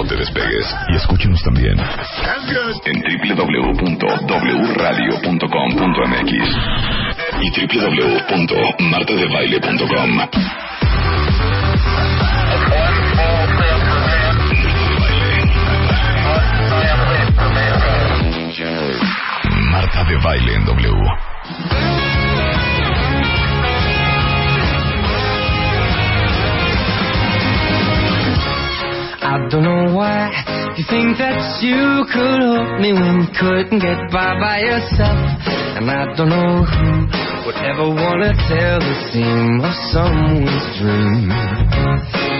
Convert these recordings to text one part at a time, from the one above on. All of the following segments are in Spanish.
No te despegues y escúchenos también en www.wradio.com.mx y www.martadebaile.com. Marta de Baile en W. I don't know why you think that you could help me when you couldn't get by by yourself. And I don't know who would ever wanna tell the seam of someone's dream.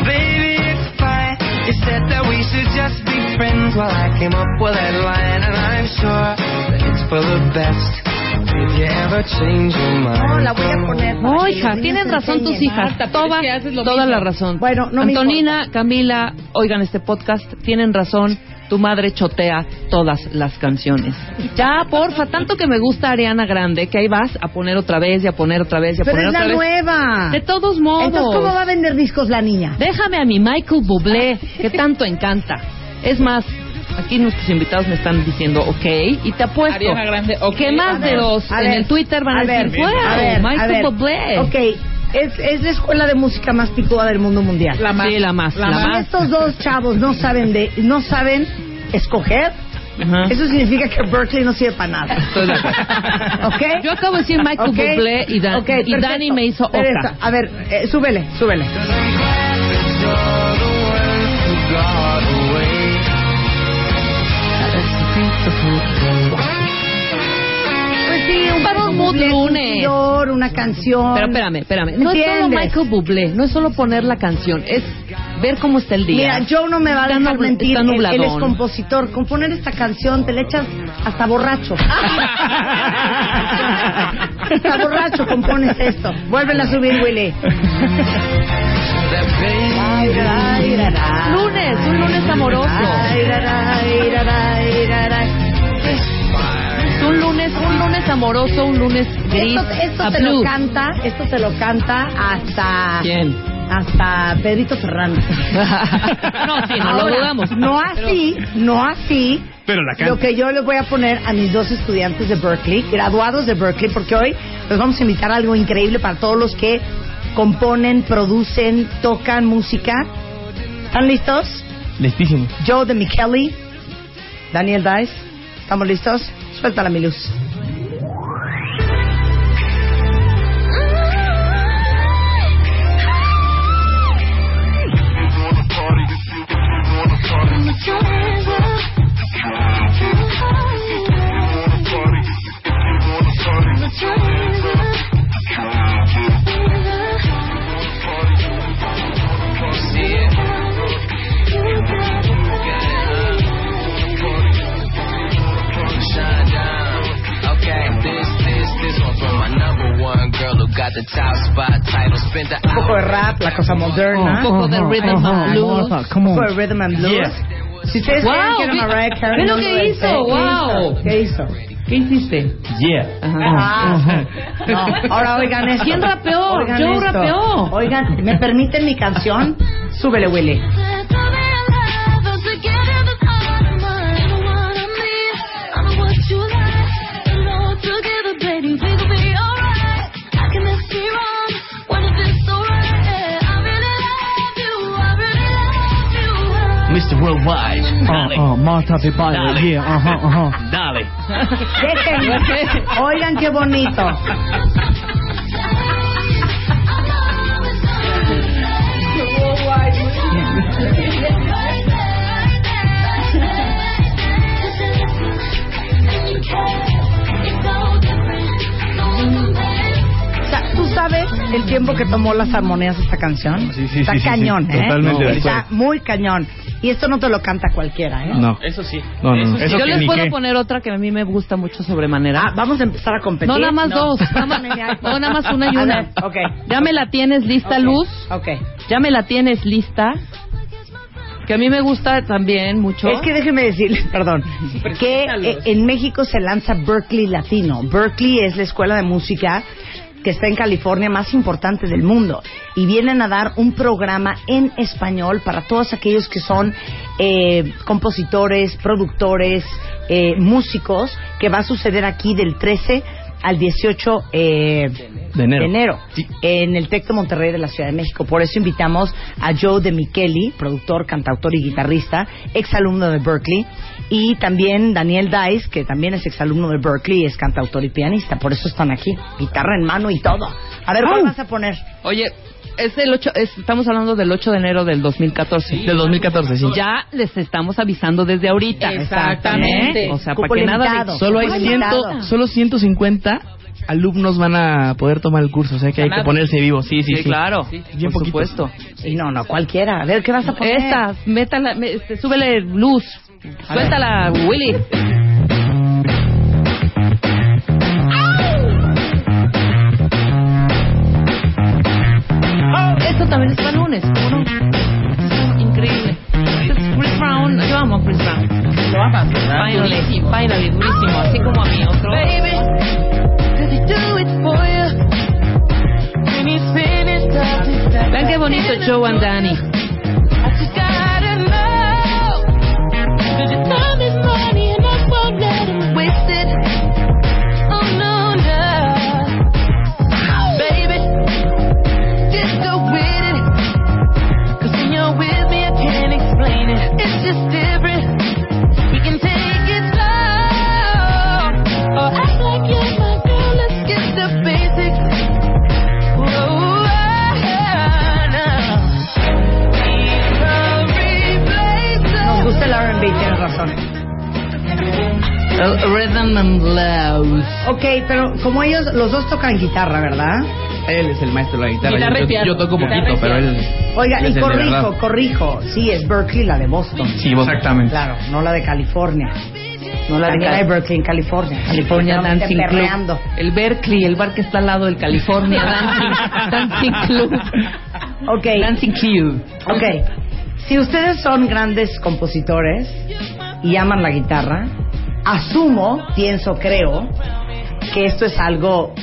Baby, it's fine. You said that we should just be friends. Well, I came up with that line, and I'm sure that it's for the best. If you ever change your mind. No, la voy a poner. No, hija, tienen razón tus hijas. Marta, pero Toda, es que la razón. Bueno, no me Antonina, Camila, oigan este podcast, tienen razón. Tu madre chotea todas las canciones. Ya, porfa, tanto que me gusta Ariana Grande, que ahí vas a poner otra vez y a poner otra vez y a Pero poner es la otra vez. nueva. De todos modos. Entonces, ¿cómo va a vender discos la niña? Déjame a mi Michael Bublé, que tanto encanta. Es más, aquí nuestros invitados me están diciendo, ok, y te apuesto Ariana Grande, ok. que más de dos en ver, el Twitter van a, a ver, decir, wow, a ver, Michael. Bublé. Ok, es, es la escuela de música más picuda del mundo mundial. La más. Sí, la más, la si más. estos dos chavos no saben de, no saben escoger, eso significa que Berkeley no sirve para nada. Estoy de acuerdo. ¿Ok? Yo acabo de decir Michael Ok. Bublé y, Dan- Ok, y. Dani me hizo otra. A ver, eh, súbele, súbele. Sí, un Para un mood lunes. una canción. Pero espérame, espérame. No es solo. Michael Bublé, no es solo poner la canción, es ver cómo está el día. Mira, Joe no me va a dejar mentir. Él, él es compositor. Componer esta canción te le echas hasta borracho. hasta borracho compones esto. Vuélvela a subir, Willy. Lunes, un lunes amoroso. Lunes, un lunes amoroso, un lunes gris. Esto, esto a te lo canta, esto te lo canta hasta ¿Quién? hasta Pedrito Ferrando. No, sí, no lo dudamos. No así, no así. Pero la Lo que yo les voy a poner a mis dos estudiantes de Berkeley, graduados de Berkeley, porque hoy les vamos a invitar a algo increíble para todos los que componen, producen, tocan música. ¿Están listos? Listísimo. Joe de Micheli, Daniel Dice, ¿estamos listos? Suéltala, mi luz. Cosa moderna. Un poco de rhythm and blues. Come Un on. poco de rhythm and blues. Si ustedes Wow, creen que era Mariah Carey, lo que es, hizo, wow. ¿Qué hizo? ¿Qué hiciste? Yeah. Ah, no. Ahora oigan esto. ¿Quién rapeó? Oigan esto. rapeó. Oigan, ¿me permiten mi canción? Súbele, Willy. Worldwide. Uh, uh, Marta de Baile. Dale. Yeah, uh-huh, uh-huh. Dale. Dejen. Oigan qué bonito. ¿tú sabes el tiempo que tomó las armonías esta canción? Sí, sí, Está sí, cañón, sí, ¿eh? totalmente de Está muy cañón. Y esto no te lo canta cualquiera, ¿eh? No. Eso sí. No, no, no. sí. Eso Yo les puedo qué. poner otra que a mí me gusta mucho sobremanera. Ah, vamos a empezar a competir. no, nada más No. dos. Nada más, no, nada más una y una. ver, ok. Ya me la tienes lista, Luz. Ok. Ya me la tienes lista. Que a mí me gusta también mucho. Es que déjeme decirle, perdón, que eh, en México se lanza Berkeley Latino. Berkeley es la escuela de música que está en California más importante del mundo y vienen a dar un programa en español para todos aquellos que son eh, compositores, productores, eh, músicos, que va a suceder aquí del 13 al 18 eh, De enero. Sí. en el Tec de Monterrey de la Ciudad de México. Por eso invitamos a Joe de Micheli, productor, cantautor y guitarrista, exalumno de Berkeley, y también Daniel Dice, que también es exalumno de Berkeley, es cantautor y pianista. Por eso están aquí, guitarra en mano y todo. A ver, ¿cuál vas a poner? Oye, es el 8, es- estamos hablando del 8 de enero del 2014. Del 2014, sí. Ya les estamos avisando desde ahorita. Exactamente. ¿Eh? O sea, Cupo para que nada de... Solo hay ciento, solo 150 alumnos van a poder tomar el curso, o sea que hay que ponerse vivo. Sí, sí, Sí, sí. claro. Bien por supuesto. Y no, no, cualquiera. A ver, ¿qué vas a poner? Esta, métala, me- este, súbele luz. Suéltala, Willy. Esto también es para lunes, ¿cómo no? Increíble. Chris Brown, yo amo a Chris Brown. Lo amas, Finally, finally, durísimo, así como a mí otro. Vean qué bonito Joe and Danny. Razón. Rhythm and Blues. Ok, pero como ellos, los dos tocan guitarra, ¿verdad? Él es el maestro de la guitarra. Yo, yo toco poquito, pero él. Oiga, y corrijo, corrijo. Sí, es Berkeley, la de Boston. Sí, exactamente. Claro, no la de California. No la de Berkeley en California. California Dancing Club. El Berkeley, el bar que está al lado del California Dancing, Dancing Club. Ok, Dancing Club. ok. Si ustedes son grandes compositores y aman la guitarra, asumo, pienso, creo, que esto es algo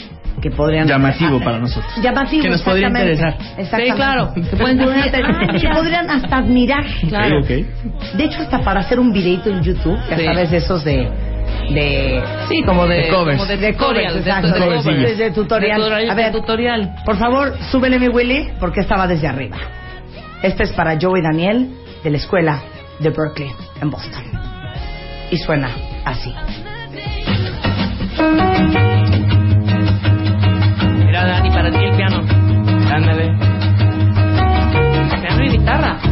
que podrían Llamativo para nosotros. llamativo Que nos podría interesar. Exactamente. Sí, claro. que pueden "Ah, que mira". podrían hasta admirar Claro. Ok, ok. de hecho hasta para hacer un videito en YouTube ya Sí. sabes de esos de de Sí, como de, De covers. como de, De tutorial, covers, exacto, de de covers. De tutorial. De tutorial, A ver. de tutorial. por favor súbele mi Willy porque estaba desde arriba este es para Joe y Daniel de la escuela de Berkeley en Boston y suena así Mira, Dani, para ti el piano. Ándale. Piano y guitarra.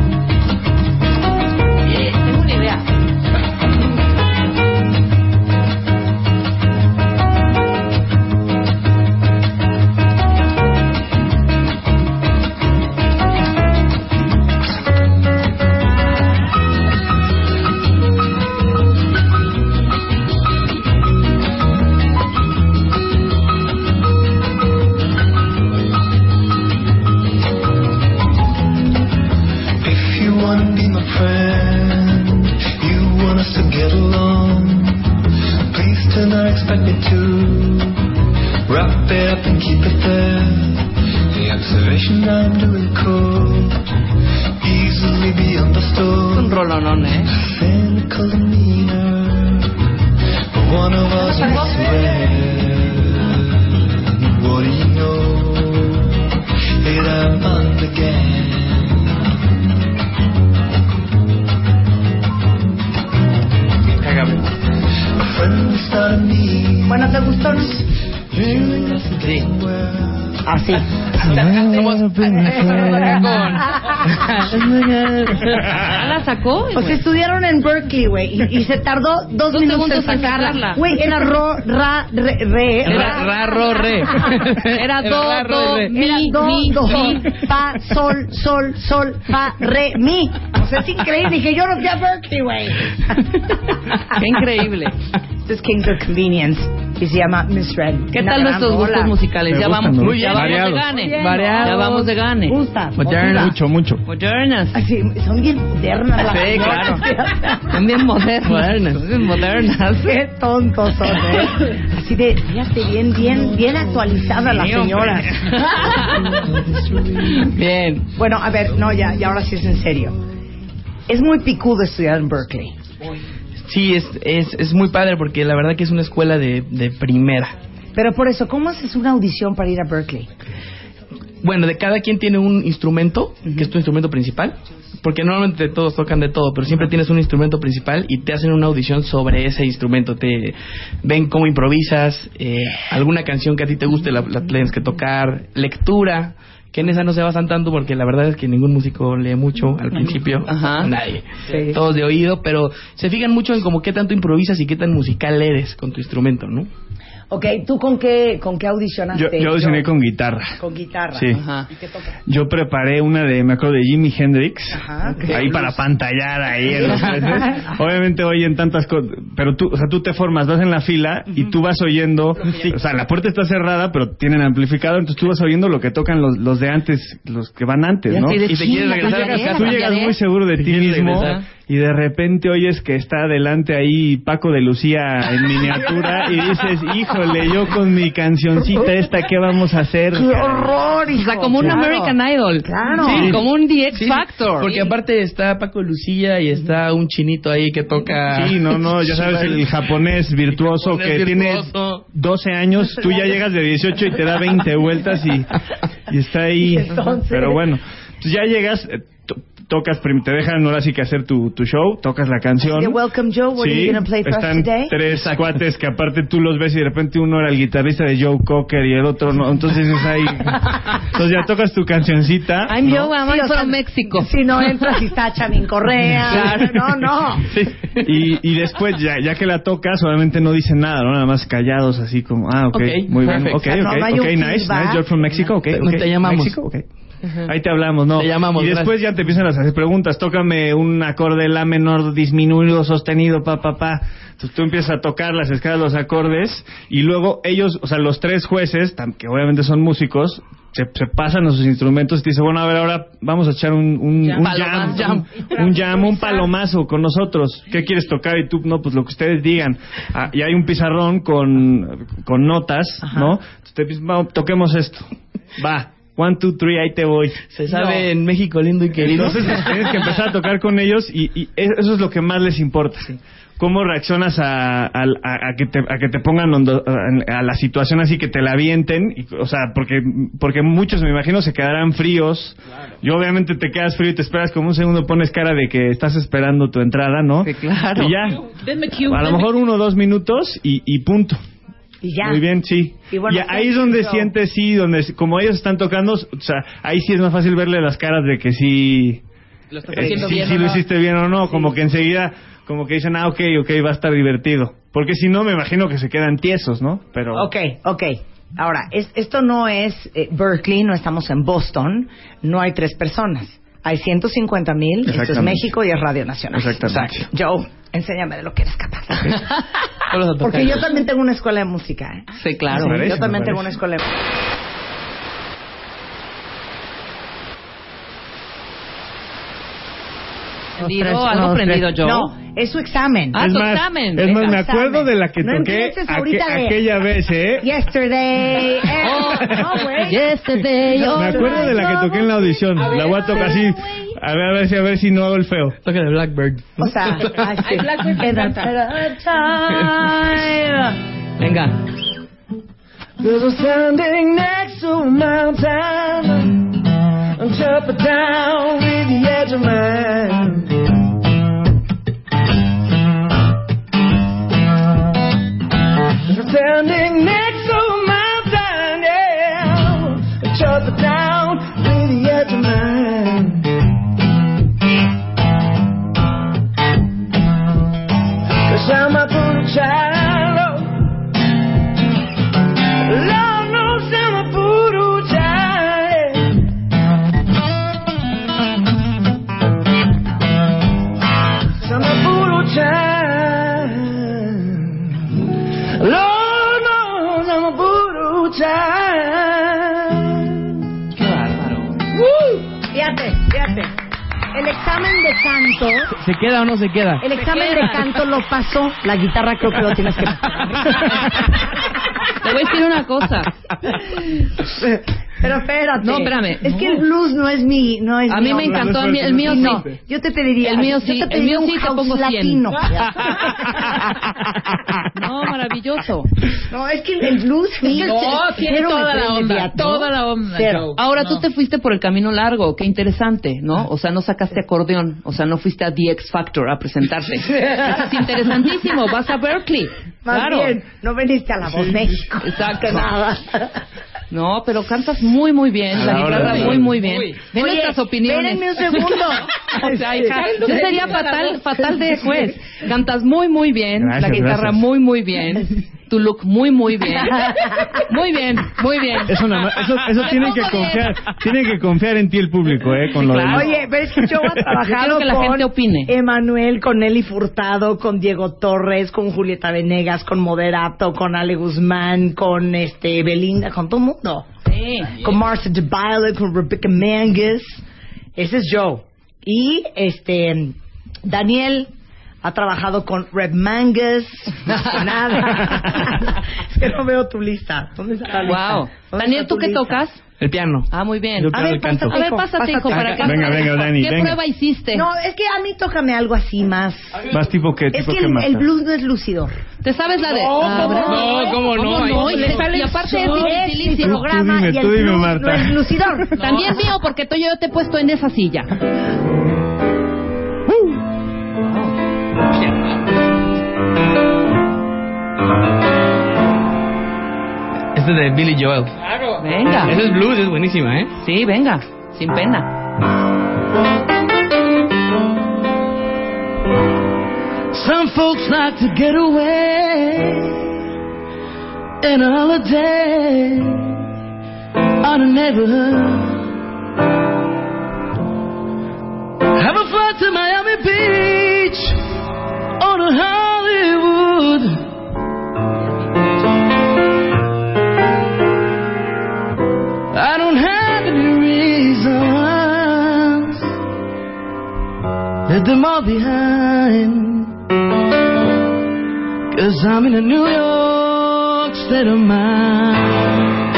Sacó? O sea, estudiaron en Berkeley, güey, y, y se tardó dos, Dos minutos en sacarla. Güey, era ro, ra, re, re. Ra, ra, ro, re. Era do, do. Era mi, do, do, fa, sol, sol, sol, fa, re, mi. O sea, es increíble. Dije, yo no fui a Berkeley, güey. Qué increíble. Es Kings of Convenience y se llama Miss Red. ¿Qué Una tal nuestros rola. gustos musicales? Me Ya gustan, vamos, Muy ya bien. vamos de Variados. gane. Variados. Ya vamos de gane. Gusta. Moderna. Mucho, mucho. Modernas. Así, son bien modernas las Sí, claro. Son bien modernas. Modernas. Son bien modernas. Qué tontos son, ¿eh? Así de, fíjate, bien, bien, bien actualizada la Sí, señora. Bien. bueno, a ver, no, ya, ya ahora sí es en serio. Es muy picudo estudiar en Berkeley. Sí, es, es, es muy padre porque la verdad que es una escuela de, de primera. Pero por eso, ¿cómo haces una audición para ir a Berkeley? Bueno, de cada quien tiene un instrumento, que es tu instrumento principal, porque normalmente todos tocan de todo, pero siempre tienes un instrumento principal y te hacen una audición sobre ese instrumento. Te ven cómo improvisas, eh, alguna canción que a ti te guste la, la tienes que tocar, lectura, que en esa no se basan tanto porque la verdad es que ningún músico lee mucho al principio, Ajá. nadie, Sí. todos de oído, pero se fijan mucho en como qué tanto improvisas y qué tan musical eres con tu instrumento, ¿no? Ok, ¿tú con qué, con qué audicionaste? yo audicioné con guitarra. Con guitarra. Sí. Ajá. ¿Y qué tocas? Yo preparé una de, me acuerdo de Jimi Hendrix. Ajá. Ahí para pantallar ahí en los meses. Obviamente oyen tantas cosas, pero tú, o sea, tú te formas, vas en la fila y tú vas oyendo, o sea, la puerta está cerrada, pero tienen amplificador, entonces tú vas oyendo lo que tocan los, los de antes, los que van antes, ¿no? Y te quieres regresar a casa. Tú llegas muy seguro de ti mismo regresar. Y de repente oyes que está adelante ahí Paco de Lucía en miniatura y dices, híjole, yo con mi cancioncita esta, ¿qué vamos a hacer? ¡Qué horror, O hijo! sea, como un Claro. American Idol. Claro. Sí, como un The X Sí, Factor. Porque aparte está Paco Lucía y está un chinito ahí que toca. Sí, no, no, ya sabes, el japonés virtuoso El japonés que virtuoso. tiene 12 años, tú ya llegas de 18 y te da 20 vueltas y, y está ahí. Entonces- Pero bueno, pues ya llegas, tocas, te dejan ahora sí que hacer tu, tu show, tocas la canción. De Welcome Joe, what are Sí, you gonna play for us están today? tres cuates que aparte tú los ves y de repente uno era el guitarrista de Joe Cocker y el otro no, entonces es ahí. Entonces ya tocas tu cancioncita. I'm ¿no? Joe, I'm Sí, from México. Si no entras y está Chavín Correa. Claro. No, no. Sí. Y, y después, ya, ya que la tocas, obviamente no dicen nada, ¿no? Nada más callados, así como, ah, ok, Ok, muy bien, perfect. ok, no, ok, ok, nice, nice, you're from Mexico, ok, Te- ok. te llamamos. México, Ahí te hablamos, ¿no? Te llamamos, y después ya te empiezan a hacer preguntas, tócame un acorde la menor disminuido, sostenido, pa, pa, pa. Entonces tú empiezas a tocar las escalas, los acordes, y luego ellos, o sea, los tres jueces, que obviamente son músicos, se, se pasan a sus instrumentos y te dicen, bueno, a ver, ahora vamos a echar un, un, Jam. un jam, un, un jam, un palomazo con nosotros. ¿Qué quieres tocar? Y tú, no, pues lo que ustedes digan. Ah, y hay un pizarrón con, con notas, ¿no? Entonces te dices, "Vamos, toquemos esto. Va. One, two, three, ahí te voy. Se sabe en México lindo y querido. Entonces pues, tienes que empezar a tocar con ellos y, y eso es lo que más les importa. ¿Cómo reaccionas a, a- a- a que, te, a que te pongan ondo- a, a la situación así que te la avienten? Y, o sea, porque, porque muchos me imagino se quedarán fríos. Y obviamente te quedas frío y te esperas como un segundo, pones cara de que estás esperando tu entrada, ¿no? Sí, claro. Y ya. A lo mejor uno o dos minutos y, y punto. Y ya. Muy bien, sí. Y bueno, ahí es donde sientes, sí, donde como ellos están tocando, o sea, ahí sí es más fácil verle las caras de que sí, Lo estás eh, haciendo sí, bien. sí ¿o lo hiciste bien o no, como que enseguida, como que dicen, ah, ok, ok, va a estar divertido. Porque si no, me imagino que se quedan tiesos, ¿no? Pero... Ok, ok. Ahora, es- esto no es eh, Berkeley, no estamos en Boston, no hay tres personas. Hay 150 mil, esto es. México y es Radio Nacional. Exactamente. Exacto. Joe, enséñame de lo que eres capaz. Porque yo también tengo una escuela de música, ¿eh? Sí, claro. Parece, yo también tengo una escuela de Prendido, algo prendido yo. No, es su examen. Ah, es tu más, examen. es más, Es me examen. acuerdo de la que No toqué aquella vez, ¿eh? Yesterday. eh, no, güey. Yesterday, No, Me acuerdo de la que toqué en la audición. A ver, La voy a tocar así. A ver, a ver si, a ver si no hago el feo. Toca de Blackbird. O sea, sí. Blackbird me encanta. Venga. Standing next to a mountain. I'm jumping down with the edge of mine. Standing next to a mountain, yeah. Shut the town, really at your mind. Cause I'm a poor child. Examen de canto, ¿Se queda o no se queda? el examen de queda. canto lo pasó. La guitarra creo que lo tienes que. Te voy a decir una cosa. Pero espérate. No, espérame. Es que el blues no es mi, no es A mi mí me onda. encantó, el mío- el mío No, sí. yo te pediría. El mío yo sí, te el mío un sí te house pongo 100. latino. No, maravilloso. No, es que el blues sí. No, tiene me toda la onda, toda la onda. Ahora tú te fuiste por el camino largo, qué interesante, ¿no? O sea, no sacaste acordeón, o sea, no fuiste a The X Factor a presentarte. Eso es interesantísimo, vas a Berkeley. Más claro. bien, no veniste a la voz México. Exacto. Nada. No, pero cantas muy, muy bien, la guitarra muy, muy bien. Ven Oye, nuestras opiniones. espérenme un segundo. o sea, hija, yo sería fatal, fatal de juez. Cantas muy, muy bien, Gracias, la guitarra gracias. muy, muy bien, tu look muy, muy bien. Muy bien, muy bien. Eso, nada más- eso, eso tienen que confiar, tienen que confiar en ti el público, eh, con lo Claro. demás. Oye, pero es que yo he trabajado que la con gente opine. Emanuel, con Nelly Furtado, con Diego Torres, con Julieta Venegas, con Moderato, con Ale Guzmán, con este Belinda, con todo el mundo. Sí. Con Marcia de Violet, con Rebecca Mangus. Ese es Joe. Y este Daniel ha trabajado con Red Mangus. Nada. es que no veo tu lista. ¿Dónde está la lista? Wow. ¿Dónde Daniel, ¿tú tu qué lista? tocas? El piano. Ah, muy bien. Yo A ver, y pásate, A ver, hijo, pásate, hijo, pásate. para que... Venga, venga, Dani, ¿Qué venga. prueba hiciste? No, es que a mí tócame algo así más. Más tipo que, Es tipo que que el, el blues no es lucidor. ¿Te sabes la de...? No, Ah, ¿cómo no? ¿Cómo no? Y, Le sale y aparte es es dificilísimo. programa dime, y el tú dime, blues Marta. no es lucidor. También mío, porque tú- yo te he puesto en esa silla. Este de Billy Joel. Venga. Ese es blues, es buenísima, ¿eh? Sí, venga. Sin pena. Some folks like to get away in a holiday on a neighborhood. Have a flight to Miami Beach on a Hollywood. Them all behind. Cause I'm in a New York state of mind.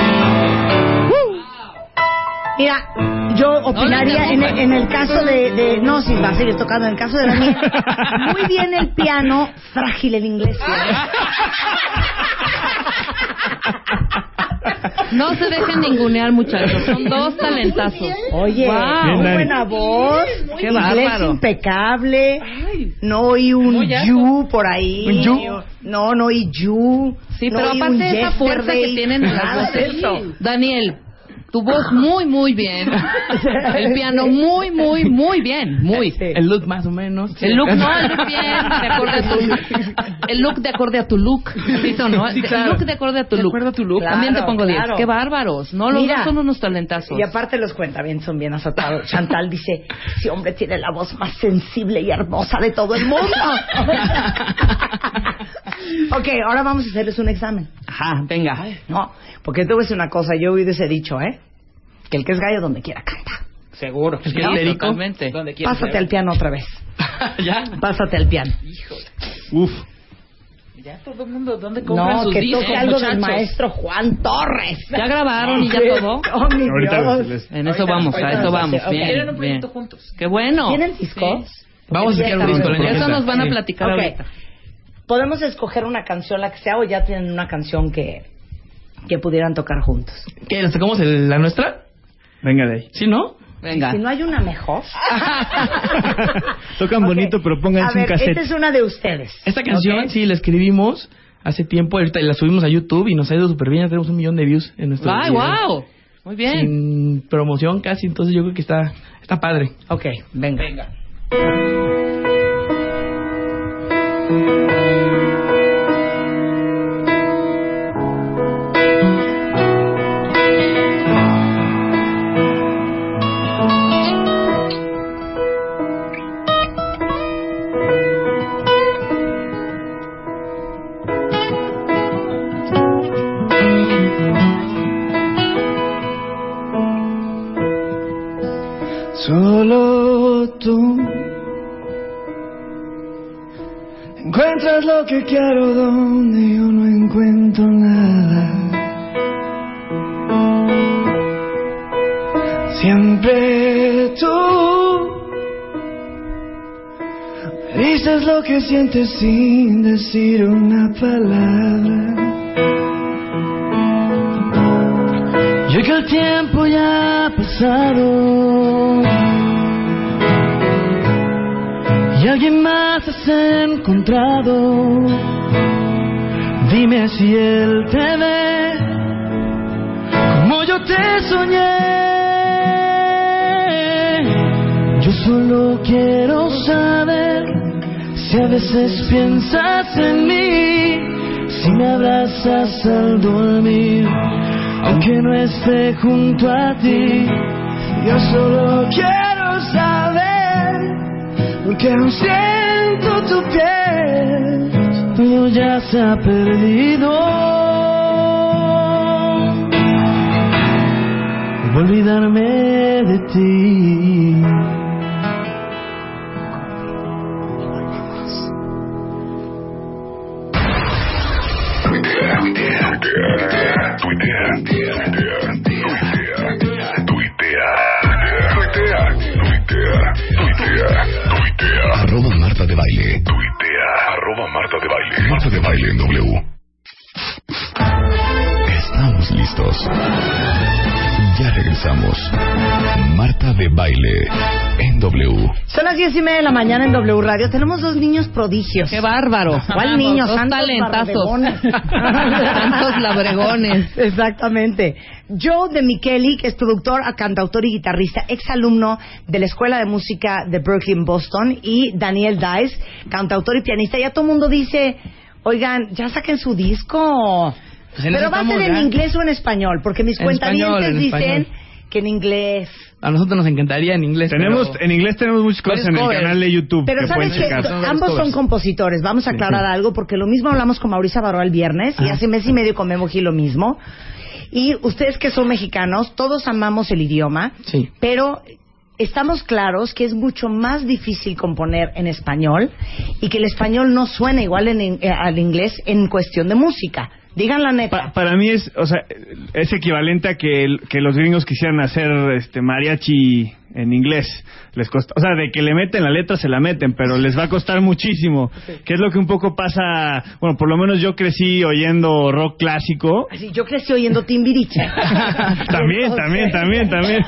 Mira, yo opinaría en, el, en el caso de, de- No, si va a seguir tocando. En el caso de Daniel, muy bien el piano, frágil el inglés. No se dejen ningunear, muchachos. Son dos talentazos. Oye, Guau. muy buena voz. Qué inglés impecable. No oí un you por ahí. ¿Un you? No, no oí you. Sí, no pero aparte un de esa fuerza que tienen en las voces. Daniel, tu voz muy, muy bien. El piano muy, muy, muy bien. Muy. Sí. El look más o menos. El look no, el look bien, de acorde a tu el look de acorde a tu look, ¿sí o no? Sí, El claro. look de acorde a tu De look. acuerdo a tu look. También te Claro, pongo 10. claro. Qué bárbaros. No, los Mira. dos son unos talentazos. Y aparte los cuenta bien, son bien azotados. Chantal dice, ese hombre tiene la voz más sensible y hermosa de todo el mundo. ok, ahora vamos a hacerles un examen. Ajá, venga. No, porque te voy a decir una cosa, yo he oído ese dicho, ¿eh? Que el que es gallo donde quiera canta. Seguro. El que es Sí, histérico. totalmente. Donde quiera Pásate ser. al piano otra vez. ya. Pásate al piano. Uf. Ya todo el mundo, ¿dónde compran No, sus que discos, toque algo del muchachos? maestro Juan Torres. Ya grabaron y ya todo. Oh, mi Ahorita Dios. les- En eso vamos, a eso vamos. Ok. Bien, Quieren un bien. proyecto juntos. Qué bueno. ¿Tienen discos? Vamos a sacar un disco Eso nos van a Sí. platicar ahorita. Podemos escoger una canción, la que sea, o ya tienen una canción que, que pudieran tocar juntos. ¿Qué? ¿Nos tocamos el- la nuestra? Venga de ahí. ¿Sí, no? Venga. Si no hay una mejor. Tocan Ok. bonito, pero A pónganse un cassette. esta es una de ustedes. Esta canción Ok. sí la escribimos hace tiempo. Ahorita la subimos a YouTube y nos ha ido súper bien. Ya tenemos un millón de views en nuestro ¡Ay, wow! Muy bien. Sin promoción casi, entonces yo creo que está, está padre. Ok, venga. Venga. Que quiero donde yo no encuentro nada. Siempre tú dices lo que sientes sin decir una palabra. Dime si él te ve como yo te soñé. Yo solo quiero saber si a veces piensas en mí, si me abrazas al dormir aunque no esté junto a ti. Yo solo quiero saber, porque aún siento tu piel, tú ya se ha perdido. Debo olvidarme de ti. Tuitea, tuitea, tuitea, tuitea, tuitea, tuitea, Arroba Marta de Baile. Marta de Baile. Marta de Baile en W. Estamos listos. Ya regresamos. Marta de Baile en W. Son las diez y media de la mañana en W Radio. Tenemos dos niños prodigios. ¡Qué bárbaro! ¿Cuál niños? Dos Santos talentazos. Santos labregones. Exactamente. Joe de Micheli, que es productor, cantautor y guitarrista, exalumno de la Escuela de Música de Berkeley en Boston, y Daniel Dice, cantautor y pianista. Ya todo el mundo dice, oigan, ya saquen su disco. Pues Pero va a ser en inglés o en español, porque mis En cuentavientes español, en dicen español. Que en inglés. A nosotros nos encantaría en inglés. Tenemos, pero- en inglés tenemos muchas cosas en el covers. canal de YouTube Pero que sabes pueden que ambos son compositores. Vamos a aclarar algo porque lo mismo hablamos con Mauricio Barroa el viernes y Ah. hace mes y medio con Memo Gil lo mismo. Y ustedes que son mexicanos, todos amamos el idioma, Sí. pero estamos claros que es mucho más difícil componer en español y que el español no suena igual en eh, al inglés en cuestión de música. Digan la neta. Pa- para mí es, o sea, es equivalente a que, el- que los gringos quisieran hacer este mariachi en inglés. Les costa, o sea, de que le meten la letra se la meten, pero les va a costar muchísimo. Que es lo que un poco pasa, bueno, por lo menos yo crecí oyendo rock clásico. Así, yo crecí oyendo Timbiriche. también, también, también, también.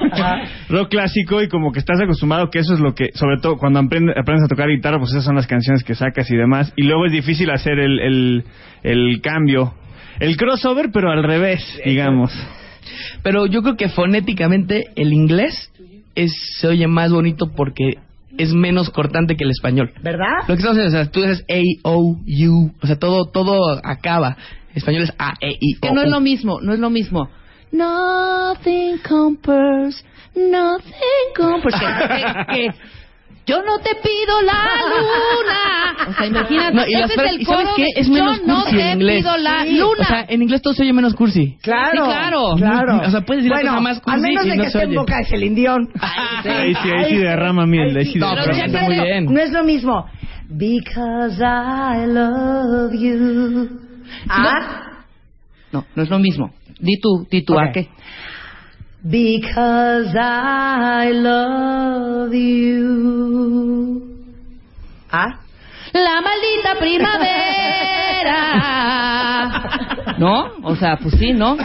Rock clásico y como que estás acostumbrado que eso es lo que, sobre todo cuando aprende- aprendes a tocar guitarra, pues esas son las canciones que sacas y demás. Y luego es difícil hacer el, el, el cambio. El crossover, pero al revés, digamos. Pero yo creo que fonéticamente el inglés es, se oye más bonito porque es menos cortante que el español. ¿Verdad? Lo que estamos haciendo, o sea, tú dices A, O, U, o sea, todo, todo acaba. Español es A, E, I, O. Que no es lo mismo, no es lo mismo. Nothing compares, nothing compares. Que, que- que yo no te pido la luna. O sea, imagínate, No, y, ese es el ¿y sabes coro qué? Es menos yo no cursi te en inglés. pido la Sí. luna. O sea, en inglés todo se oye menos cursi. Claro, Sí, claro. claro. O sea, puedes decir la bueno, cosa más cursi a menos y de no que esté en boca de Celindión. Ahí sí, ahí sí derrama miel, ahí sí No, derrama pero miel. canta muy bien. No es lo mismo. Because I love you. Ah, No, no es lo mismo. Di tú, di tú, Ok. ¿a qué? Because I love you. Ah, La maldita primavera. ¿No? O sea, pues sí, ¿no?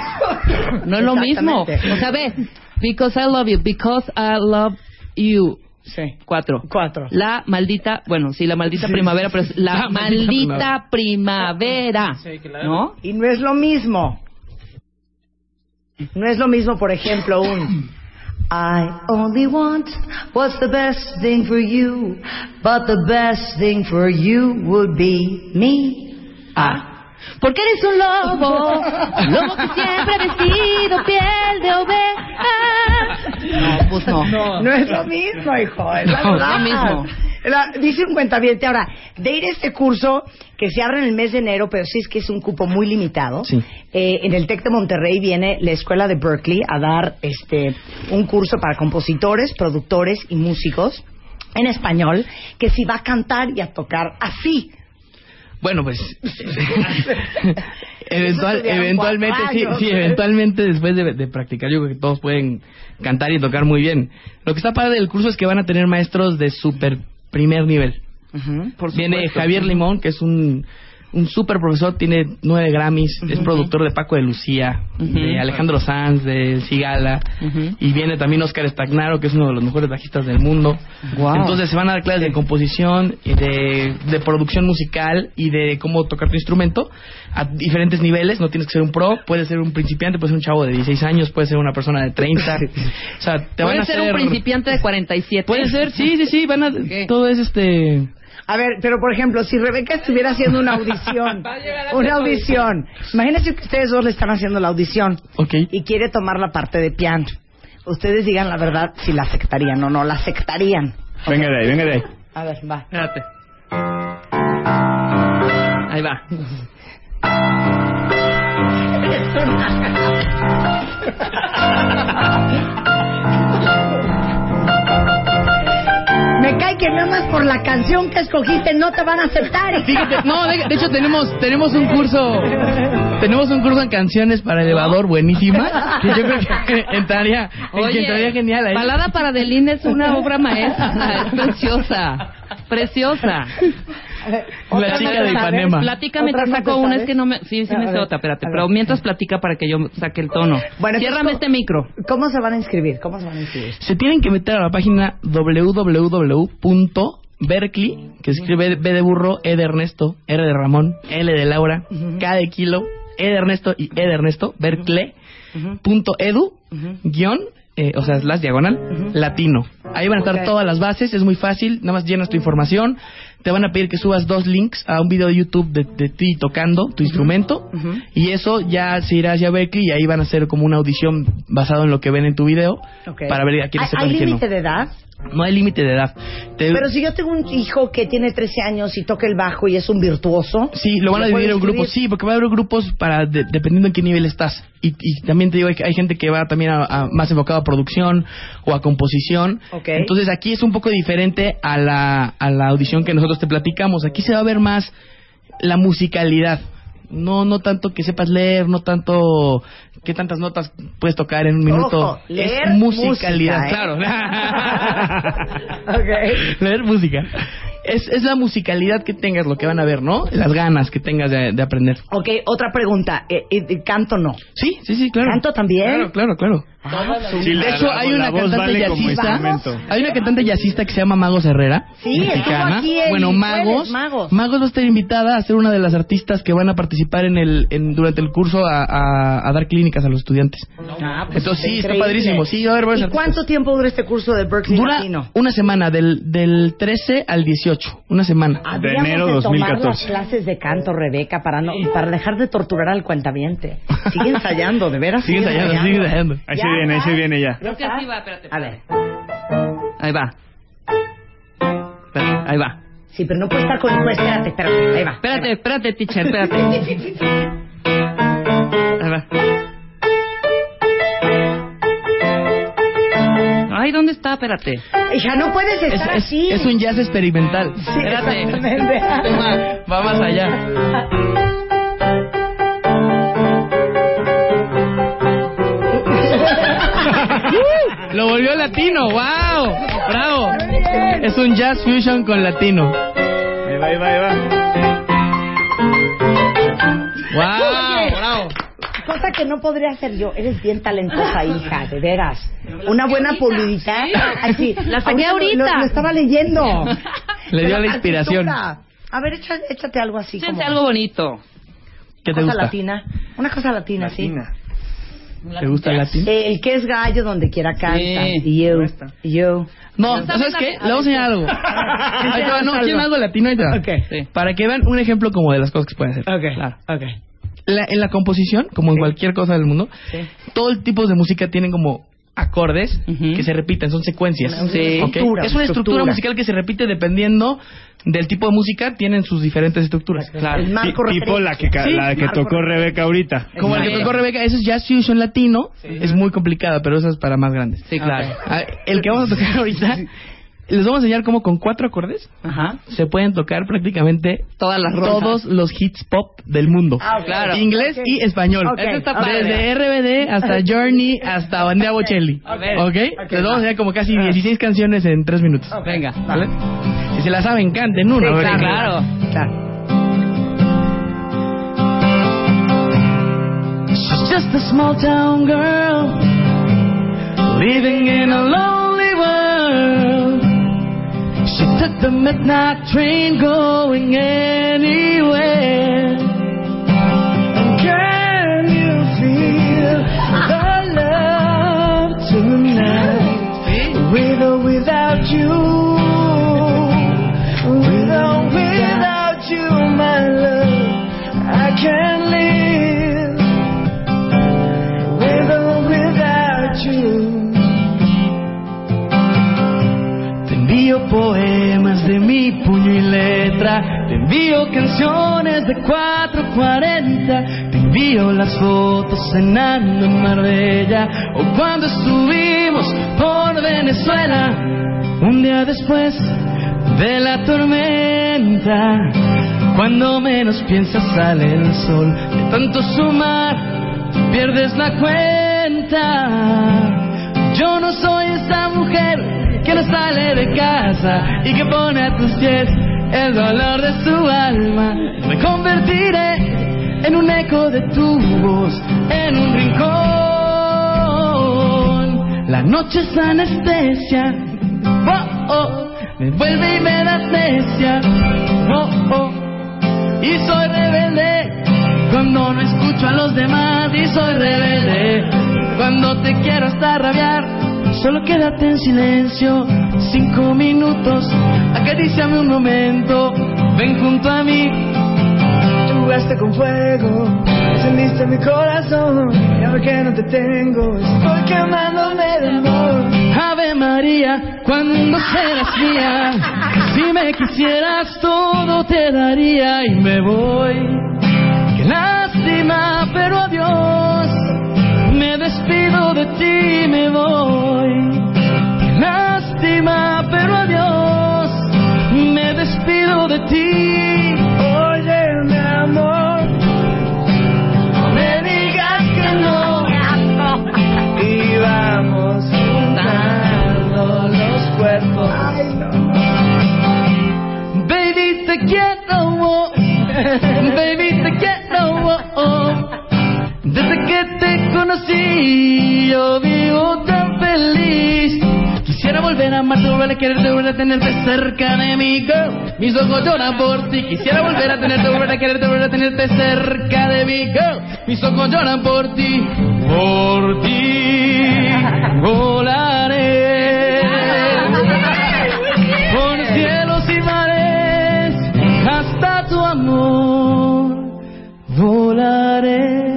No es lo mismo. O sea, ve, because I love you, because I love you. Sí. Cuatro. Cuatro. La maldita, bueno, sí, la maldita primavera, pero es la, La maldita maldita primavera. ¿No? Y no es lo mismo. No es lo mismo, por ejemplo, un I only want what's the best thing for you, but the best thing for you would be me. Ah. Porque eres un lobo, lobo que siempre ha vestido piel de oveja. No, pues no. No, es lo mismo, hijo. Es No, es lo mismo. La- dice un cuentaviente ahora, de ir a este curso que se abre en el mes de enero, pero sí es que es un cupo muy limitado. Sí. Eh, en el TEC de Monterrey viene la escuela de Berkeley a dar este un curso para compositores, productores y músicos en español que si va a cantar y a tocar así. Bueno, pues eventual, eventualmente, sí, sí, ¿eh? eventualmente después de, de practicar, yo creo que todos pueden cantar y tocar muy bien. Lo que está padre del curso es que van a tener maestros de super primer nivel. Viene Javier Limón, que es un, un super profesor, tiene nueve Grammys, es productor de Paco de Lucía, de Alejandro Sanz, de Cigala, y viene también Oscar Estagnaro, que es uno de los mejores bajistas del mundo. Entonces se van a dar clases de composición, de, de producción musical y de cómo tocar tu instrumento a diferentes niveles. No tienes que ser un pro, puedes ser un principiante, puedes ser un chavo de 16 años, puedes ser una persona de 30. o sea, te van a ser hacer... un principiante de 47. Puede ser, sí, sí, sí, van a... Todo es este... A ver, pero por ejemplo, si Rebeca estuviera haciendo una audición, una audición, imagínense que ustedes dos le están haciendo la audición y quiere tomar la parte de piano. Ustedes digan la verdad si la aceptarían o no la aceptarían. Venga de ahí, venga de ahí. A ver, va. Espérate. Ahí va. Me cae que nada más por la canción que escogiste no te van a aceptar. Fíjate, no, de, de hecho tenemos tenemos un curso tenemos un curso en canciones para elevador buenísima que yo creo que entraría, que entraría genial ahí. Balada para Delín es una obra maestra, es preciosa, preciosa. La chica de Ipanema. Platica ¿Otra mientras no saco te una, es que no me... Sí, sí me sé otra, espérate. Pero mientras platica para que yo saque el tono. Bueno, Ciérrame este micro. ¿Cómo se van a inscribir? ¿Cómo se van a inscribir? Se tienen que meter a la página www.berkeley, que escribe B de burro, E de Ernesto, R de Ramón, L de Laura, K de kilo, E de Ernesto y E de Ernesto, Berkeley, punto edu, guion, eh, o sea, slash diagonal, latino. Ahí van a estar todas las bases, es muy fácil, nada más llenas tu información, te van a pedir que subas dos links a un video de YouTube de, de ti tocando tu instrumento, y eso ya se irá hacia Berkeley y ahí van a hacer como una audición basado en lo que ven en tu video, Ok. para ver a ¿Hay, sepan hay quién no. límite de edad? No hay límite de edad. Te- Pero si yo tengo un hijo que tiene 13 años y toca el bajo y es un virtuoso. Sí, lo van a ¿le puedo dividir en grupos, sí, porque va a haber grupos para de- dependiendo en qué nivel estás. Y, y también te digo, hay, hay gente que va también a, a más enfocado a producción o a composición. Ok. Entonces aquí es un poco diferente a la, a la audición que nosotros te platicamos. Aquí se va a ver más la musicalidad. No, no tanto que sepas leer, no tanto qué tantas notas puedes tocar en un minuto. Ojo, leer es musicalidad, música, ¿eh? claro. Ok. Leer música. Es, es la musicalidad que tengas lo que van a ver, ¿no? Las ganas que tengas de, de aprender. Ok, otra pregunta. Eh, eh, ¿Canto no? Sí, sí, sí, claro. ¿Canto también? Claro, claro, claro. Sí, de hecho, la- hay una cantante vale jazzista. Hay una cantante jazzista que se llama Magos Herrera. Sí, mexicana. aquí el Bueno, Magos. Magos. Magos va a estar invitada a ser una de las artistas que van a participar en el en, durante el curso a, a- a dar clínicas a los estudiantes. Ah, pues Entonces sí, está padrísimo. Sí, va a varios ¿Y cuánto tiempo dura este curso de Berkeley Dura Latino? una semana, del, del 13 al 18. Una semana. Habríamos enero de tomar 2014. las clases de canto, Rebeca, para no, para dejar de torturar al cuentaviente. Sigue ensayando, de veras. Sigue ensayando, sigue ensayando. Ahí se viene, ahí se viene ya. Creo que así va, espérate. A ver. Ahí va. Espérate, ahí va. Sí, pero no puede estar con... Espérate, espérate. Ahí va. Espérate, espérate, teacher, espérate. Ahí va. Ay, ¿dónde está? Espérate. Hija, no puedes Es, estar es- así. es un jazz experimental. Sí, Espérate. Va, va más allá. Lo volvió latino, wow, bravo. Es un jazz fusion con latino. Ahí va, ahí va, ahí va. Wow, bravo. Cosa que no podría hacer yo. Eres bien talentosa, hija, de veras. Una buena pulidita. Así. La saqué ahorita. Lo, lo estaba leyendo. Le dio Pero la inspiración. A ver, echa- échate algo así. Échense como algo bonito. ¿Qué te cosa gusta? latina. Una cosa latina, ¿Te gusta el sí. latín? Eh, el que es gallo donde quiera canta. Sí. Y yo. Y yo. No, No sabes ¿sabes qué? Le vamos a enseñar algo. Ahí te va, no, ¿quieren algo latino? Ahí te va. Ok. Sí. Para que vean un ejemplo como de las cosas que pueden hacer. Ok. Claro. Ok. La- en la composición, como en cualquier cosa del mundo, Sí. todo el tipo de música tienen como acordes que se repiten, son secuencias. Estructura, Es una estructura estructura. musical que se repite dependiendo del tipo de música, tienen sus diferentes estructuras. Claro. El marco Ti- tipo la que, Sí, la que tocó Rebeca ahorita. Como el que tocó Rebeca, eso es jazz fusion latino, es muy complicado, pero eso es para más grandes. Sí, claro. Ah, El que vamos a tocar ahorita, les vamos a enseñar cómo con cuatro acordes Ajá. se pueden tocar prácticamente Todas las rolas. todos los hits pop del mundo. Ah. Claro. Inglés y español. Eso está. Desde RBD hasta Journey hasta Andrea Bocelli. A ver. ¿Ok? Les vamos a enseñar como casi 16 canciones en 3 minutos. Venga. ¿Vale? Si se la saben, canten una. Sí. Claro. Claro. She's just a small town girl living in a. She took the midnight train going anywhere. De 440. Te envío las fotos cenando en Marbella. O cuando estuvimos por Venezuela. Un día después de la tormenta. Cuando menos piensas sale el sol. De tanto sumar, pierdes la cuenta. Yo no soy esa mujer que no sale de casa y que pone a tus pies el dolor de su alma. Me convertiré en un eco de tu voz, en un rincón. La noche es anestesia, oh, oh, me vuelve y me da necia, oh, oh. Y soy rebelde cuando no escucho a los demás y soy rebelde cuando te quiero hasta rabiar. Solo quédate en silencio cinco minutos, acaríciame un momento, ven junto a mí. Jugaste con fuego, encendiste mi corazón, y ahora que no te tengo, estoy quemándome de amor. Ave María, cuando serás mía, si me quisieras todo te daría y me voy. Qué lástima, pero adiós. Me despido de ti, me voy. Yo vivo tan feliz. Quisiera volver a amarte, volver a quererte, volver a tenerte cerca de mí, girl. Mis ojos lloran por ti. Quisiera volver a tenerte, volver a quererte, volver a tenerte cerca de mí, girl. Mis ojos lloran por ti, por ti. Volaré por cielos y mares hasta tu amor. Volaré.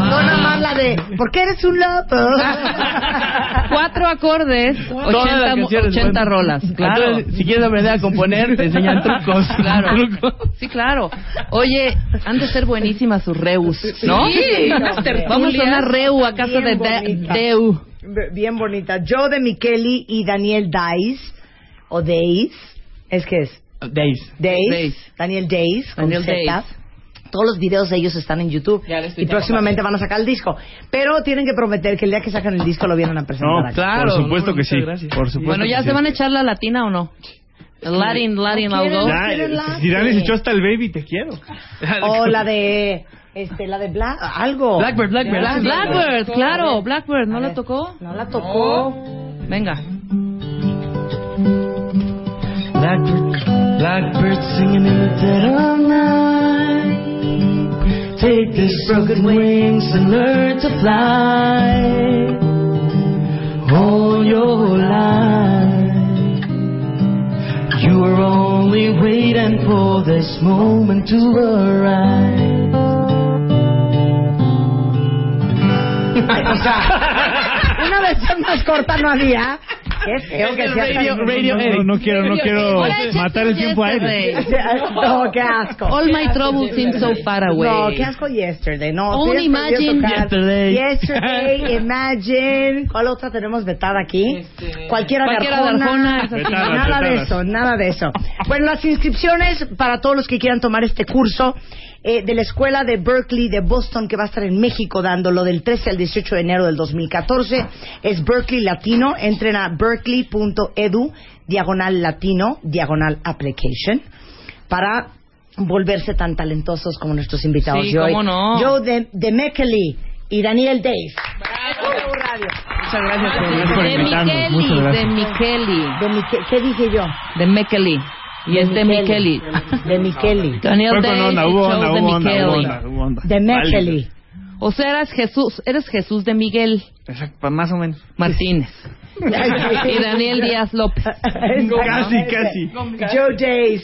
Faltó nada más la de, ¿por qué eres un loco? Cuatro acordes, Todas las 80, mo- canciones, 80 bueno. rolas. Claro. Entonces, si quieres aprender a componer, te enseñan trucos. Claro. Trucos. Sí, claro. Oye, han de ser buenísimas sus reus, ¿no? Sí. Vamos a una reu a casa de Bien De- bonita. Deu. Bien bonita. Yo de Mikeli y Daniel Dice, o Days, es que es Days. Days, Days. Daniel Days, con Daniel Z. Days. Todos los videos de ellos están en YouTube y próximamente van a sacar el disco. Pero tienen que prometer que el día que sacan el disco lo vienen a presentar. No, aquí. Claro, por supuesto no, que sí. gracias. Por supuesto Bueno, ¿ya se sí. van a echar la latina o no? Latin, Latin, no algo. si Dani se echó hasta el baby, te quiero. O la de Este, la de Black, algo. Blackbird, Blackbird. Black- Blackbird, claro, Blackbird, ¿no la tocó? No la tocó. Venga. Blackbird, blackbird singing in the dead of night. Take these broken wings and learn to fly. All your life, you were only waiting for this moment to arrive. Una versión más corta no había. Qué feo que sea Radio- tan- radio No, no quiero, no quiero matar el tiempo a él. No, qué asco. All my troubles seem so far away. No, qué asco Yesterday. No, Only imagine. Yesterday. Yesterday, Imagine. ¿Cuál otra tenemos vetada aquí? Cualquiera, Cualquiera de Arjona. Vetadas, nada de eso, nada de eso. Bueno, las inscripciones para todos los que quieran tomar este curso eh, de la escuela de Berkeley de Boston que va a estar en México dándolo del 13 al 18 de enero del 2014 es Berkeley Latino. Entren a berkeley.edu diagonal latino diagonal application para volverse tan talentosos como nuestros invitados Sí, de hoy. cómo no. Joe de, de Mekeli y Daniel Dave. Muchas gracias por por De invitarnos, muchas Micheli, gracias. de Micheli, De Mique- ¿Qué dije yo? de Mekeli. Y es de Micheli. De Micheli. Daniel Day, onda, hubo show onda, de Micheli. De Mekeli. O sea, eres Jesús, eres Jesús de Miguel Exacto, más o menos. Martínez. Y Daniel Díaz López. Casi, casi. Joe Days.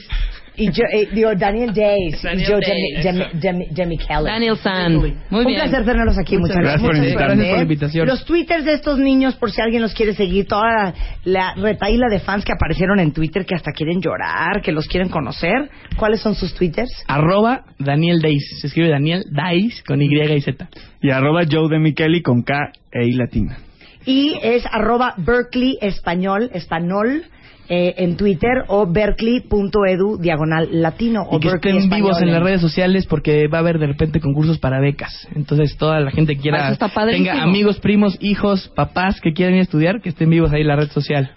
Y yo, eh, digo, Daniel Days. Daniel y Joe Days. Demi, Demi, Demi, Demi Kelly. Daniel San. Muy Un bien. placer tenerlos aquí, muchas gracias por Muchas. Gracias por la invitación. Los twitters de estos niños, por si alguien los quiere seguir, toda la, la retaíla de fans que aparecieron en Twitter que hasta quieren llorar, que los quieren conocer. ¿Cuáles son sus twitters? Arroba Daniel Days. Se escribe Daniel Days con Y y Z. Y arroba Joe de Micheli con K e I latina. Y es arroba Berkeley Español, español, eh, en Twitter o berkeley.edu diagonal latino o Y que Berkeley estén vivos en las redes sociales porque va a haber de repente concursos para becas. Entonces toda la gente que Ah, quiera, padrísimo. tenga amigos, primos, hijos, papás que quieran ir a estudiar, que estén vivos ahí en la red social.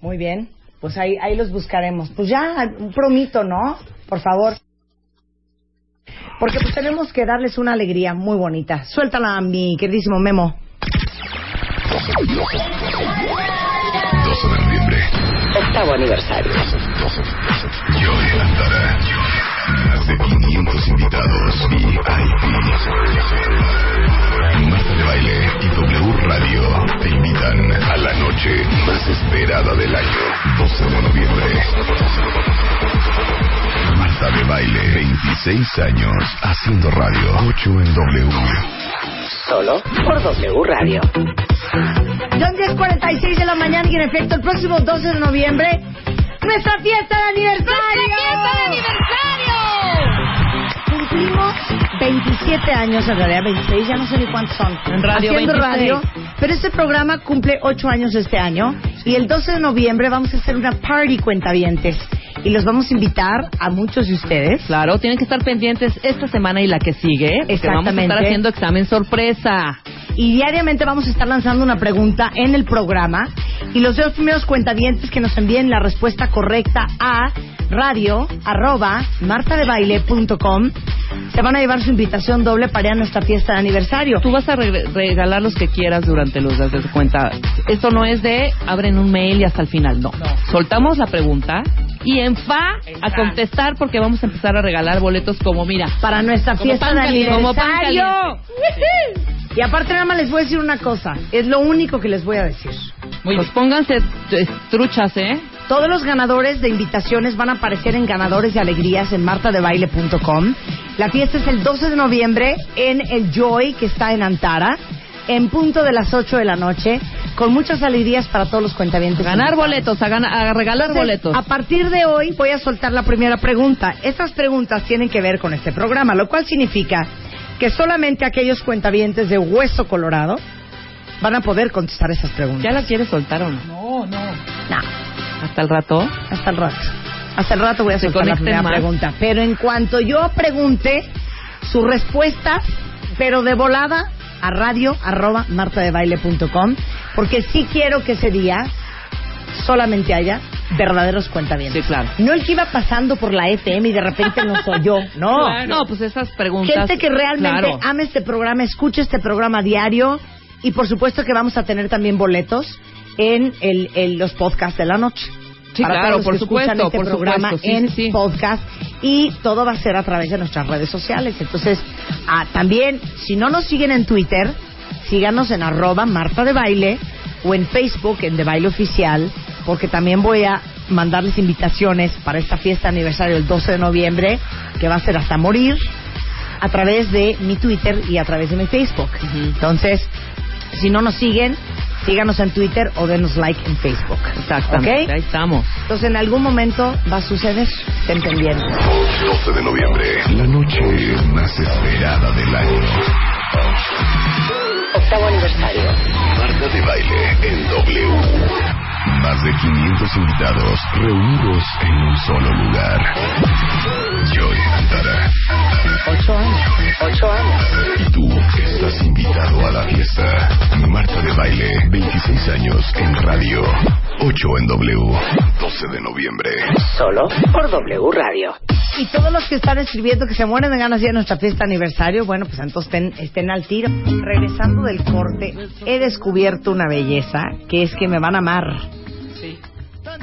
Muy bien, pues ahí, ahí los buscaremos. Pues ya, un promito, ¿no? Por favor. Porque pues tenemos que darles una alegría muy bonita. Suéltala, mi queridísimo Memo. Octavo aniversario. Joy Antara. Más de 500 invitados VIP. Marta de Baile y W Radio te invitan a la noche más esperada del año. 12 de noviembre. Marta de Baile, 26 años haciendo radio. 8 en W. Solo por W Radio. Son 10.46 de la mañana y en efecto el próximo 12 de noviembre, nuestra fiesta de aniversario. fiesta de aniversario! Cumplimos 27 años, en realidad 26, ya no sé ni cuántos son. En radio, Haciendo 26. radio. Pero este programa cumple 8 años este año y el 12 de noviembre vamos a hacer una party cuentavientes y los vamos a invitar a muchos de ustedes. Claro, tienen que estar pendientes esta semana y la que sigue. Porque vamos a Exactamente. estar haciendo examen sorpresa. Y diariamente vamos a estar lanzando una pregunta en el programa. Y los dos primeros cuentavientes que nos envíen la respuesta correcta a radio arroba martadebaile.com se van a llevar su invitación doble para ir a nuestra fiesta de aniversario. Tú vas a re- regalar los que quieras durante los días de tu cuenta. Esto no es de abren un mail y hasta el final, no. Soltamos la pregunta y en fa a contestar porque vamos a empezar a regalar boletos como mira. Para nuestra Como fiesta de aniversario. Y aparte nada más les voy a decir una cosa. Es lo único que les voy a decir. Pues pónganse truchas, ¿eh? Todos los ganadores de invitaciones van a aparecer en Ganadores de Alegrías en martadebaile.com. La fiesta es el 12 de noviembre en el Joy, que está en Antara, en punto de las 8 de la noche, con muchas alegrías para todos los cuentavientes. Ganar boletos, a, gana- a regalar Entonces, boletos. A partir de hoy voy a soltar la primera pregunta. Estas preguntas tienen que ver con este programa, lo cual significa que solamente aquellos cuentavientes de Hueso Colorado van a poder contestar esas preguntas. ¿Ya la quieres soltar o no? No, no. Hasta el rato. Hasta el rato. Hasta el rato voy a Se soltar la primera más. pregunta. Pero en cuanto yo pregunte su respuesta, pero de volada, a radio arroba martadebaile.com, porque sí quiero que ese día solamente haya verdaderos cuentavientes. Sí, claro. No el que iba pasando por la FM y de repente nos oyó. No. No, pues esas preguntas. Gente que realmente Claro. ama este programa, escucha este programa diario y por supuesto que vamos a tener también boletos en el, el- los podcasts de la noche. Sí, Para claro, todos los por que escuchan supuesto, este por programa supuesto, sí, en sí, podcast y todo va a ser a través de nuestras redes sociales. Entonces, ah, también, si no nos siguen en Twitter, síganos en arroba Marta de Baile o en Facebook en De Baile Oficial, porque también voy a mandarles invitaciones para esta fiesta aniversario el 12 de noviembre, que va a ser hasta morir, a través de mi Twitter y a través de mi Facebook. Entonces, si no nos siguen, síganos en Twitter o denos like en Facebook. Exactamente, ¿Ok? ahí estamos. Entonces, en algún momento va a suceder. Pendientes. 12 de noviembre, la noche más esperada del año. Octavo aniversario. Marta de baile en W. Más de 500 invitados reunidos en un solo lugar. Joy Antara. Ocho años. Ocho años. Y tú estás invitado a la fiesta. Marta de baile, 26 años en radio. 8 en W. 12 de noviembre. Solo por W Radio. Y todos los que están escribiendo que se mueren de ganas de ir a nuestra fiesta aniversario, bueno, pues entonces estén, estén al tiro. Regresando del corte, he descubierto una belleza que es que me van a amar.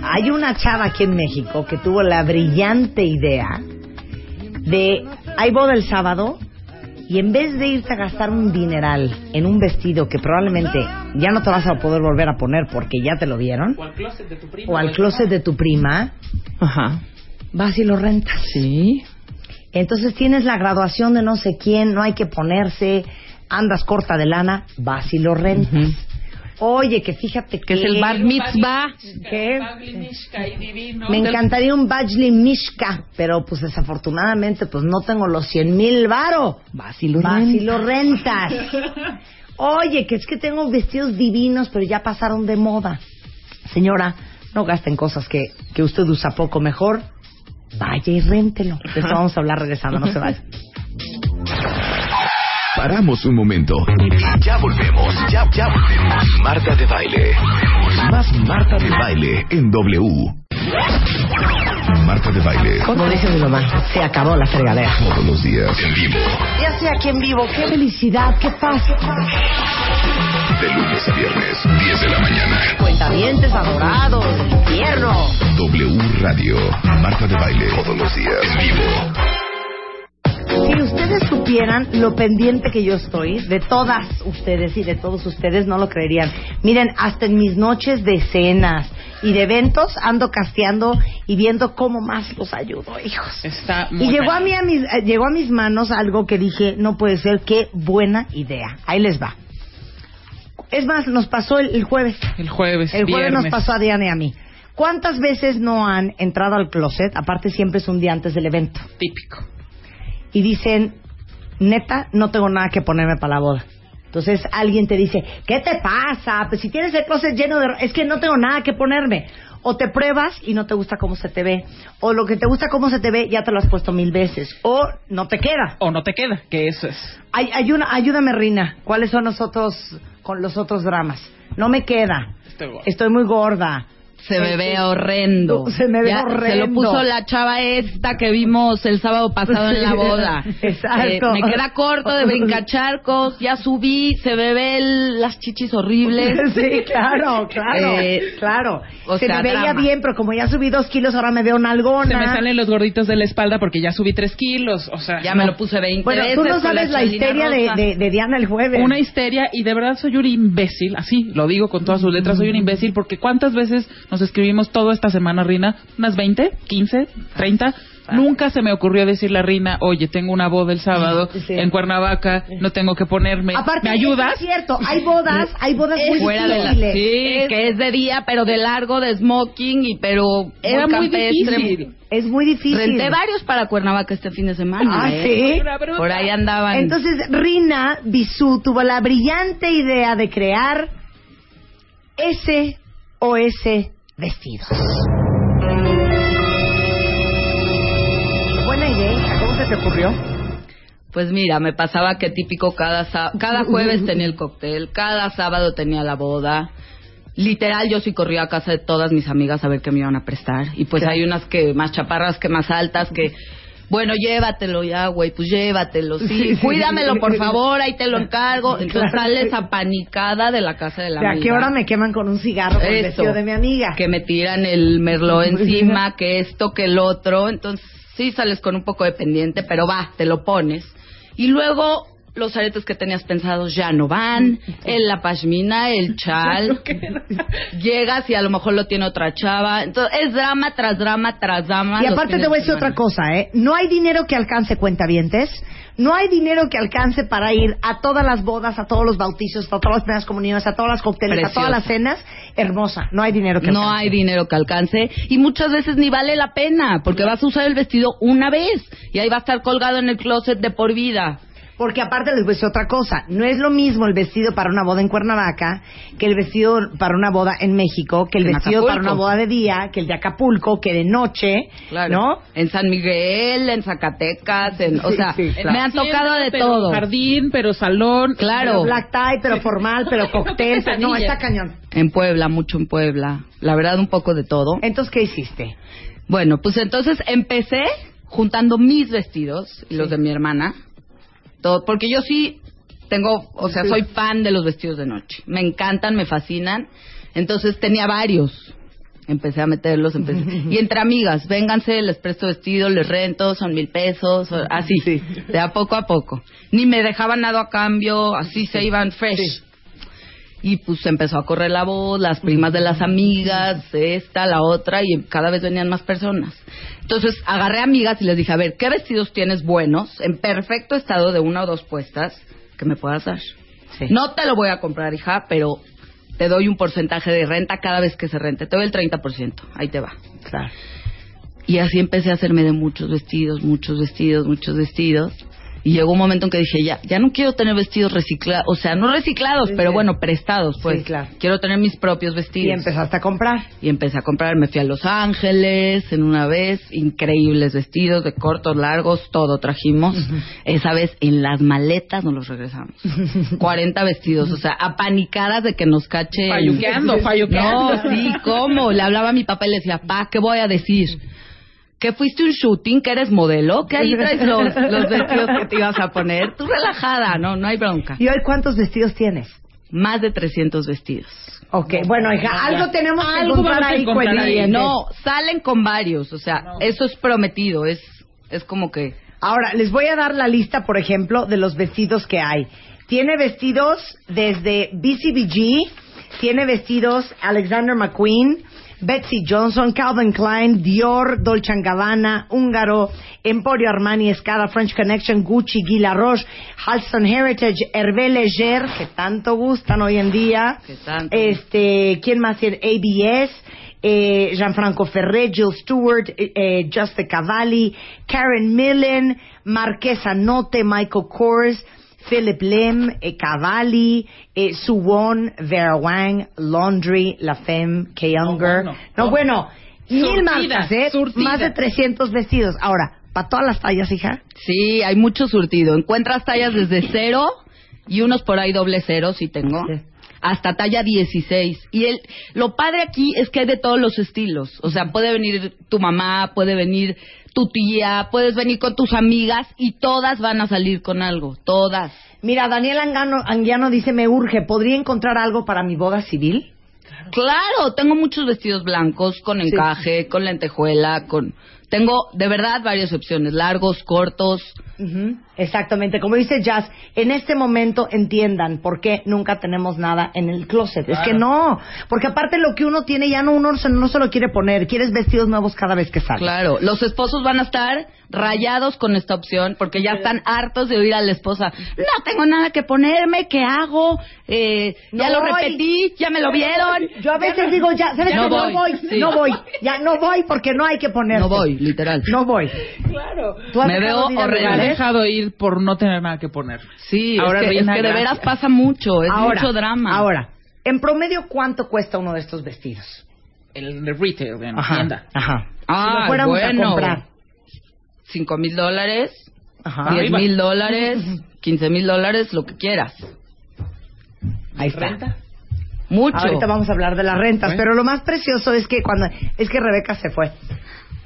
Hay una chava aquí en México que tuvo la brillante idea de, hay boda el sábado y en vez de irte a gastar un dineral en un vestido que probablemente ya no te vas a poder volver a poner porque ya te lo vieron, O al closet de tu prima. o al closet de tu prima, Ajá. vas y lo rentas. Sí. Entonces tienes la graduación de no sé quién, no hay que ponerse, andas corta de lana, vas y lo rentas. Oye, que fíjate que... Que es el bar mitzvah. ¿Qué? Me encantaría un Bajli Mishka, pero pues desafortunadamente pues no tengo los 100 mil varo. Vas y lo Vas y lo rentas. Oye, que es que tengo vestidos divinos, pero ya pasaron de moda. Señora, no gasten cosas que, que usted usa poco mejor. Vaya y réntelo. De esto vamos a hablar regresando, no se vaya. Paramos un momento. Y ya volvemos. Ya, ya volvemos. Marta de baile. Más Marta de baile en W. Marta de baile. Como dice mi mamá, se acabó la fregadera. Todos los días en vivo. Ya estoy aquí en vivo. ¡Qué felicidad! ¡Qué paz! De lunes a viernes, 10 de la mañana. Cuentavientes adorados, infierno. W Radio. Marta de baile. Todos los días en vivo. Si ustedes supieran lo pendiente que yo estoy de todas ustedes y de todos ustedes, no lo creerían. Miren, hasta en mis noches de cenas y de eventos ando casteando y viendo cómo más los ayudo, hijos. Está Y llegó a mí a mis, eh, llegó a mis manos algo que dije, no puede ser, qué buena idea. Ahí les va. Es más, nos pasó el, el jueves. El jueves, El jueves viernes. nos pasó a Diana y a mí. ¿Cuántas veces no han entrado al closet? Aparte siempre es un día antes del evento. Típico. Y dicen, neta, no tengo nada que ponerme para la boda. Entonces alguien te dice, ¿qué te pasa? Pues si tienes el closet lleno de... Es que no tengo nada que ponerme. O te pruebas y no te gusta cómo se te ve. O lo que te gusta cómo se te ve ya te lo has puesto mil veces. O no te queda. O no te queda, que eso es. Ay, hay una- ayúdame, Rina. ¿Cuáles son los otros, con los otros dramas? No me queda. Estoy gorda. Estoy muy gorda. Se me ve horrendo. Se me ve Ya horrendo. Se lo puso la chava esta que vimos el sábado pasado en la boda. Exacto. Eh, me queda corto de brincacharcos, ya subí, se me ven las chichis horribles. Sí, claro, claro, Eh, claro. o Se sea, me veía drama. bien, pero como ya subí dos kilos, ahora me veo nalgona. Se me salen los gorditos de la espalda porque ya subí tres kilos. O sea, Ya me lo puse 20 Bueno, veces. tú no sabes la chalina histeria de, de, de Diana el jueves. Una histeria y de verdad soy un imbécil, así lo digo con todas sus letras, soy un imbécil porque cuántas veces nos escribimos todo esta semana, Rina, unas 20, 15, 30. Nunca se me ocurrió decirle a Rina, oye, tengo una boda el sábado Sí. en Cuernavaca, no tengo que ponerme. Aparte, ¿Me ayudas? Es cierto, hay bodas, hay bodas muy fuera de la sí, que es de día pero de largo de smoking y pero Era muy campestre. difícil. Es muy difícil. renté varios para Cuernavaca este fin de semana Ah, ¿eh? ¿sí? por ahí andaban Entonces, Rina Bisú tuvo la brillante idea de crear SOS Vestidos. Buena idea. ¿Cómo se te ocurrió? Pues mira, me pasaba que típico cada cada jueves tenía el cóctel, cada sábado tenía la boda. Literal, yo sí corría a casa de todas mis amigas a ver qué me iban a prestar. Y pues hay unas que más chaparras, que más altas, que... Bueno, llévatelo ya, güey, pues llévatelo, sí. Sí, sí, Cuídamelo, sí. por favor, ahí te lo encargo. Entonces Claro. sales apanicada de la casa de la ¿De a amiga. qué hora me queman con un cigarro con el vestido de mi amiga? Que me tiran el merlot encima, que esto, que el otro. Entonces, sí sales con un poco de pendiente, pero va, te lo pones. Y luego, los aretes que tenías pensados ya no van. El, la pashmina, el chal. Llegas y a lo mejor lo tiene otra chava. Entonces, es drama tras drama tras drama. Y aparte te voy a de decir otra cosa, ¿eh? No hay dinero que alcance cuentavientes. No hay dinero que alcance para ir a todas las bodas, a todos los bautizos, a todas las primeras comuniones, a todas las cócteles, a todas las cenas. Hermosa. No hay dinero que No alcance. hay dinero que alcance y muchas veces ni vale la pena porque vas a usar el vestido una vez y ahí va a estar colgado en el closet de por vida. Porque aparte les voy a decir otra cosa, no es lo mismo el vestido para una boda en Cuernavaca que el vestido para una boda en México, que el En vestido Acapulco. para una boda de día, que el de Acapulco, que de noche, Claro. ¿no? En San Miguel, en Zacatecas, en, o Sí, sea, sí, claro. me han tocado de pero todo. Jardín, pero salón. Claro. Pero black tie, pero formal, pero cóctel, no, está cañón. En Puebla, mucho en Puebla. La verdad, un poco de todo. Entonces, ¿qué hiciste? Bueno, pues entonces empecé juntando mis vestidos y los de mi hermana. Todo, porque yo sí tengo, o sea, soy fan de los vestidos de noche. Me encantan, me fascinan. Entonces tenía varios. Empecé a meterlos, empecé. Y entre amigas, vénganse, les presto vestido, les rento, son mil pesos, o- así, de a poco a poco. Ni me dejaban nada a cambio, así se iban fresh. Y pues empezó a correr la voz, las primas de las amigas, esta, la otra, y cada vez venían más personas. Entonces agarré amigas y les dije, a ver, ¿qué vestidos tienes buenos, en perfecto estado de una o dos puestas, que me puedas dar? No te lo voy a comprar, hija, pero te doy un porcentaje de renta cada vez que se rente. Te doy el 30%, ahí te va. Claro. Y así empecé a hacerme de muchos vestidos, muchos vestidos, muchos vestidos. Y llegó un momento en que dije, ya, ya no quiero tener vestidos reciclados, o sea, no reciclados, Sí, pero bueno, prestados, pues. Sí, claro. Quiero tener mis propios Y vestidos. empezaste a comprar. Y empecé a comprar, me fui a Los Ángeles en una vez, increíbles vestidos de cortos, largos, todo trajimos. Esa vez en las maletas nos los regresamos. 40 vestidos, o sea, apanicadas de que nos cache. Falluqueando, falluqueando. No, sí, ¿cómo? Le hablaba a mi papá y le decía, pa, ¿qué voy a decir? ¿Que fuiste un shooting? ¿Que eres modelo? ¿Que ahí traes los, los vestidos que te ibas a poner? Tú relajada, no, no hay bronca. ¿Y hoy cuántos vestidos tienes? Más de 300 vestidos. Ok, bueno, hija, algo tenemos que Algo a ahí, encontrar ahí. No, salen con varios, o sea, eso es prometido, es, es como que... Ahora, les voy a dar la lista, por ejemplo, de los vestidos que hay. Tiene vestidos desde BCBG, tiene vestidos Alexander McQueen, Betsy Johnson, Calvin Klein, Dior, Dolce Gabbana, Húngaro, Emporio Armani, Escada, French Connection, Gucci, Guy Roche, Halston Heritage, Hervé Leger, que tanto gustan hoy en día. Que tanto. Este, ¿quién más tiene? ABS, eh, Gianfranco Ferré, Jill Stewart, eh, eh, Juste Cavalli, Karen Millen, Marquesa Note, Michael Kors, Philip Lim, eh, Cavalli, eh, Suwon, Vera Wang, Laundry, La Femme, K. Younger. bueno. No, bueno, mil Surtida, marcas, ¿eh? surtida. Más de 300 vestidos. Ahora, ¿para todas las tallas, hija? Sí, hay mucho surtido. Encuentras tallas desde cero y unos por ahí doble cero, si tengo. Sí. Hasta talla 16. Y el, lo padre aquí es que hay de todos los estilos. O sea, puede venir tu mamá, puede venir tu tía, puedes venir con tus amigas y todas van a salir con algo. Todas. Mira, Daniel Angano, Anguiano dice, me urge, ¿podría encontrar algo para mi boda civil? Claro, tengo muchos vestidos blancos con encaje, con lentejuela, con... Tengo de verdad varias opciones, largos, cortos. Ujú, Exactamente, como dice Jazz, en este momento entiendan por qué nunca tenemos nada en el closet. Es que no, porque aparte lo que uno tiene ya no uno se- no se lo quiere poner, quieres vestidos nuevos cada vez que sale. Claro, los esposos van a estar rayados con esta opción porque ya están hartos de oír a la esposa, no tengo nada que ponerme, ¿qué hago? Eh, ya No lo voy. repetí, ya me lo vieron. Yo a veces digo ya, ¿sabes No qué? No voy, voy, sí. no voy, ya no voy porque no hay que ponerse. No voy, literal. No voy. Claro. ¿Tú has Me veo horrible. Lugares? dejado ir por no tener nada que poner. Sí, Ahora, es, que, Reina, es que de veras pasa mucho, es ahora, mucho drama. Ahora, en promedio, ¿cuánto cuesta uno de estos vestidos? El retail, en tienda. Ajá. Ah, si lo fuéramos bueno. a comprar. Cinco mil dólares, Ajá. diez mil dólares, quince mil dólares, lo que quieras. Ahí está. Mucho. Ahorita vamos a hablar de las rentas, pero lo más precioso es que cuando es que Rebeca se fue.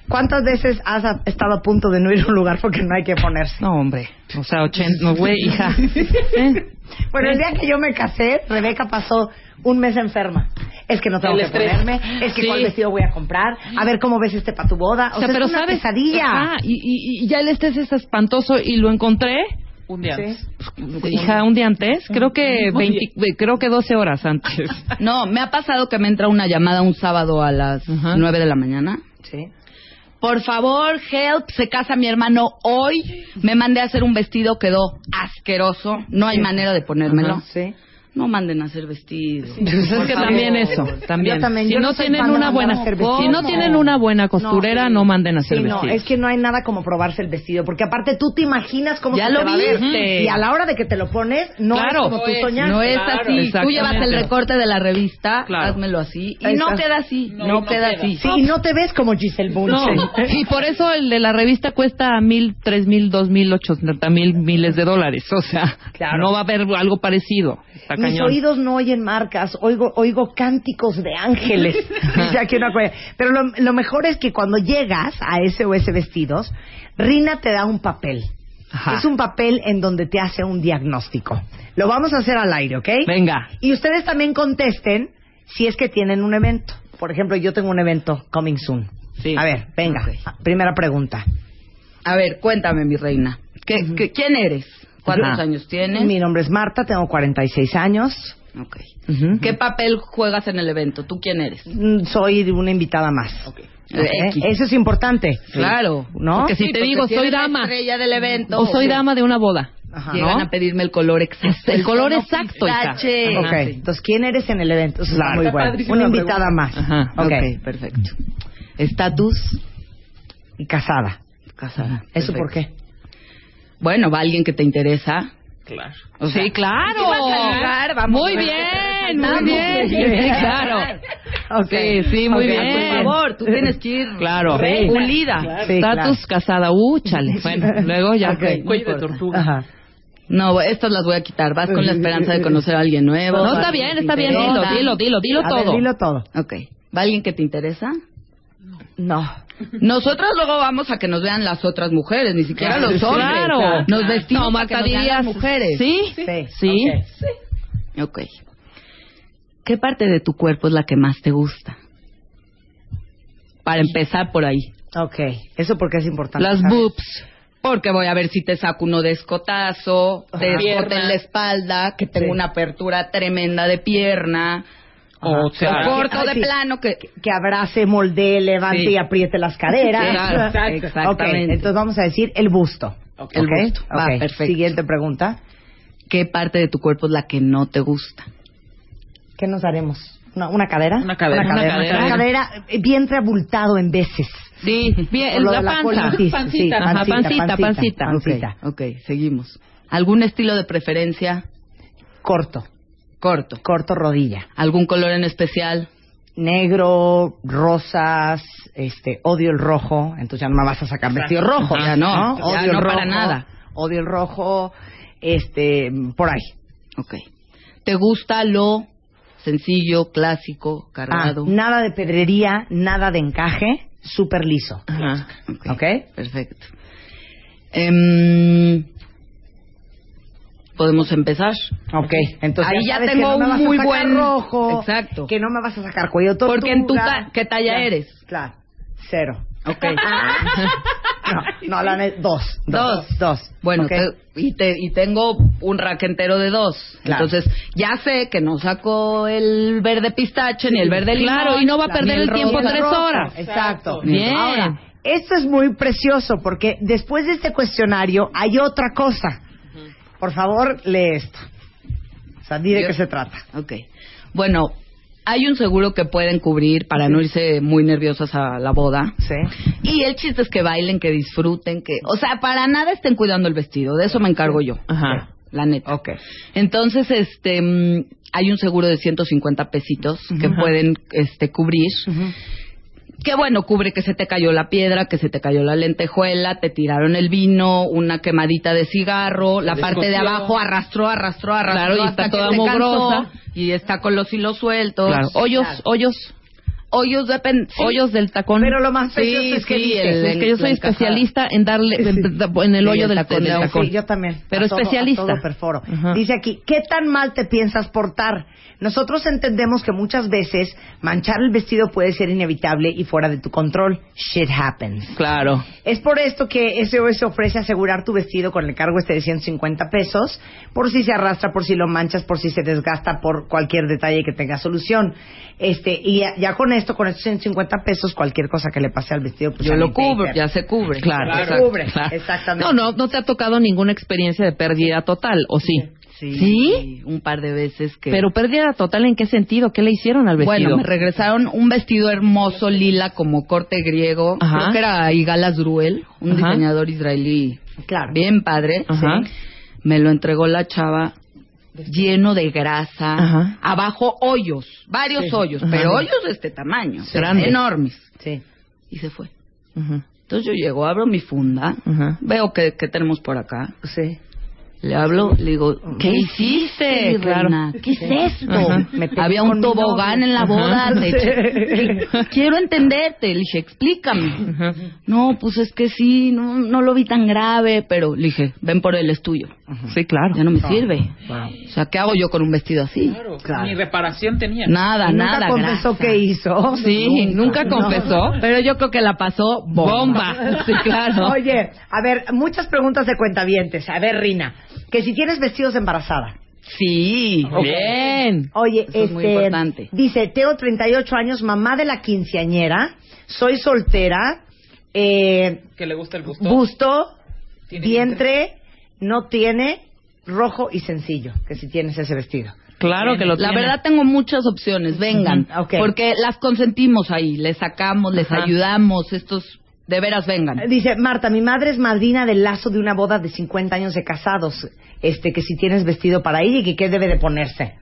¿Cuántas veces has estado a punto de no ir a un lugar porque no hay que ponerse? No, hombre. O sea, 80, no, güey, hija. ¿Eh? Bueno, el día que yo me casé, Rebeca pasó un mes enferma. Es que no tengo El que estrés. ponerme, es que Sí. cuál vestido voy a comprar, a ver cómo ves este para tu boda. O, sea, pero es una sabes, pesadilla. Ajá, y, y, y ya el estrés es espantoso y lo encontré, Un día antes. hija, un día antes, creo que Muy 20, creo que 12 horas antes. No, me ha pasado que me entra una llamada un sábado a las Ajá. 9 de la mañana. Sí. Por favor, help, se casa mi hermano hoy. Me mandé a hacer un vestido, quedó asqueroso. No hay manera de ponérmelo. Ajá, sí. No manden a hacer vestidos. Pues es que también eso, también. Yo también, si yo no, tienen una buena, si no tienen una buena costurera, sí. no, manden a hacer Sí, no, vestidos. es que no hay nada como probarse el vestido, porque aparte tú te imaginas cómo Ya se lo te va a ver. viste. y a la hora de que te lo pones, no Claro. es como tú No es, soñaste. No es Claro. así. Tú Exactamente. llevas el recorte de la revista, Claro. házmelo así. Y no queda así. No, No, no queda, queda. así. Sí, y no te ves como Giselle Bunchen. No, y por eso el de la revista cuesta mil, tres mil, dos mil, ochocientos mil miles de dólares. O sea, Claro. no va a haber algo parecido. Mis oídos no oyen marcas, oigo, oigo cánticos de ángeles. Dice aquí una cosa. Pero lo, lo mejor es que cuando llegas a ese o ese vestidos, Rina te da un papel. Ajá. Es un papel en donde te hace un diagnóstico. Lo vamos a hacer al aire, ¿ok? Venga. Y ustedes también contesten si es que tienen un evento. Por ejemplo, yo tengo un evento coming soon. Sí. A ver, venga. Primera pregunta. A ver, cuéntame, mi reina. ¿Qué, qué- quién eres? ¿Cuántos Ajá. años tienes? Mi nombre es Marta, tengo 46 años. Ok. Ujú. ¿Qué papel juegas en el evento? ¿Tú quién eres? Mm, Soy una invitada más. Ok. Ok. X. Eso es importante. Claro. ¿No? Porque si Sí, te porque digo, si soy dama. estrella del evento. O soy dama de una boda. Ajá. Llegan ¿no? a pedirme el color exacto. El color exacto, hija. pistache. Ok, Ajá, sí. entonces, ¿quién eres en el evento? Eso Claro. está muy Está bueno. Una invitada más. Ajá. Ok. Ok, perfecto. Estatus Y casada. casada. ¿Eso Perfecto. por qué? Bueno, va alguien que te interesa. Claro. O sea, sí, claro. vamos muy bien, muy bien. Sí, claro. Ok. Sí, sí, muy Ok, bien. Por favor, tú tienes que ir Claro. pulida. Sí, Estatus casada, uh, chale. Bueno, luego ya. Ok. No Cuello de tortuga. Ajá. No, estas las voy a quitar. Vas con la esperanza de conocer a alguien nuevo. No, está bien, está bien. Dilo, dilo, dilo, dilo A ver, todo. dilo todo. Ok. ¿Va alguien que te interesa? No. Nosotras luego vamos a que nos vean las otras mujeres, ni siquiera Claro, los hombres. claro. Nos vestimos No, para que Marta, nos vean las dirías, mujeres. ¿Sí? Sí. Sí. Ok. Ok. ¿Qué parte de tu cuerpo es la que más te gusta? Para empezar por ahí. Ok. Eso porque es importante. Las boobs. Porque voy a ver si te saco uno de escotazo, de Ajá. escote en la espalda, que tengo Sí. una apertura tremenda de pierna. O sea, corto de plano que... Que abrace, moldee, levante Sí. y apriete las caderas. Sí, claro. Exactamente. entonces vamos a decir el busto. El Ok, busto. Va, ok. perfecto. Siguiente pregunta. ¿Qué parte de tu cuerpo es la que no te gusta? ¿Qué nos haremos? ¿Una, una cadera? Una cadera. Una cadera. Una cadera. Una cadera, eh, vientre abultado en veces. Sí, bien, la la panza. Pancita. Sí, Ajá, pancita, pancita. pancita. Ok, seguimos. ¿Algún estilo de preferencia? Corto, Corto. corto rodilla. ¿Algún color en especial? Negro, rosas, este, odio el rojo, entonces ya no me vas a sacar vestido rojo. Ya no, ya odio no el para rojo, nada. Odio el rojo, este, por ahí. Ok. ¿Te gusta lo sencillo, clásico, Ah, cargado? nada de pedrería, nada de encaje, súper liso. Ajá. ¿Ok? Perfecto. Em, Podemos empezar. Ok, entonces Ahí ya sabes tengo que no me un muy sacar buen- rojo, Exacto. que no me vas a sacar cuello tortuga. Porque en tu ta- ¿qué talla eres? Claro, cero. Ok. No, no, la dos, dos, Dos. dos. Bueno, te- y, te, y tengo un rack entero de dos. Claro. Entonces, ya sé que no saco el verde pistache ni el verde limón. Claro, y no va a perder el tiempo tres rojo, horas. Exacto. Bien. Ahora, esto es muy precioso porque después de este cuestionario hay otra cosa. Por favor, lee esto. O sea, di de qué se trata. Ok. Bueno, hay un seguro que pueden cubrir para no irse muy nerviosas a la boda. Sí. Y el chiste es que bailen, que disfruten, que... O sea, para nada estén cuidando el vestido. De eso me encargo yo. Ajá. La neta. Ok. Entonces, este, mm, hay un seguro de 150 pesitos que Ajá. pueden este, cubrir. Que bueno, cubre que se te cayó la piedra, que se te cayó la lentejuela, te tiraron el vino, una quemadita de cigarro, la parte de abajo arrastró, arrastró, arrastró Claro, y hasta está que toda se cansó, y está con los hilos sueltos. Claro. Hoyos, Claro. hoyos, Hoyos de pen... sí. hoyos del tacón. Pero lo más precioso Sí, es que sí, dice, el- es que yo soy especialista en darle en, el hoyo el del, tacón, del tacón. Sí, yo también. Pero A todo- especialista. a todo perforo. Ajá. Dice aquí, ¿qué tan mal te piensas portar? Nosotros entendemos que muchas veces manchar el vestido puede ser inevitable y fuera de tu control. Shit happens. Claro. Es por esto que SOS ofrece asegurar tu vestido con el cargo este de 150 pesos, por si se arrastra, por si lo manchas, por si se desgasta, por cualquier detalle que tenga solución. Este, y ya, ya con esto, con estos 150 pesos, cualquier cosa que le pase al vestido, pues Yo lo cubro, ya se cubre. Claro, Se cubre, claro. exactamente. No, no, no te ha tocado ninguna experiencia de pérdida total, ¿o sí? Sí, ¿Sí? Un par de veces que... Pero pérdida total, ¿en qué sentido? ¿Qué le hicieron al vestido? Bueno, me regresaron un vestido hermoso lila como corte griego. Ajá. Creo que era Igalas Druel, un Ajá. diseñador israelí Claro. bien padre. Ajá. Sí. Me lo entregó la chava lleno de grasa, Ajá. abajo hoyos, varios hoyos, Ajá. pero hoyos de este tamaño, Grandes. enormes. Sí. Y se fue. Entonces yo llego, abro mi funda, veo que, que tenemos por acá. Sí. Le hablo, le digo, ¿qué hiciste, claro. reina? ¿Qué es esto? Ajá. Me Había un tobogán en la boda. Ajá. te- que- quiero entenderte. Le dije, explícame. Ajá. No, pues es que sí, no, no lo vi tan grave, pero le dije, ven por él, es tuyo. Sí, claro. Ya no me sirve. O sea, ¿qué hago yo con un vestido así? Claro, Claro. ni reparación tenía. Nada, nunca nada. confesó grasa. qué hizo. Sí, nunca confesó. Pero yo creo que la pasó bomba. Sí, claro. Oye, a ver, muchas preguntas de cuentavientes. A ver, Rina, que si tienes vestidos embarazada. Sí. Bien. Oye, Eso es muy este, importante. dice, tengo 38 años, mamá de la quinceañera, soy soltera, eh, Que le gusta el gusto. busto, Tiene vientre, no tiene, rojo y sencillo, que si tienes ese vestido. Claro que lo La tiene. verdad tengo muchas opciones, vengan, porque las consentimos ahí, les sacamos, les Ajá. ayudamos, estos de veras vengan. Dice, Marta, mi madre es madrina del lazo de una boda de 50 años de casados, este, que si tienes vestido para ir y que qué debe de ponerse.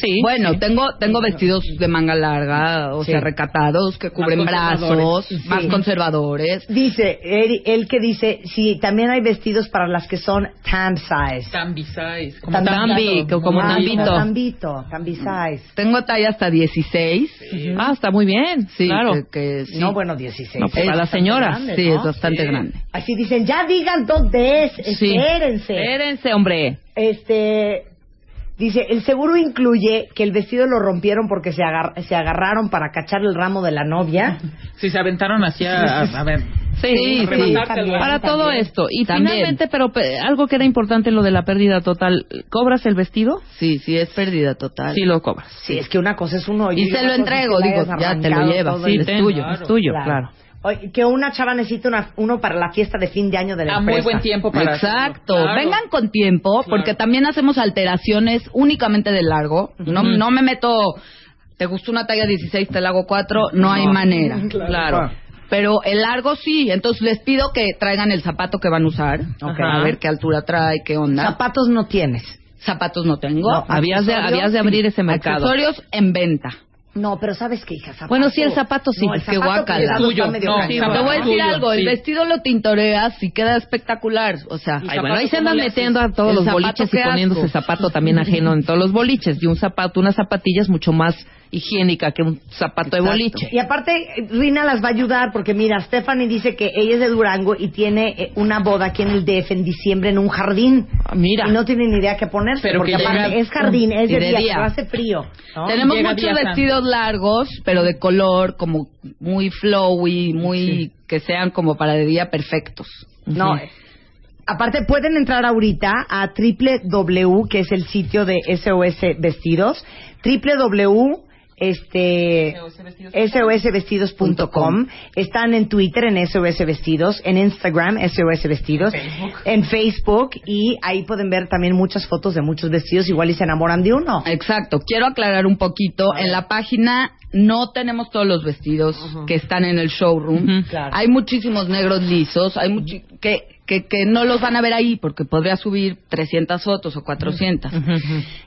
Sí. Bueno, sí. tengo tengo vestidos de manga larga, o Sí. sea, recatados, que cubren brazos, conservadores. más Sí. conservadores. Dice, él, él que dice, si también hay vestidos para las que son tam size. Tambi size. Como Tambi, Tambi, tambito. como Ah, tambito. tambito, tambi size. Tengo talla hasta 16. Ah, está muy bien. Sí, claro. que, que sí. No, bueno, 16. No, pues, para las señoras, grande, sí, ¿no? es bastante grande. Así dicen, ya digan dónde es, Sí. espérense. Espérense, hombre. Este, dice, el seguro incluye que el vestido lo rompieron porque se, agar- se agarraron para cachar el ramo de la novia. Si se aventaron hacia. A, a ver. Sí, Sí, sí. Para también. todo esto. Y También. finalmente, pero pe- algo que era importante en lo de la pérdida total, ¿cobras el vestido? Sí, sí, es pérdida total. Sí, lo cobras. Sí, es que una cosa es un hoyo. Y se lo entrego, digo, ya te lo llevas, sí, es tuyo. Es tuyo, claro. Que una chava necesita una- uno para la fiesta de fin de año de la A muy buen tiempo para. Exacto. Claro. Vengan con tiempo, Claro. porque también hacemos alteraciones únicamente de largo. No, no me meto. ¿Te gustó una talla 16? Te la hago 4. No, hay manera. Claro. Pero el largo sí. Entonces les pido que traigan el zapato que van a usar. A ver qué altura trae, qué onda. Zapatos no tienes. Zapatos no tengo. No, Habías de, habías de abrir ese mercado. Accesorios en venta. No, pero ¿sabes qué, hija? Zapato. Bueno, sí, el zapato sí. No, el zapato que Tuyo. medio No, sí, Te voy a decir algo, el vestido lo tintoreas y queda espectacular. O sea, Ay, bueno, ahí se ¿Cómo andan metiendo a todos El los boliches y poniéndose zapato también ajeno en todos los boliches. Y un zapato, una zapatilla es mucho más higiénica que un zapato de boliche. Y aparte, Rina las va a ayudar porque mira, Stephanie dice que ella es de Durango y tiene eh, una boda aquí en el DF en diciembre en un jardín. Ah, Mira. Y no tiene ni idea qué ponerse Pero porque que aparte llega- es jardín, es de, de día, día. pero hace frío. ¿no? Tenemos Llega muchos vestidos largos, pero de color como muy flowy, muy que sean como para de día perfectos. No, eh, aparte pueden entrar ahorita a www, que es el sitio de SOS Vestidos, www este sosvestidos.com están en Twitter en SOS Vestidos, en Instagram SOS Vestidos, en Facebook y ahí pueden ver también muchas fotos de muchos vestidos igual y se enamoran de uno. Exacto. Quiero aclarar un poquito. En la página no tenemos todos los vestidos que están en el showroom. Claro. Hay muchísimos negros lisos. Hay muchi- que que, que no los van a ver ahí porque podría subir 300 fotos o 400.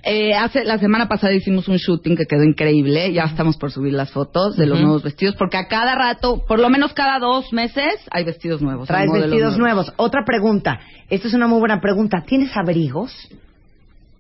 Eh, hace la semana pasada hicimos un shooting que quedó increíble. Ya estamos por subir las fotos de los nuevos vestidos porque a cada rato, por lo menos cada dos meses, hay vestidos nuevos. Traes vestidos nuevos. Otra pregunta. Esta es una muy buena pregunta. ¿Tienes abrigos?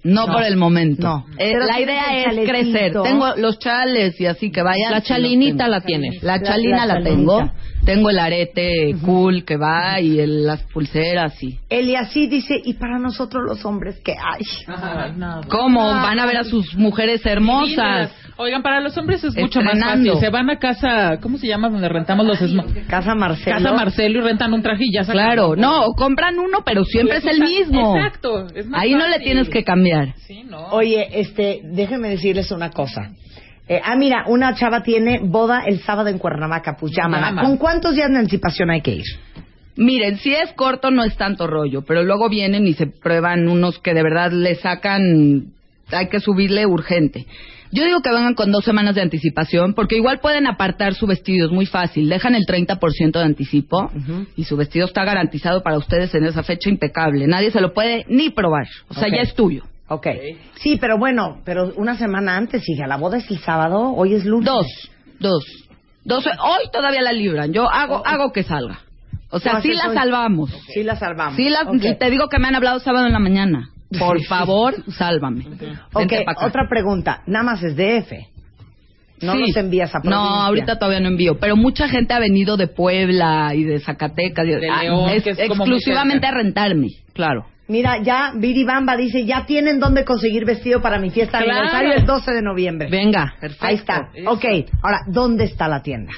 No, No. por el momento. No. Eh, la idea es chalecito. crecer. Tengo los chales y así que vayan. La chalinita la tienes. La La- chalina la la, tengo. chalinita. Tengo el arete cool que va y el- las pulseras y. Eliasí dice, ¿y para nosotros los hombres qué hay? Ay, no. ¿Cómo? Van a ver a sus mujeres hermosas. Oigan, para los hombres es mucho más fácil. Se van a casa, ¿cómo se llama? Donde rentamos los esma- Casa Marcelo. Casa Marcelo y rentan un traje y ya sacan- Claro, no, o compran uno, pero siempre es el mismo. Exacto. es más Ahí no le tienes que cambiar. Sí, no. Oye, este, déjenme decirles una cosa. Eh, ah, mira, una chava tiene boda el sábado en Cuernavaca, pues llámala. Llama. ¿Con cuántos días de anticipación hay que ir? Miren, si es corto no es tanto rollo, pero luego vienen y se prueban unos que de verdad le sacan, hay que subirle urgente. Yo digo que vengan con dos semanas de anticipación, porque igual pueden apartar su vestido, es muy fácil. Dejan el 30% de anticipo y su vestido está garantizado para ustedes en esa fecha impecable. Nadie se lo puede ni probar. O sea, ya es tuyo. Ok. Sí, pero bueno, pero una semana antes, hija, la boda es el sábado, hoy es lunes. Dos, dos. Dos, hoy todavía la libran. Yo hago, hago que salga. O sea, No, sí sí la salvamos. Sí la salvamos. Sí, la, te digo que me han hablado sábado en la mañana. Por favor, sálvame. Ok, otra pregunta. Nada más es DF. No Sí. nos envías a provincia. No, ahorita todavía no envío. Pero mucha gente ha venido de Puebla y de Zacatecas. De ah, León, es- que es exclusivamente a rentarme. Claro. Mira, ya Viri Bamba dice, ya tienen dónde conseguir vestido para mi fiesta de Claro. aniversario el 12 de noviembre. Venga, perfecto. Ahí está. Ok, ahora, ¿dónde está la tienda?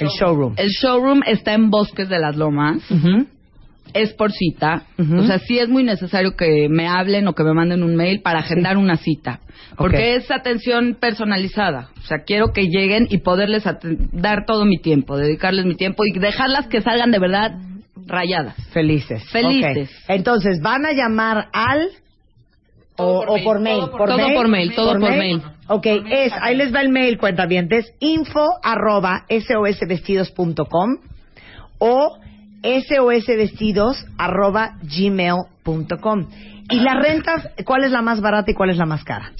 El showroom. El showroom está en Bosques de las Lomas. Ujú. Es por cita. O sea, sí es muy necesario que me hablen o que me manden un mail para agendar una cita. Porque es atención personalizada. O sea, quiero que lleguen y poderles dar todo mi tiempo, dedicarles mi tiempo y dejarlas que salgan de verdad rayadas. Felices. Felices. Entonces, van a llamar al... O, o por mail. Todo por mail. Todo por mail, todo por mail. Ok, es, ahí les va el mail, cuentavientes, info arroba sosvestidos.com o sosvestidos arroba gmail.com. Y las rentas, ¿cuál es la más barata y cuál es la más cara?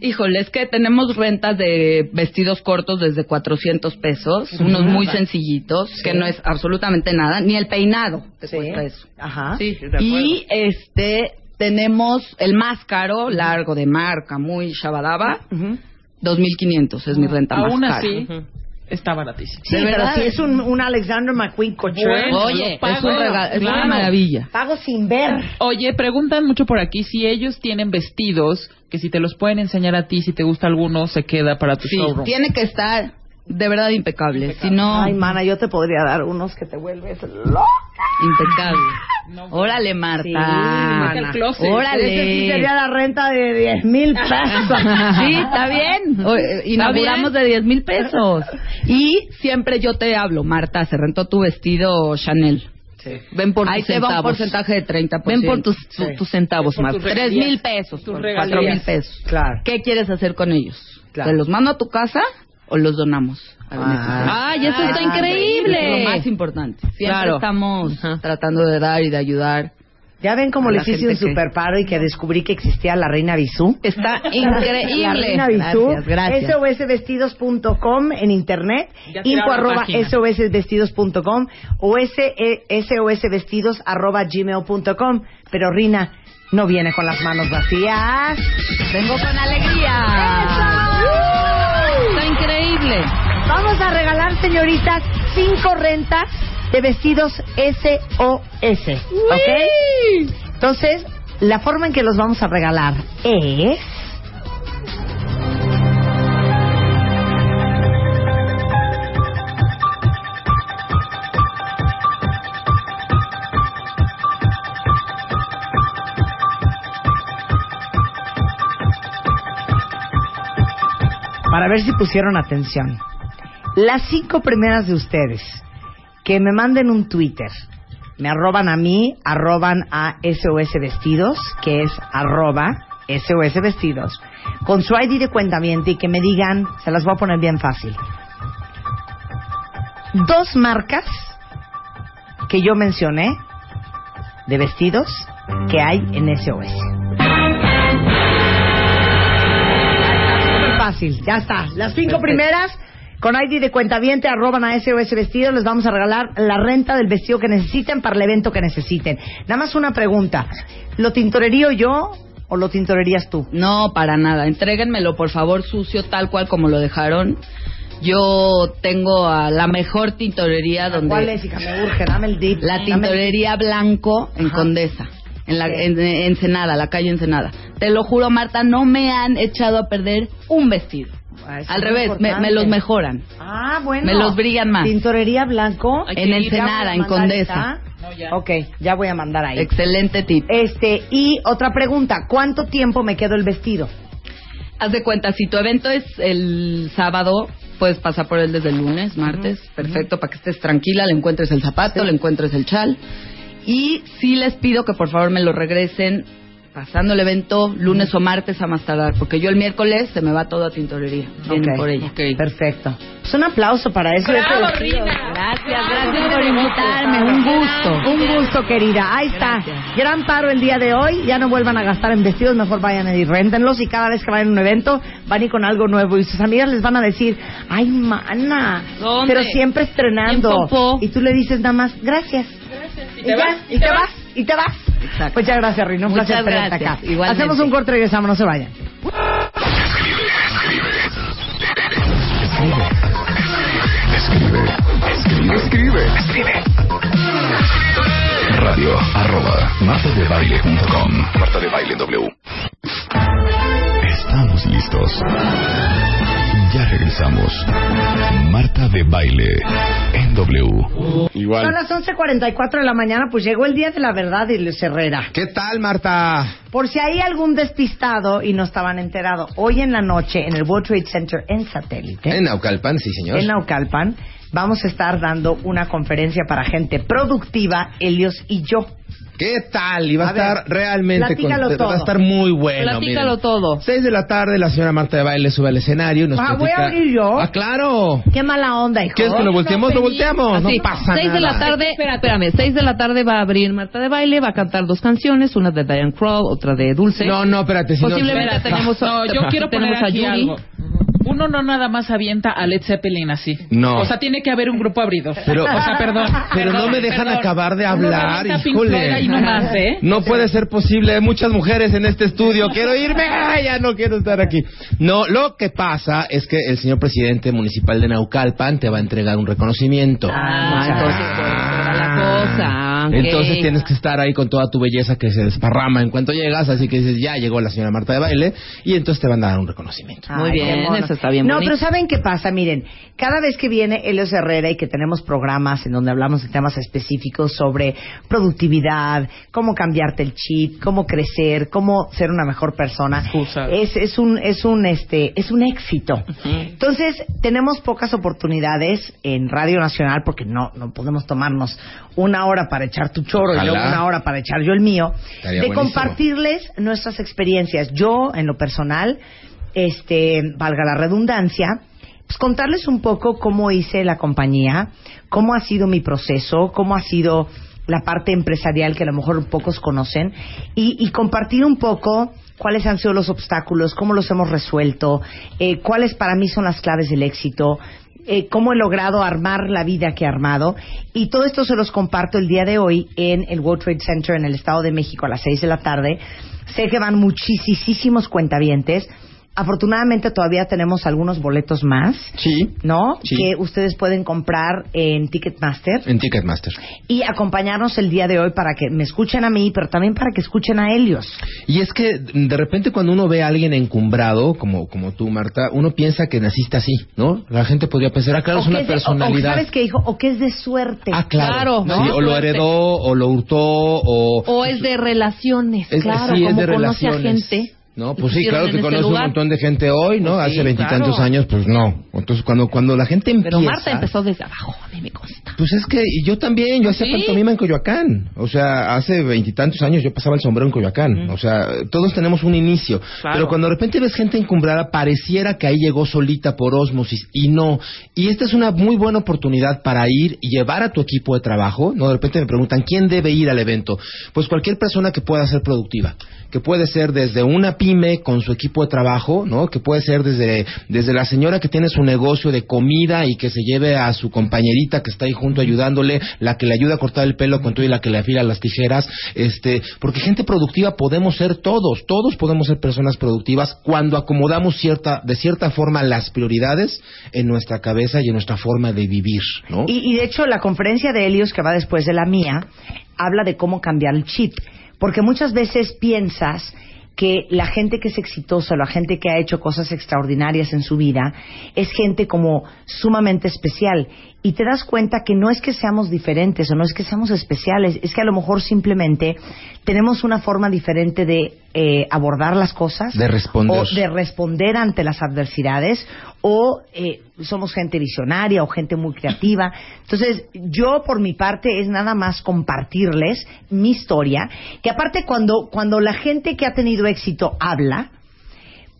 Híjole, es que tenemos rentas de vestidos cortos desde 400 pesos, unos muy sencillitos, que no es absolutamente nada, ni el peinado te cuesta eso. Ajá. Sí, y este tenemos el más caro, largo de marca, muy shabadaba, Ujú. 2.500 es mi renta más Aún cara. así, está baratísimo. Sí, ¿De pero si es un, un Alexander McQueen Bueno, Oye, pago, es, un rega- es una maravilla. pago sin ver. Oye, preguntan mucho por aquí si ellos tienen vestidos que si te los pueden enseñar a ti, si te gusta alguno, se queda para tu Sí, showroom. tiene que estar de verdad impecable, si no, Ay, mana, yo te podría dar unos que te vuelves loca. Impecable. No. Órale, Marta. Sí, closet. Órale. Ese sí sería la renta de 10 mil pesos. Sí, está bien. O, eh, Inauguramos de 10 mil pesos. Y siempre yo te hablo, Marta, se rentó tu vestido Chanel. Ven por Ahí tus te va un centavos. porcentaje de 30%. Ven por tus, Sí. tu- tus centavos, Marta. tus Tres regalías. mil pesos, Tus por regalías. cuatro mil pesos. Claro. ¿Qué quieres hacer con ellos? Claro. ¿Te los mando a tu casa o los donamos? A beneficio? Ay, eso está Ah, increíble. Lo más importante. Siempre Claro. estamos Ajá. tratando de dar y de ayudar. Ya ven cómo A la les hice un que- super paro y que descubrí que existía la reina Bisú. Está La increíble. reina Bisú. Gracias, gracias. sosvestidos.com en internet. Info la arroba sosvestidos.com o s sosvestidos arroba gmail.com. Pero Rina no viene con las manos vacías. Vengo con alegría. Está increíble. Vamos a regalar, señoritas, cinco rentas de vestidos SOS. ¿Ok? Entonces, la forma en que los vamos a regalar es. Para ver si pusieron atención. Las cinco primeras de ustedes que me manden un Twitter, me arroban a mí, arroban a SOS Vestidos, que es arroba SOS Vestidos, con su ID de cuentamiento y que me digan, se las voy a poner bien fácil, dos marcas que yo mencioné de vestidos que hay en SOS. Súper fácil, ya está. Las cinco primeras con ID de cuentaviente arroban a SOS Vestidos les vamos a regalar la renta del vestido que necesiten para el evento que necesiten. Nada más una pregunta. ¿Lo tintorerío yo o lo tintorerías tú? No, para nada. Entréguenmelo, por favor, sucio, tal cual como lo dejaron. Yo tengo a la mejor tintorería donde... ¿Cuál es, hija? Me urge, dame el dip. La el tintorería Blanco en Ajá. Condesa. En la en, en Ensenada, la calle Ensenada. Te lo juro, Marta, no me han echado a perder un vestido. Ah, Al revés, me, me los mejoran. Ah, bueno. Me los brillan más. Tintorería Blanco. En. Ensenada, en Ya voy a mandar Condesa. esta. Ok, ya voy a mandar ahí. Excelente tip. Este, y otra pregunta, ¿cuánto tiempo me quedo el vestido? Haz de cuenta, si tu evento es el sábado, puedes pasar por él desde el lunes, martes, perfecto, para que estés tranquila, le encuentres el zapato, le encuentres el chal. Y sí les pido que por favor me lo regresen pasando el evento lunes o martes a más tardar, porque yo el miércoles se me va todo a tintorería. Vienen Ok, por ella. Perfecto. Pues un aplauso para eso. Bravo. Gracias, gracias por invitarme, un gusto. Un gusto, querida. Ahí está. Gran paro el día de hoy. Ya no vuelvan a gastar en vestidos, mejor vayan y réntenlos. Y cada vez que vayan a un evento, van y con algo nuevo. Y sus amigas les van a decir, ay, mana. ¿Dónde? Pero siempre estrenando. Y tú le dices nada más, gracias. Y, te ya, vas, y te vas, y te vas. Exacto. Muchas gracias, Rino. Un Muchas placer tenerte gracias. acá. Igualmente. Hacemos un corte y regresamos, no se vayan. Escribe, escribe, escribe, escribe. Radio arroba martadebaile.com Marta de Baile W. Estamos listos. Regresamos. Marta de Baile en W. Son las 11.44 de la mañana, pues llegó el día de la verdad y Luis Herrera. ¿Qué tal, Marta? Por si hay algún despistado y no estaban enterados, hoy en la noche en el World Trade Center en satélite, En Naucalpan, sí, señor. en Naucalpan, vamos a estar dando una conferencia para gente productiva, Helios y yo. ¿Qué tal? Y va a, A ver, estar realmente... platícalo con- Va todo. a estar muy bueno. Platícalo miren. todo. Seis de la tarde, la señora Marta de Baile sube al escenario y nos Ah, ¿voy a platica- abrir yo? Ah, claro. Qué mala onda, hijo. ¿Quieres que lo volteemos? Lo volteamos. Así, no pasa seis de la nada. tarde, espérame, seis de la tarde va a abrir Marta de Baile, va a cantar dos canciones, una de Diane Kroll, otra de Dulce. No, no, espérate. Si no- Posiblemente Espérate. tenemos, No, yo quiero poner aquí Yuri. algo. Uno no nada más avienta a Led Zeppelin así. No. O sea, tiene que haber un grupo abridor. Pero- o sea, perdón. Pero no me dejan perdón. acabar de hablar, híjole. ahí nomás, ¿eh? No puede ser posible, hay muchas mujeres en este estudio. Quiero irme, ¡Ay, ya no quiero estar aquí. No, lo que pasa es que el señor presidente municipal de Naucalpan te va a entregar un reconocimiento. Ah, entonces, pues, la cosa. ok. Entonces tienes que estar ahí con toda tu belleza que se desparrama en cuanto llegas, así que dices, ya llegó la señora Marta de baile, y entonces te van a dar un reconocimiento. Muy Ay, bien, eso está bien No, bonito. pero ¿saben qué pasa? Miren, cada vez que viene Helios Herrera y que tenemos programas en donde hablamos de temas específicos sobre productividad, cómo cambiarte el chip, cómo crecer, cómo ser una mejor persona, es, es un es un este es un éxito. Entonces tenemos pocas oportunidades en Radio Nacional porque no no podemos tomarnos una hora para echar tu choro y luego una hora para echar yo el mío Estaría de buenísimo. compartirles nuestras experiencias. Yo en lo personal este, valga la redundancia, pues contarles un poco cómo hice la compañía, cómo ha sido mi proceso, cómo ha sido la parte empresarial que a lo mejor pocos conocen y, y compartir un poco cuáles han sido los obstáculos, cómo los hemos resuelto, eh, cuáles para mí son las claves del éxito, eh, cómo he logrado armar la vida que he armado. Y todo esto se los comparto el día de hoy en el World Trade Center en el Estado de México a las 6 de la tarde. Sé que van muchísimos cuentavientes. Afortunadamente todavía tenemos algunos boletos más, Sí. ¿no? Sí. Que ustedes pueden comprar en Ticketmaster En Ticketmaster. y acompañarnos el día de hoy para que me escuchen a mí, pero también para que escuchen a Helios. Y es que de repente cuando uno ve a alguien encumbrado, como, como tú, Marta, uno piensa que naciste así, ¿no? La gente podría pensar, ah, claro, es O una es de- personalidad. O, ¿Sabes qué dijo? O que es de suerte. Ah, claro. Claro, ¿no? Sí, o lo heredó, o lo hurtó, o... O es de relaciones, Es- claro, sí, es como de conoce a gente. No, pues sí, claro que este conoce un montón de gente hoy, ¿no? Pues sí, Hace veintitantos claro. años, pues no. Entonces, cuando, cuando la gente empieza... Pero Marta empezó desde abajo, a mí me consta. Pues es que yo también, yo hacía ¿Sí? pantomima en Coyoacán. O sea, hace veintitantos años yo pasaba el sombrero en Coyoacán. O sea, todos tenemos un inicio. Claro. Pero cuando de repente ves gente encumbrada, pareciera que ahí llegó solita por ósmosis. Y no. Y esta es una muy buena oportunidad para ir y llevar a tu equipo de trabajo. No, de repente me preguntan, ¿quién debe ir al evento? Pues cualquier persona que pueda ser productiva. Que puede ser desde una pyme con su equipo de trabajo, ¿no? Que puede ser desde, desde la señora que tiene su negocio de comida y que se lleve a su compañerita que está ahí junto ayudándole, la que le ayuda a cortar el pelo con todo y la que le afila las tijeras, este, porque gente productiva podemos ser todos, todos podemos ser personas productivas cuando acomodamos cierta, de cierta forma las prioridades en nuestra cabeza y en nuestra forma de vivir, ¿no? Y, y de hecho, la conferencia de Helios, que va después de la mía, habla de cómo cambiar el chip. Porque muchas veces piensas que la gente que es exitosa, la gente que ha hecho cosas extraordinarias en su vida, es gente como sumamente especial. Y te das cuenta que no es que seamos diferentes o no es que seamos especiales, es que a lo mejor simplemente tenemos una forma diferente de eh, abordar las cosas. De responder. O de responder ante las adversidades o eh, somos gente visionaria o gente muy creativa. Entonces, yo por mi parte es nada más compartirles mi historia, que aparte cuando, cuando la gente que ha tenido éxito habla,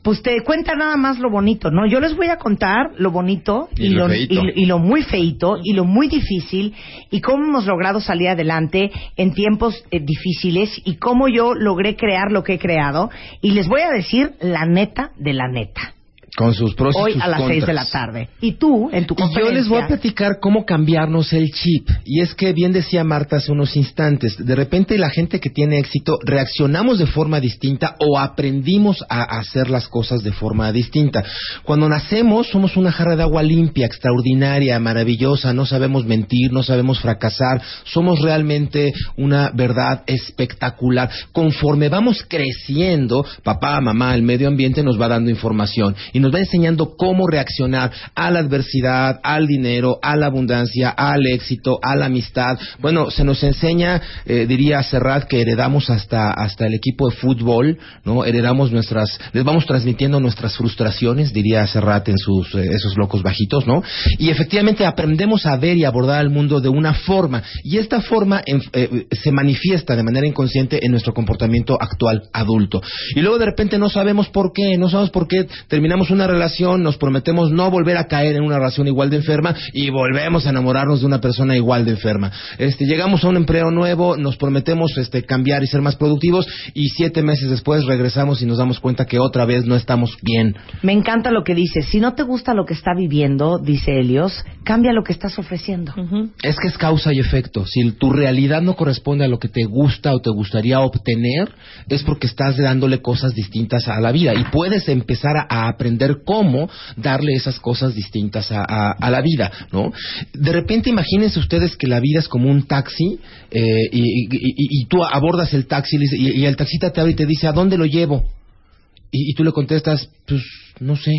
pues te cuenta nada más lo bonito, ¿no? Yo les voy a contar lo bonito Y lo y, y lo muy feito y lo muy difícil y cómo hemos logrado salir adelante en tiempos eh, difíciles y cómo yo logré crear lo que he creado y les voy a decir la neta de la neta. Con sus pros y Hoy sus a las seis de la tarde. Y tú, en tu Y yo conferencia... les voy a platicar cómo cambiarnos el chip. Y es que bien decía Marta hace unos instantes, de repente la gente que tiene éxito reaccionamos de forma distinta o aprendimos a hacer las cosas de forma distinta. Cuando nacemos somos una jarra de agua limpia, extraordinaria, maravillosa, no sabemos mentir, no sabemos fracasar, somos realmente una verdad espectacular. Conforme vamos creciendo, papá, mamá, el medio ambiente nos va dando información y nos va enseñando cómo reaccionar a la adversidad, al dinero, a la abundancia, al éxito, a la amistad. Bueno, se nos enseña, eh, diría Serrat, que heredamos hasta, hasta el equipo de fútbol, ¿no? Heredamos nuestras, les vamos transmitiendo nuestras frustraciones, diría Serrat en sus, eh, esos locos bajitos, ¿no? Y efectivamente aprendemos a ver y abordar al mundo de una forma. Y esta forma en- eh, se manifiesta de manera inconsciente en nuestro comportamiento actual adulto. Y luego de repente no sabemos por qué, no sabemos por qué terminamos una relación, nos prometemos no volver a caer en una relación igual de enferma y volvemos a enamorarnos de una persona igual de enferma. Este, llegamos a un empleo nuevo, nos prometemos este, cambiar y ser más productivos y siete meses después regresamos y nos damos cuenta que otra vez no estamos bien. Me encanta lo que dices. Si no te gusta lo que está viviendo, dice Helios, cambia lo que estás ofreciendo. Es que es causa y efecto. Si tu realidad no corresponde a lo que te gusta o te gustaría obtener, es porque estás dándole cosas distintas a la vida y puedes empezar a, a aprender cómo darle esas cosas distintas a, la vida, ¿no? De repente imagínense ustedes que la vida es como un taxi eh, y, y- y- tú abordas el taxi y, el taxista te abre y te dice, ¿a dónde lo llevo? Y tú le contestas, pues no sé.